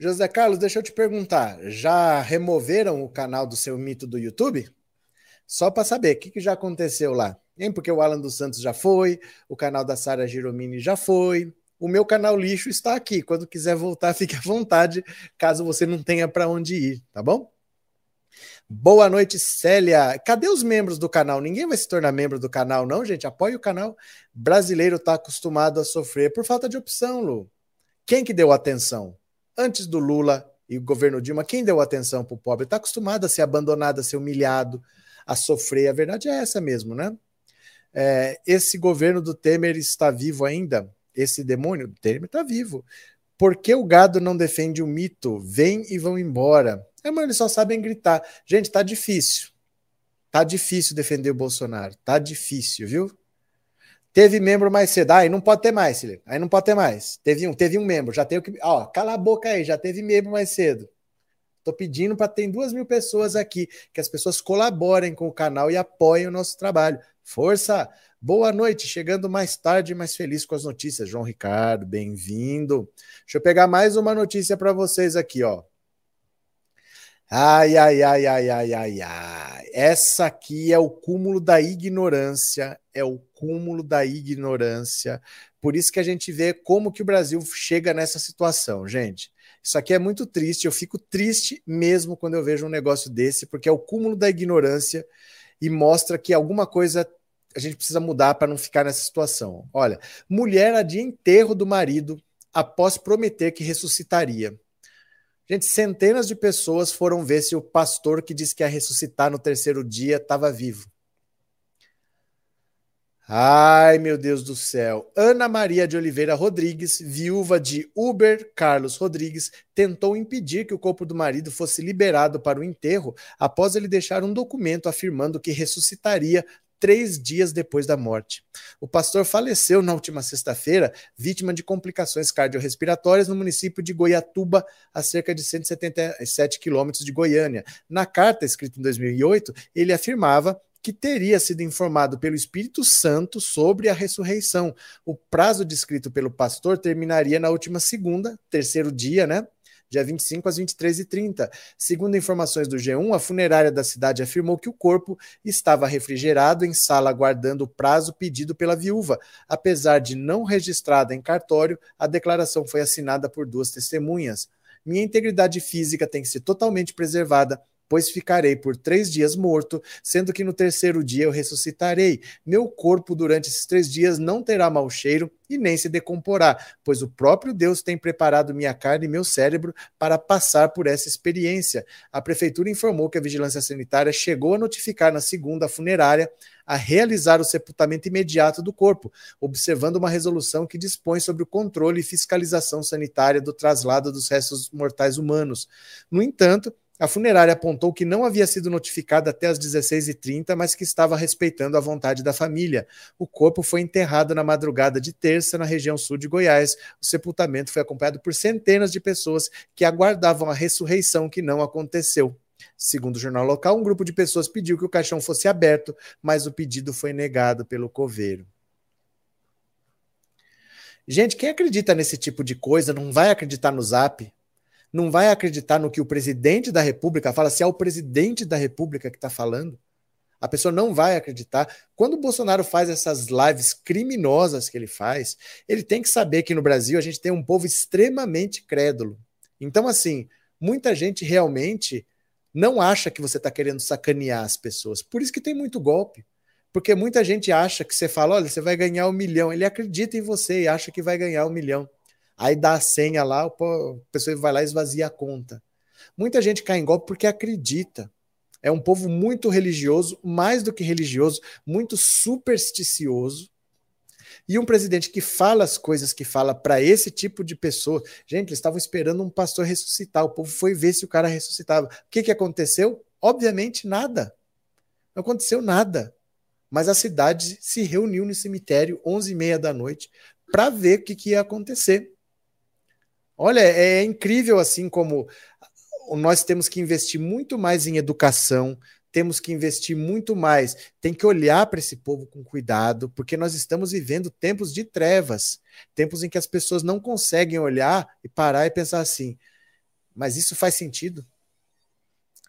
José Carlos, deixa eu te perguntar, já removeram o canal do seu mito do YouTube? Só para saber, o que, que já aconteceu lá? Hein? Porque o Alan dos Santos já foi, o canal da Sara Giromini já foi, o meu canal lixo está aqui. Quando quiser voltar, fique à vontade, caso você não tenha para onde ir, tá bom? Boa noite, Célia. Cadê os membros do canal? Ninguém vai se tornar membro do canal, não, gente? Apoie o canal. Brasileiro está acostumado a sofrer por falta de opção, Lu. Quem que deu atenção? Antes do Lula e o governo Dilma, quem deu atenção para o pobre? Está acostumado a ser abandonado, a ser humilhado, a sofrer. A verdade é essa mesmo, né? É, esse governo do Temer está vivo ainda? Esse demônio do Temer está vivo. Por que o gado não defende o mito? Vem e vão embora. É, mas eles só sabem gritar. Gente, tá difícil. Tá difícil defender o Bolsonaro. Tá difícil, viu? Teve membro mais cedo. Aí não pode ter mais, Silvio. Aí não pode ter mais. Teve um, teve um membro. Já tem o que. Ó, cala a boca aí, já teve membro mais cedo. Tô pedindo para ter duas mil pessoas aqui, que as pessoas colaborem com o canal e apoiem o nosso trabalho. Força! Boa noite, chegando mais tarde, mais feliz com as notícias. João Ricardo, bem-vindo. Deixa eu pegar mais uma notícia para vocês aqui, ó. Ai, ai, ai, ai, ai, ai, ai. Essa aqui é o cúmulo da ignorância, é o cúmulo da ignorância. Por isso que a gente vê como que o Brasil chega nessa situação, gente. Isso aqui é muito triste, eu fico triste mesmo quando eu vejo um negócio desse, porque é o cúmulo da ignorância e mostra que alguma coisa a gente precisa mudar para não ficar nessa situação. Olha, mulher adia enterro do marido após prometer que ressuscitaria. Gente, centenas de pessoas foram ver se o pastor que disse que ia ressuscitar no terceiro dia estava vivo. Ai, meu Deus do céu. Ana Maria de Oliveira Rodrigues, viúva de Uber Carlos Rodrigues, tentou impedir que o corpo do marido fosse liberado para o enterro após ele deixar um documento afirmando que ressuscitaria três dias depois da morte. O pastor faleceu na última sexta-feira, vítima de complicações cardiorrespiratórias no município de Goiatuba, a cerca de 177 quilômetros de Goiânia. Na carta, escrita em 2008, ele afirmava que teria sido informado pelo Espírito Santo sobre a ressurreição. O prazo descrito pelo pastor terminaria na última segunda, terceiro dia, né? Dia 25 às 23h30. Segundo informações do G1, a funerária da cidade afirmou que o corpo estava refrigerado em sala aguardando o prazo pedido pela viúva. Apesar de não registrada em cartório, a declaração foi assinada por duas testemunhas. Minha integridade física tem que ser totalmente preservada pois ficarei por três dias morto, sendo que no terceiro dia eu ressuscitarei. Meu corpo durante esses três dias não terá mau cheiro e nem se decomporá, pois o próprio Deus tem preparado minha carne e meu cérebro para passar por essa experiência. A prefeitura informou que a vigilância sanitária chegou a notificar na segunda funerária a realizar o sepultamento imediato do corpo, observando uma resolução que dispõe sobre o controle e fiscalização sanitária do traslado dos restos mortais humanos. No entanto, a funerária apontou que não havia sido notificada até as 16h30, mas que estava respeitando a vontade da família. O corpo foi enterrado na madrugada de terça na região sul de Goiás. O sepultamento foi acompanhado por centenas de pessoas que aguardavam a ressurreição que não aconteceu. Segundo o jornal local, um grupo de pessoas pediu que o caixão fosse aberto, mas o pedido foi negado pelo coveiro. Gente, quem acredita nesse tipo de coisa não vai acreditar no zap, não vai acreditar no que o presidente da República fala, se é o presidente da República que está falando. A pessoa não vai acreditar. Quando o Bolsonaro faz essas lives criminosas que ele faz, ele tem que saber que no Brasil a gente tem um povo extremamente crédulo. Então, assim, muita gente realmente não acha que você está querendo sacanear as pessoas. Por isso que tem muito golpe. Porque muita gente acha que você fala, olha, você vai ganhar um milhão. Ele acredita em você e acha que vai ganhar um milhão. Aí dá a senha lá, a pessoa vai lá e esvazia a conta. Muita gente cai em golpe porque acredita. É um povo muito religioso, mais do que religioso, muito supersticioso. E um presidente que fala as coisas que fala para esse tipo de pessoa. Gente, eles estavam esperando um pastor ressuscitar. O povo foi ver se o cara ressuscitava. O que, que aconteceu? Obviamente, nada. Não aconteceu nada mas a cidade se reuniu no cemitério 11h30 da noite para ver o que, que, ia acontecer. Olha, é incrível assim como nós temos que investir muito mais em educação, temos que investir muito mais, tem que olhar para esse povo com cuidado, porque nós estamos vivendo tempos de trevas, tempos em que as pessoas não conseguem olhar e parar e pensar assim: mas isso faz sentido?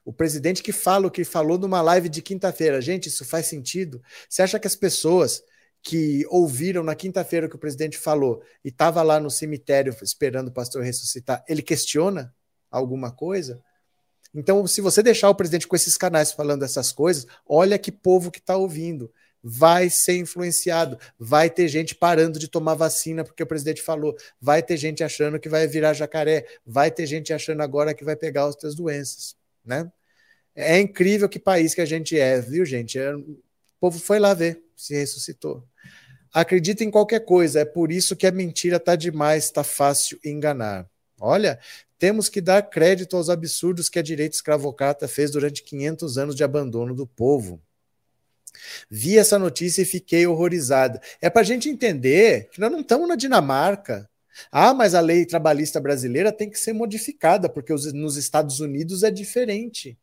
O presidente que fala o que falou numa live de quinta-feira. Gente, isso faz sentido? Você acha que as pessoas que ouviram na quinta-feira que o presidente falou e estava lá no cemitério esperando o pastor ressuscitar, ele questiona alguma coisa? Então, se você deixar o presidente com esses canais falando essas coisas, olha que povo que está ouvindo. Vai ser influenciado, vai ter gente parando de tomar vacina porque o presidente falou, vai ter gente achando que vai virar jacaré, vai ter gente achando agora que vai pegar outras doenças né? É incrível que país que a gente é, viu, gente? É, povo foi lá ver se ressuscitou. Acredita em qualquer coisa, é por isso que a mentira tá demais, tá fácil enganar. Olha, temos que dar crédito aos absurdos que a direita escravocrata fez durante 500 anos de abandono do povo. Vi essa notícia e fiquei horrorizada. É para a gente entender que nós não estamos na Dinamarca, ah, mas a lei trabalhista brasileira tem que ser modificada, porque os, nos Estados Unidos é diferente.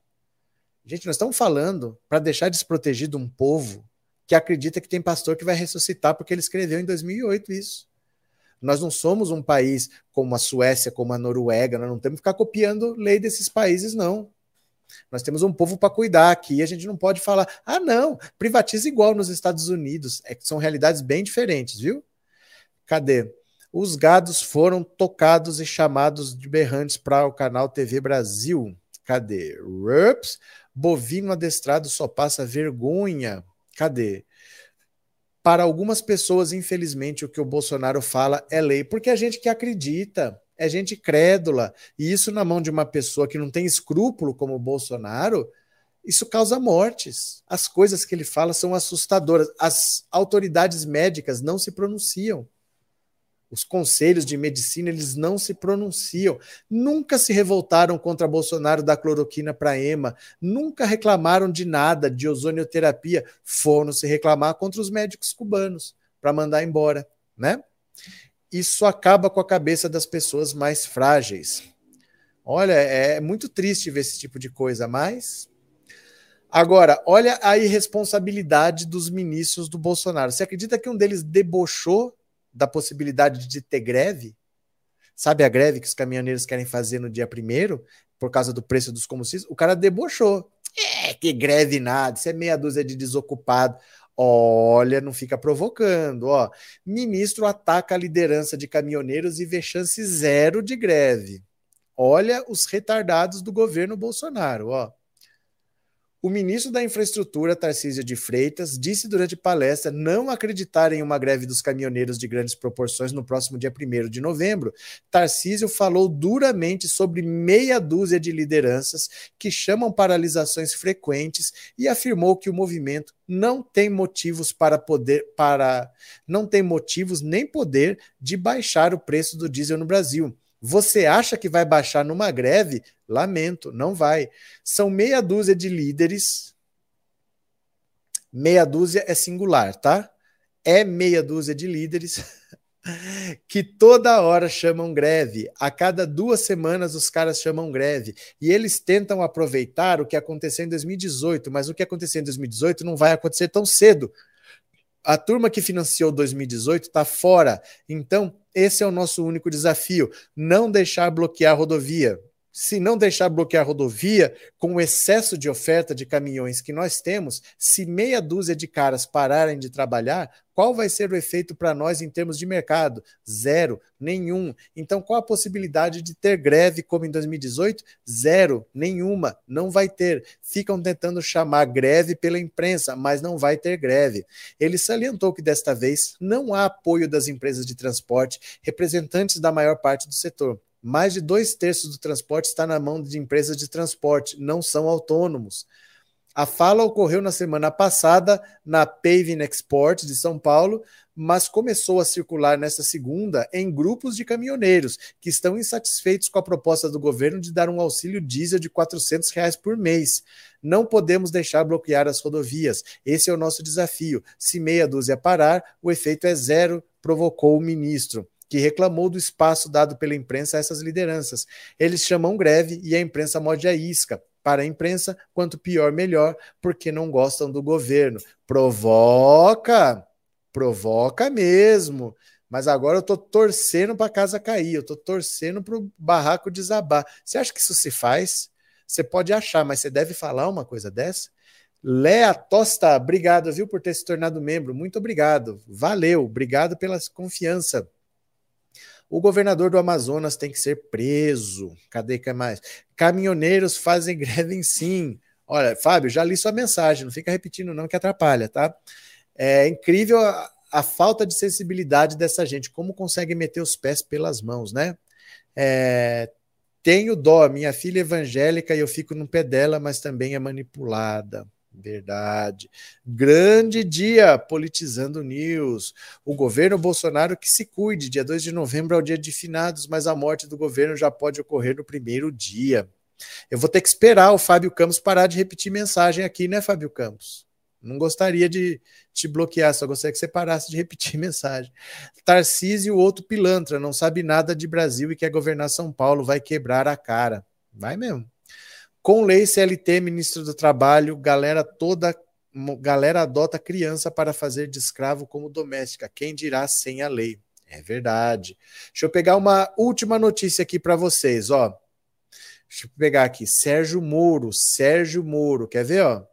Gente, nós estamos falando para deixar desprotegido um povo que acredita que tem pastor que vai ressuscitar porque ele escreveu em 2008 isso. Nós não somos um país como a Suécia, como a Noruega, nós não temos que ficar copiando lei desses países, não. Nós temos um povo para cuidar aqui, a gente não pode falar, ah, não, privatiza igual nos Estados Unidos. É que são realidades bem diferentes, viu? Cadê? Os gados foram tocados e chamados de berrantes para o canal TV Brasil. Cadê? Rups, bovino adestrado só passa vergonha. Cadê? Para algumas pessoas, infelizmente, o que o Bolsonaro fala é lei, porque a gente que acredita, é gente crédula, e isso na mão de uma pessoa que não tem escrúpulo como o Bolsonaro, isso causa mortes. As coisas que ele fala são assustadoras. As autoridades médicas não se pronunciam os conselhos de medicina eles não se pronunciam, nunca se revoltaram contra Bolsonaro da cloroquina para EMA, nunca reclamaram de nada de ozonioterapia, foram se reclamar contra os médicos cubanos para mandar embora, né? Isso acaba com a cabeça das pessoas mais frágeis. Olha, é muito triste ver esse tipo de coisa, mas Agora, olha a irresponsabilidade dos ministros do Bolsonaro. Você acredita que um deles debochou da possibilidade de ter greve. Sabe a greve que os caminhoneiros querem fazer no dia primeiro por causa do preço dos combustíveis? O cara debochou. É, que greve nada, isso é meia dúzia de desocupado. Olha, não fica provocando, ó. Ministro ataca a liderança de caminhoneiros e vê chance zero de greve. Olha os retardados do governo Bolsonaro, ó. O ministro da Infraestrutura, Tarcísio de Freitas, disse durante palestra não acreditar em uma greve dos caminhoneiros de grandes proporções no próximo dia 1 de novembro. Tarcísio falou duramente sobre meia dúzia de lideranças que chamam paralisações frequentes e afirmou que o movimento não tem motivos para poder para não tem motivos nem poder de baixar o preço do diesel no Brasil. Você acha que vai baixar numa greve? Lamento, não vai. São meia dúzia de líderes. Meia dúzia é singular, tá? É meia dúzia de líderes que toda hora chamam greve. A cada duas semanas os caras chamam greve. E eles tentam aproveitar o que aconteceu em 2018, mas o que aconteceu em 2018 não vai acontecer tão cedo. A turma que financiou 2018 está fora. Então, esse é o nosso único desafio: não deixar bloquear a rodovia. Se não deixar bloquear a rodovia, com o excesso de oferta de caminhões que nós temos, se meia dúzia de caras pararem de trabalhar, qual vai ser o efeito para nós em termos de mercado? Zero, nenhum. Então, qual a possibilidade de ter greve como em 2018? Zero, nenhuma, não vai ter. Ficam tentando chamar greve pela imprensa, mas não vai ter greve. Ele salientou que desta vez não há apoio das empresas de transporte, representantes da maior parte do setor. Mais de dois terços do transporte está na mão de empresas de transporte, não são autônomos. A fala ocorreu na semana passada na Paving Export de São Paulo, mas começou a circular nesta segunda em grupos de caminhoneiros que estão insatisfeitos com a proposta do governo de dar um auxílio diesel de 400 reais por mês. Não podemos deixar bloquear as rodovias. Esse é o nosso desafio. Se meia dúzia parar, o efeito é zero, provocou o ministro que reclamou do espaço dado pela imprensa a essas lideranças. Eles chamam greve e a imprensa morde a isca. Para a imprensa, quanto pior, melhor, porque não gostam do governo. Provoca! Provoca mesmo. Mas agora eu tô torcendo para a casa cair, eu tô torcendo para o barraco desabar. Você acha que isso se faz? Você pode achar, mas você deve falar uma coisa dessa? Léa Tosta, obrigado, viu, por ter se tornado membro. Muito obrigado. Valeu, obrigado pela confiança. O governador do Amazonas tem que ser preso. Cadê que é mais? Caminhoneiros fazem greve sim. Olha, Fábio, já li sua mensagem, não fica repetindo não que atrapalha, tá? É incrível a, a falta de sensibilidade dessa gente, como consegue meter os pés pelas mãos, né? É, tenho dó, minha filha é evangélica e eu fico no pé dela, mas também é manipulada. Verdade. Grande dia politizando news. O governo Bolsonaro que se cuide. Dia 2 de novembro é o dia de finados, mas a morte do governo já pode ocorrer no primeiro dia. Eu vou ter que esperar o Fábio Campos parar de repetir mensagem aqui, né, Fábio Campos? Não gostaria de te bloquear, só gostaria que você parasse de repetir mensagem. Tarcísio, outro pilantra, não sabe nada de Brasil e quer governar São Paulo, vai quebrar a cara. Vai mesmo. Com lei CLT, ministro do Trabalho, galera toda, galera adota criança para fazer de escravo como doméstica. Quem dirá sem a lei? É verdade. Deixa eu pegar uma última notícia aqui para vocês, ó. Deixa eu pegar aqui. Sérgio Moro, Sérgio Moro, quer ver, ó?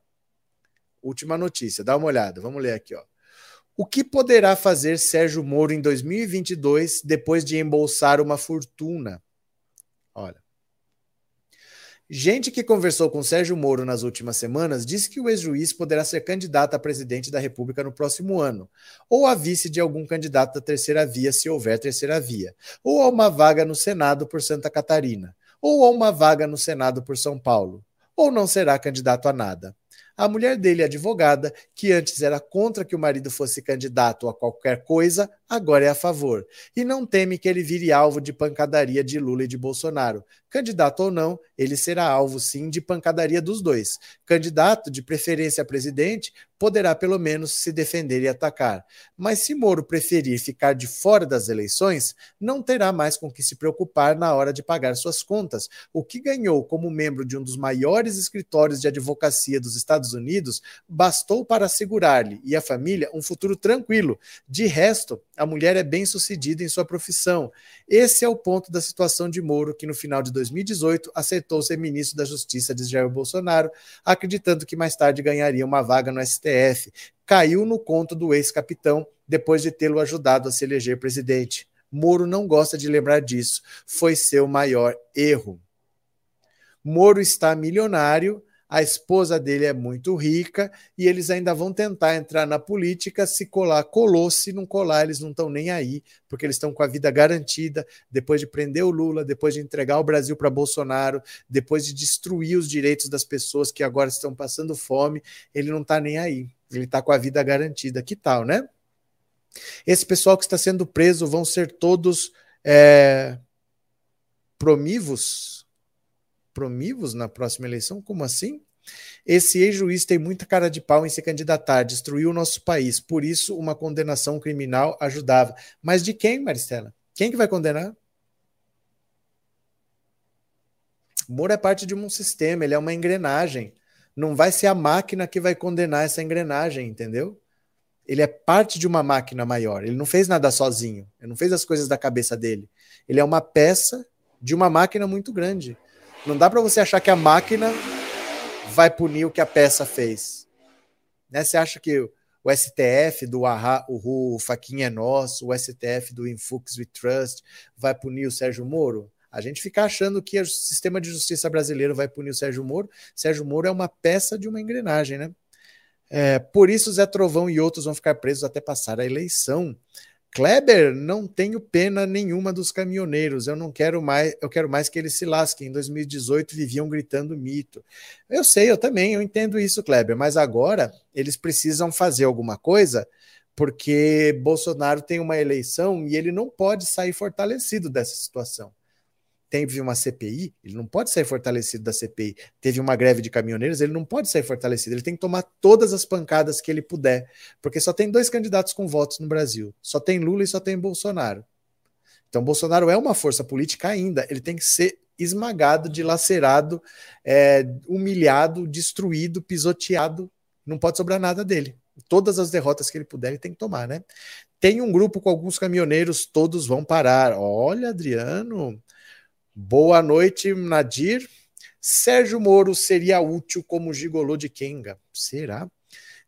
Última notícia, dá uma olhada. Vamos ler aqui, ó. O que poderá fazer Sérgio Moro em 2022 depois de embolsar uma fortuna? Olha. Gente que conversou com Sérgio Moro nas últimas semanas disse que o ex-juiz poderá ser candidato a presidente da República no próximo ano, ou a vice de algum candidato da terceira via, se houver terceira via, ou a uma vaga no Senado por Santa Catarina, ou a uma vaga no Senado por São Paulo, ou não será candidato a nada. A mulher dele, advogada, que antes era contra que o marido fosse candidato a qualquer coisa, agora é a favor. E não teme que ele vire alvo de pancadaria de Lula e de Bolsonaro. Candidato ou não, ele será alvo sim de pancadaria dos dois. Candidato, de preferência a presidente, poderá pelo menos se defender e atacar. Mas se Moro preferir ficar de fora das eleições, não terá mais com que se preocupar na hora de pagar suas contas. O que ganhou como membro de um dos maiores escritórios de advocacia dos Estados Unidos bastou para assegurar-lhe e à família um futuro tranquilo. De resto, a mulher é bem-sucedida em sua profissão. Esse é o ponto da situação de Moro, que no final de 2018 aceitou ser ministro da Justiça de Jair Bolsonaro, acreditando que mais tarde ganharia uma vaga no STF. Caiu no conto do ex-capitão depois de tê-lo ajudado a se eleger presidente. Moro não gosta de lembrar disso. Foi seu maior erro. Moro está milionário a esposa dele é muito rica e eles ainda vão tentar entrar na política. Se colar, colou. Se não colar, eles não estão nem aí, porque eles estão com a vida garantida. Depois de prender o Lula, depois de entregar o Brasil para Bolsonaro, depois de destruir os direitos das pessoas que agora estão passando fome, ele não está nem aí. Ele está com a vida garantida. Que tal, né? Esse pessoal que está sendo preso vão ser todos é, promivos promivos na próxima eleição? Como assim? Esse ex-juiz tem muita cara de pau em se candidatar, destruiu o nosso país, por isso uma condenação criminal ajudava. Mas de quem, Maristela? Quem que vai condenar? Moro é parte de um sistema, ele é uma engrenagem. Não vai ser a máquina que vai condenar essa engrenagem, entendeu? Ele é parte de uma máquina maior. Ele não fez nada sozinho. Ele não fez as coisas da cabeça dele. Ele é uma peça de uma máquina muito grande. Não dá para você achar que a máquina vai punir o que a peça fez. Né? Você acha que o STF do Ahá, o, Faquinha é Nosso, o STF do Infux We Trust vai punir o Sérgio Moro? A gente fica achando que o sistema de justiça brasileiro vai punir o Sérgio Moro. Sérgio Moro é uma peça de uma engrenagem, né? É, por isso, Zé Trovão e outros vão ficar presos até passar a eleição. Kleber, não tenho pena nenhuma dos caminhoneiros. Eu não quero mais, eu quero mais que eles se lasquem. Em 2018 viviam gritando mito. Eu sei, eu também, eu entendo isso, Kleber, mas agora eles precisam fazer alguma coisa porque Bolsonaro tem uma eleição e ele não pode sair fortalecido dessa situação teve uma CPI, ele não pode sair fortalecido da CPI. Teve uma greve de caminhoneiros, ele não pode sair fortalecido. Ele tem que tomar todas as pancadas que ele puder, porque só tem dois candidatos com votos no Brasil. Só tem Lula e só tem Bolsonaro. Então, Bolsonaro é uma força política ainda. Ele tem que ser esmagado, dilacerado, é, humilhado, destruído, pisoteado. Não pode sobrar nada dele. Todas as derrotas que ele puder, ele tem que tomar, né? Tem um grupo com alguns caminhoneiros, todos vão parar. Olha, Adriano, Boa noite, Nadir. Sérgio Moro seria útil como gigolô de Kenga? Será?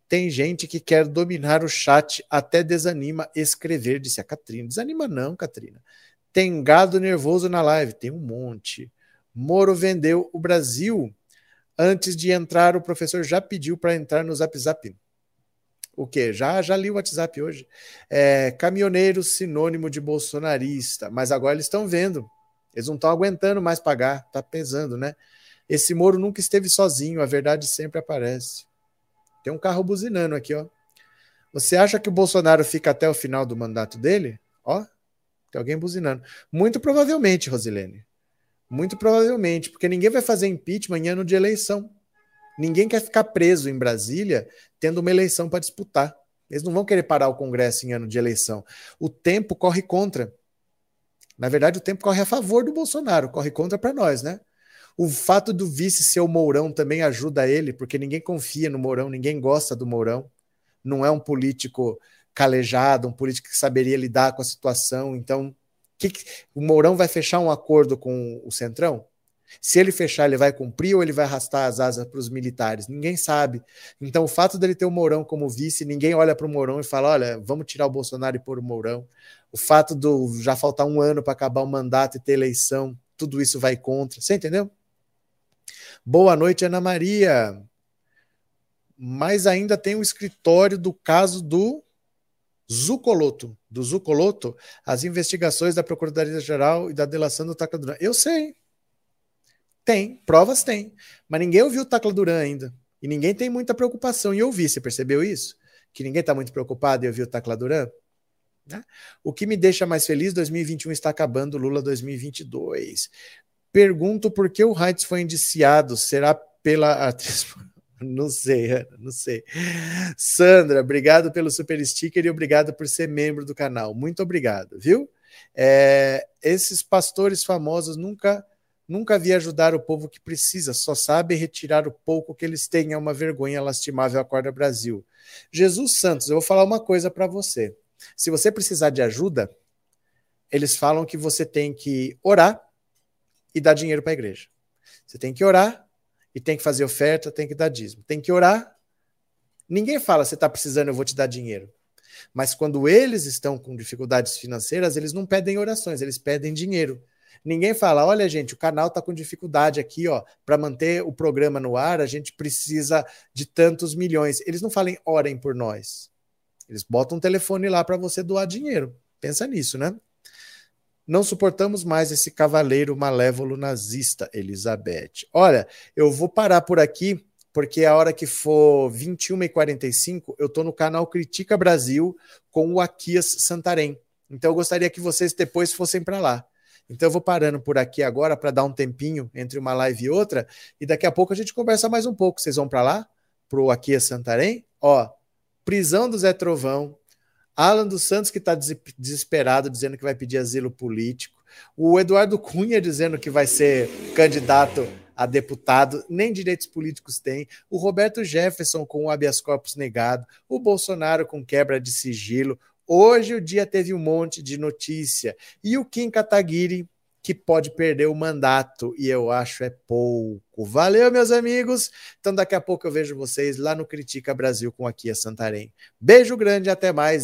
Tem gente que quer dominar o chat, até desanima escrever, disse a Catrina. Desanima não, Catrina. Tem gado nervoso na live, tem um monte. Moro vendeu o Brasil. Antes de entrar, o professor já pediu para entrar no Zap Zap. O quê? Já, já li o WhatsApp hoje. É, caminhoneiro sinônimo de bolsonarista, mas agora eles estão vendo eles não estão aguentando mais pagar, tá pesando, né? Esse Moro nunca esteve sozinho, a verdade sempre aparece. Tem um carro buzinando aqui, ó. Você acha que o Bolsonaro fica até o final do mandato dele? Ó, tem alguém buzinando. Muito provavelmente, Rosilene. Muito provavelmente, porque ninguém vai fazer impeachment em ano de eleição. Ninguém quer ficar preso em Brasília tendo uma eleição para disputar. Eles não vão querer parar o Congresso em ano de eleição. O tempo corre contra. Na verdade, o tempo corre a favor do Bolsonaro, corre contra para nós, né? O fato do vice ser o Mourão também ajuda ele, porque ninguém confia no Mourão, ninguém gosta do Mourão. Não é um político calejado, um político que saberia lidar com a situação. Então, que, que o Mourão vai fechar um acordo com o Centrão? Se ele fechar, ele vai cumprir ou ele vai arrastar as asas para os militares? Ninguém sabe. Então, o fato dele ter o Mourão como vice, ninguém olha para o Mourão e fala: olha, vamos tirar o Bolsonaro e pôr o Mourão. O fato do já faltar um ano para acabar o mandato e ter eleição, tudo isso vai contra. Você entendeu? Boa noite, Ana Maria. Mas ainda tem o escritório do caso do Zucoloto. Do Zucoloto, as investigações da Procuradoria-Geral e da delação do Tacla Duran. Eu sei, tem, provas tem. Mas ninguém ouviu o Tacla Duran ainda. E ninguém tem muita preocupação em ouvir. Você percebeu isso? Que ninguém está muito preocupado em ouvir o Tacla Duran? Né? O que me deixa mais feliz, 2021 está acabando, Lula 2022. Pergunto por que o Heitz foi indiciado. Será pela atriz. Não sei, não sei. Sandra, obrigado pelo super sticker e obrigado por ser membro do canal. Muito obrigado, viu? É, esses pastores famosos nunca Nunca vi ajudar o povo que precisa, só sabe retirar o pouco que eles têm. É uma vergonha lastimável, acorda Brasil. Jesus Santos, eu vou falar uma coisa para você. Se você precisar de ajuda, eles falam que você tem que orar e dar dinheiro para a igreja. Você tem que orar e tem que fazer oferta, tem que dar dízimo. Tem que orar. Ninguém fala, você está precisando, eu vou te dar dinheiro. Mas quando eles estão com dificuldades financeiras, eles não pedem orações, eles pedem dinheiro. Ninguém fala, olha, gente, o canal está com dificuldade aqui, ó, para manter o programa no ar, a gente precisa de tantos milhões. Eles não falam, orem por nós. Eles botam um telefone lá para você doar dinheiro. Pensa nisso, né? Não suportamos mais esse cavaleiro malévolo nazista, Elizabeth. Olha, eu vou parar por aqui, porque a hora que for 21h45, eu estou no canal Critica Brasil com o Aquias Santarém. Então eu gostaria que vocês depois fossem para lá. Então eu vou parando por aqui agora para dar um tempinho entre uma live e outra e daqui a pouco a gente conversa mais um pouco. Vocês vão para lá? Pro Aqui é Santarém? Ó, prisão do Zé Trovão, Alan dos Santos que está desesperado dizendo que vai pedir asilo político, o Eduardo Cunha dizendo que vai ser candidato a deputado, nem direitos políticos tem, o Roberto Jefferson com o habeas corpus negado, o Bolsonaro com quebra de sigilo, Hoje o dia teve um monte de notícia. E o Kim Kataguiri, que pode perder o mandato, e eu acho é pouco. Valeu, meus amigos. Então, daqui a pouco eu vejo vocês lá no Critica Brasil com aqui a Santarém. Beijo grande, até mais.